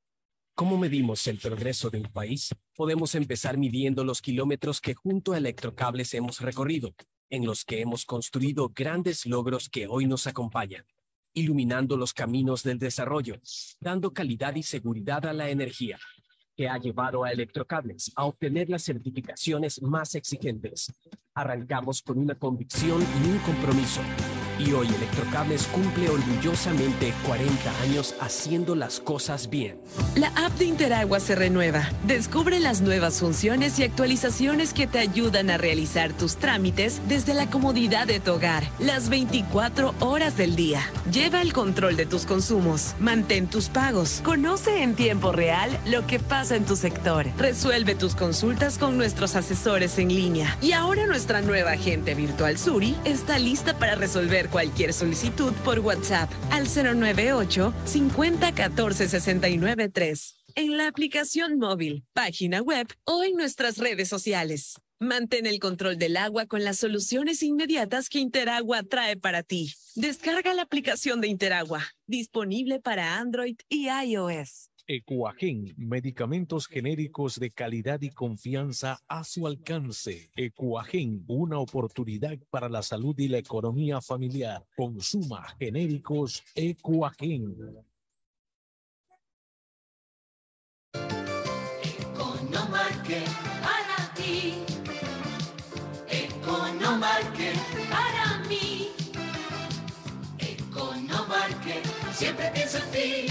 Speaker 31: ¿Cómo medimos el progreso de un país? Podemos empezar midiendo los kilómetros que junto a Electrocables hemos recorrido, en los que hemos construido grandes logros que hoy nos acompañan, iluminando los caminos del desarrollo, dando calidad y seguridad a la energía, que ha llevado a Electrocables a obtener las certificaciones más exigentes. Arrancamos con una convicción y un compromiso. Y hoy Electrocables cumple orgullosamente 40 años haciendo las cosas bien.
Speaker 32: La app de Interagua se renueva. Descubre las nuevas funciones y actualizaciones que te ayudan a realizar tus trámites desde la comodidad de tu hogar, las 24 horas del día. Lleva el control de tus consumos, mantén tus pagos, conoce en tiempo real lo que pasa en tu sector, resuelve tus consultas con nuestros asesores en línea. Y ahora nuestra nueva agente virtual Suri está lista para resolver cualquier solicitud por WhatsApp al 098 50 14 69 3 en la aplicación móvil, página web o en nuestras redes sociales. Mantén el control del agua con las soluciones inmediatas que Interagua trae para ti. Descarga la aplicación de Interagua, disponible para Android y iOS.
Speaker 12: Ecuagen, medicamentos genéricos de calidad y confianza a su alcance. Ecuagen, una oportunidad para la salud y la economía familiar. Consuma genéricos Ecuagen.
Speaker 13: Economarket para ti. Economarket para mí. Economarket siempre pienso en ti.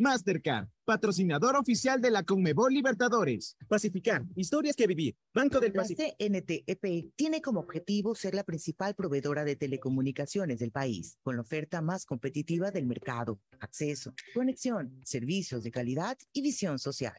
Speaker 14: Mastercard, patrocinador oficial de la Conmebol Libertadores. Pacificar, historias que vivir. Banco del Pacífico.
Speaker 10: CNTEP tiene como objetivo ser la principal proveedora de telecomunicaciones del país, con la oferta más competitiva del mercado, acceso, conexión, servicios de calidad y visión social.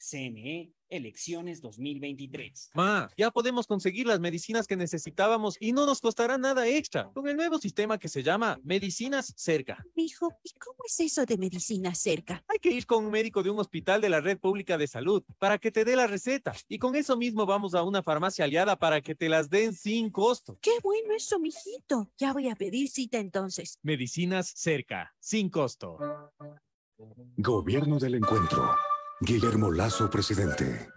Speaker 5: CNE, elecciones 2023.
Speaker 12: Ma, ya podemos conseguir las medicinas que necesitábamos y no nos costará nada extra con el nuevo sistema que se llama Medicinas Cerca.
Speaker 15: Mijo, ¿y cómo es eso de medicina cerca?
Speaker 12: Hay que ir con un médico de un hospital de la red pública de salud para que te dé la receta y con eso mismo vamos a una farmacia aliada para que te las den sin costo.
Speaker 15: Qué bueno eso, mijito. Ya voy a pedir cita entonces.
Speaker 12: Medicinas Cerca, sin costo.
Speaker 9: Gobierno del Encuentro. Guillermo Lazo, presidente.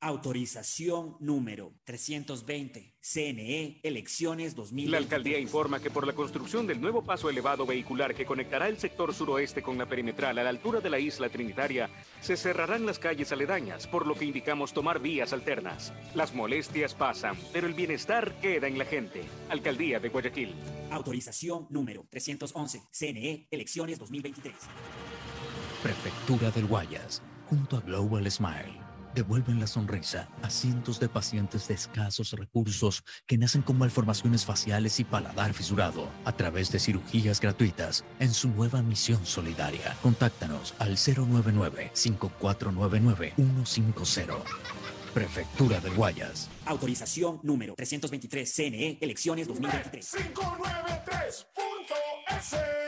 Speaker 5: Autorización número 320. CNE, elecciones 2023.
Speaker 4: La alcaldía informa que por la construcción del nuevo paso elevado vehicular que conectará el sector suroeste con la perimetral a la altura de la isla Trinitaria, se cerrarán las calles aledañas, por lo que indicamos tomar vías alternas. Las molestias pasan, pero el bienestar queda en la gente. Alcaldía de Guayaquil.
Speaker 5: Autorización número 311. CNE, elecciones 2023.
Speaker 16: Prefectura del Guayas, junto a Global Smile, devuelven la sonrisa a cientos de pacientes de escasos recursos que nacen con malformaciones faciales y paladar fisurado a través de cirugías gratuitas en su nueva misión solidaria. Contáctanos al 099-5499-150. Prefectura del Guayas.
Speaker 5: Autorización número 323. CNE, elecciones 2023.
Speaker 17: 593.es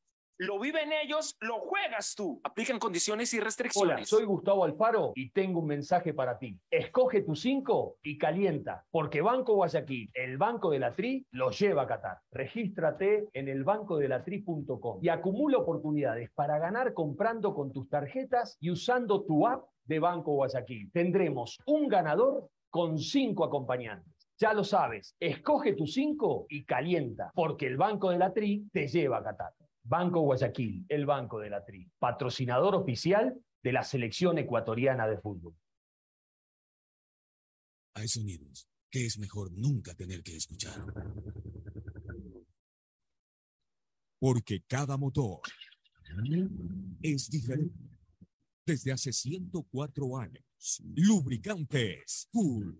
Speaker 17: Lo viven ellos, lo juegas tú. Aplican condiciones y restricciones.
Speaker 18: Hola, soy Gustavo Alfaro y tengo un mensaje para ti. Escoge tu 5 y calienta, porque Banco Guayaquil, el Banco de la Tri, lo lleva a Qatar. Regístrate en elbancodelatri.com y acumula oportunidades para ganar comprando con tus tarjetas y usando tu app de Banco Guayaquil. Tendremos un ganador con cinco acompañantes. Ya lo sabes, escoge tu 5 y calienta, porque el Banco de la Tri te lleva a Qatar. Banco Guayaquil, el Banco de la Tri, patrocinador oficial de la selección ecuatoriana de fútbol.
Speaker 19: Hay sonidos que es mejor nunca tener que escuchar. Porque cada motor es diferente. Desde hace 104 años, lubricantes Cool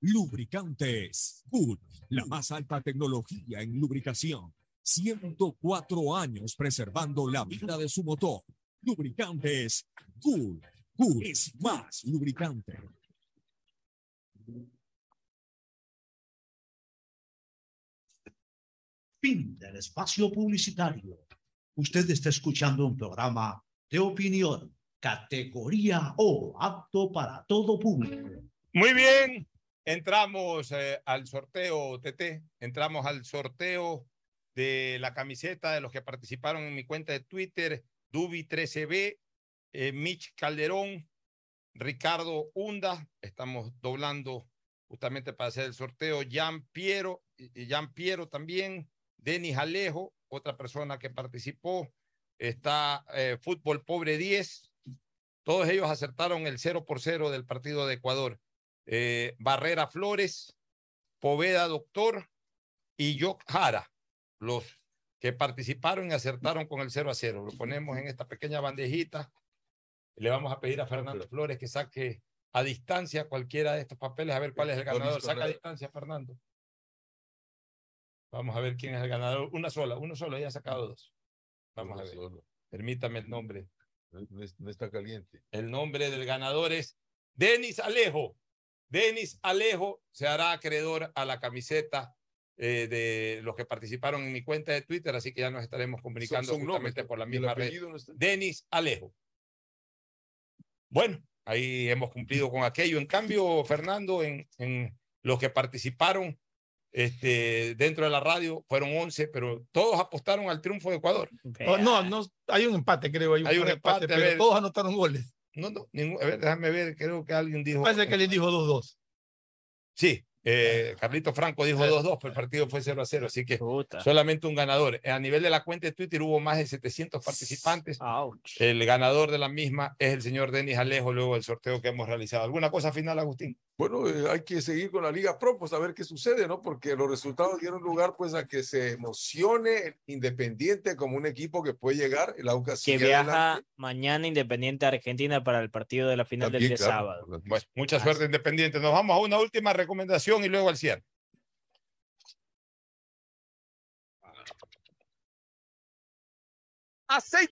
Speaker 19: Lubricantes Good, la más alta tecnología en lubricación. 104 años preservando la vida de su motor. Lubricantes Good. Good es más lubricante.
Speaker 3: Fin del espacio publicitario. Usted está escuchando un programa de opinión, categoría O, apto para todo público.
Speaker 1: Muy bien, entramos eh, al sorteo, TT, entramos al sorteo de la camiseta de los que participaron en mi cuenta de Twitter, Dubi13B, eh, Mitch Calderón, Ricardo Hunda, estamos doblando justamente para hacer el sorteo, Jan Piero, Jan Piero también, Denis Alejo, otra persona que participó, está eh, Fútbol Pobre 10, todos ellos acertaron el 0 por 0 del partido de Ecuador. Eh, Barrera Flores, Poveda Doctor y Jock Jara, los que participaron y acertaron con el 0 a 0. Lo ponemos en esta pequeña bandejita. Le vamos a pedir a Fernando Flores que saque a distancia cualquiera de estos papeles, a ver cuál es el ganador. Saca a distancia, Fernando. Vamos a ver quién es el ganador. Una sola, uno solo, ya ha sacado dos. Vamos a ver. Permítame el nombre.
Speaker 26: No está caliente.
Speaker 1: El nombre del ganador es Denis Alejo. Denis Alejo se hará acreedor a la camiseta eh, de los que participaron en mi cuenta de Twitter, así que ya nos estaremos comunicando
Speaker 26: Son- son
Speaker 1: justamente
Speaker 26: nombres,
Speaker 1: por la misma red.
Speaker 26: no.
Speaker 1: Denis Alejo. Bueno, ahí hemos cumplido con aquello. En cambio, Fernando, en, en los que participaron este, dentro de la radio fueron 11, pero todos apostaron al triunfo de Ecuador.
Speaker 2: Oh, no, no, hay un empate, creo. Hay un,
Speaker 1: Hay empate,
Speaker 2: pero todos anotaron goles.
Speaker 1: No, no, ningún- a ver, déjame ver, creo que alguien dijo.
Speaker 2: Parece que le dijo 2-2.
Speaker 1: Sí, eh, Carlito Franco dijo 2-2, pero el partido fue 0-0, así que solamente un ganador. A nivel de la cuenta de Twitter hubo más de 700 participantes. El ganador de la misma es el señor Denis Alejo, luego del sorteo que hemos realizado. ¿Alguna cosa final, Agustín?
Speaker 26: Bueno, eh, hay que seguir con la Liga Pro, pues a ver qué sucede, ¿no? Porque los resultados dieron lugar, pues, a que se emocione Independiente como un equipo que puede llegar. El Aucas
Speaker 27: que viaja
Speaker 26: adelante.
Speaker 27: mañana Independiente a Argentina para el partido de la final del día sábado.
Speaker 1: Bueno, mucha suerte, Independiente. Nos vamos a una última recomendación y luego al cierre.
Speaker 33: Aceite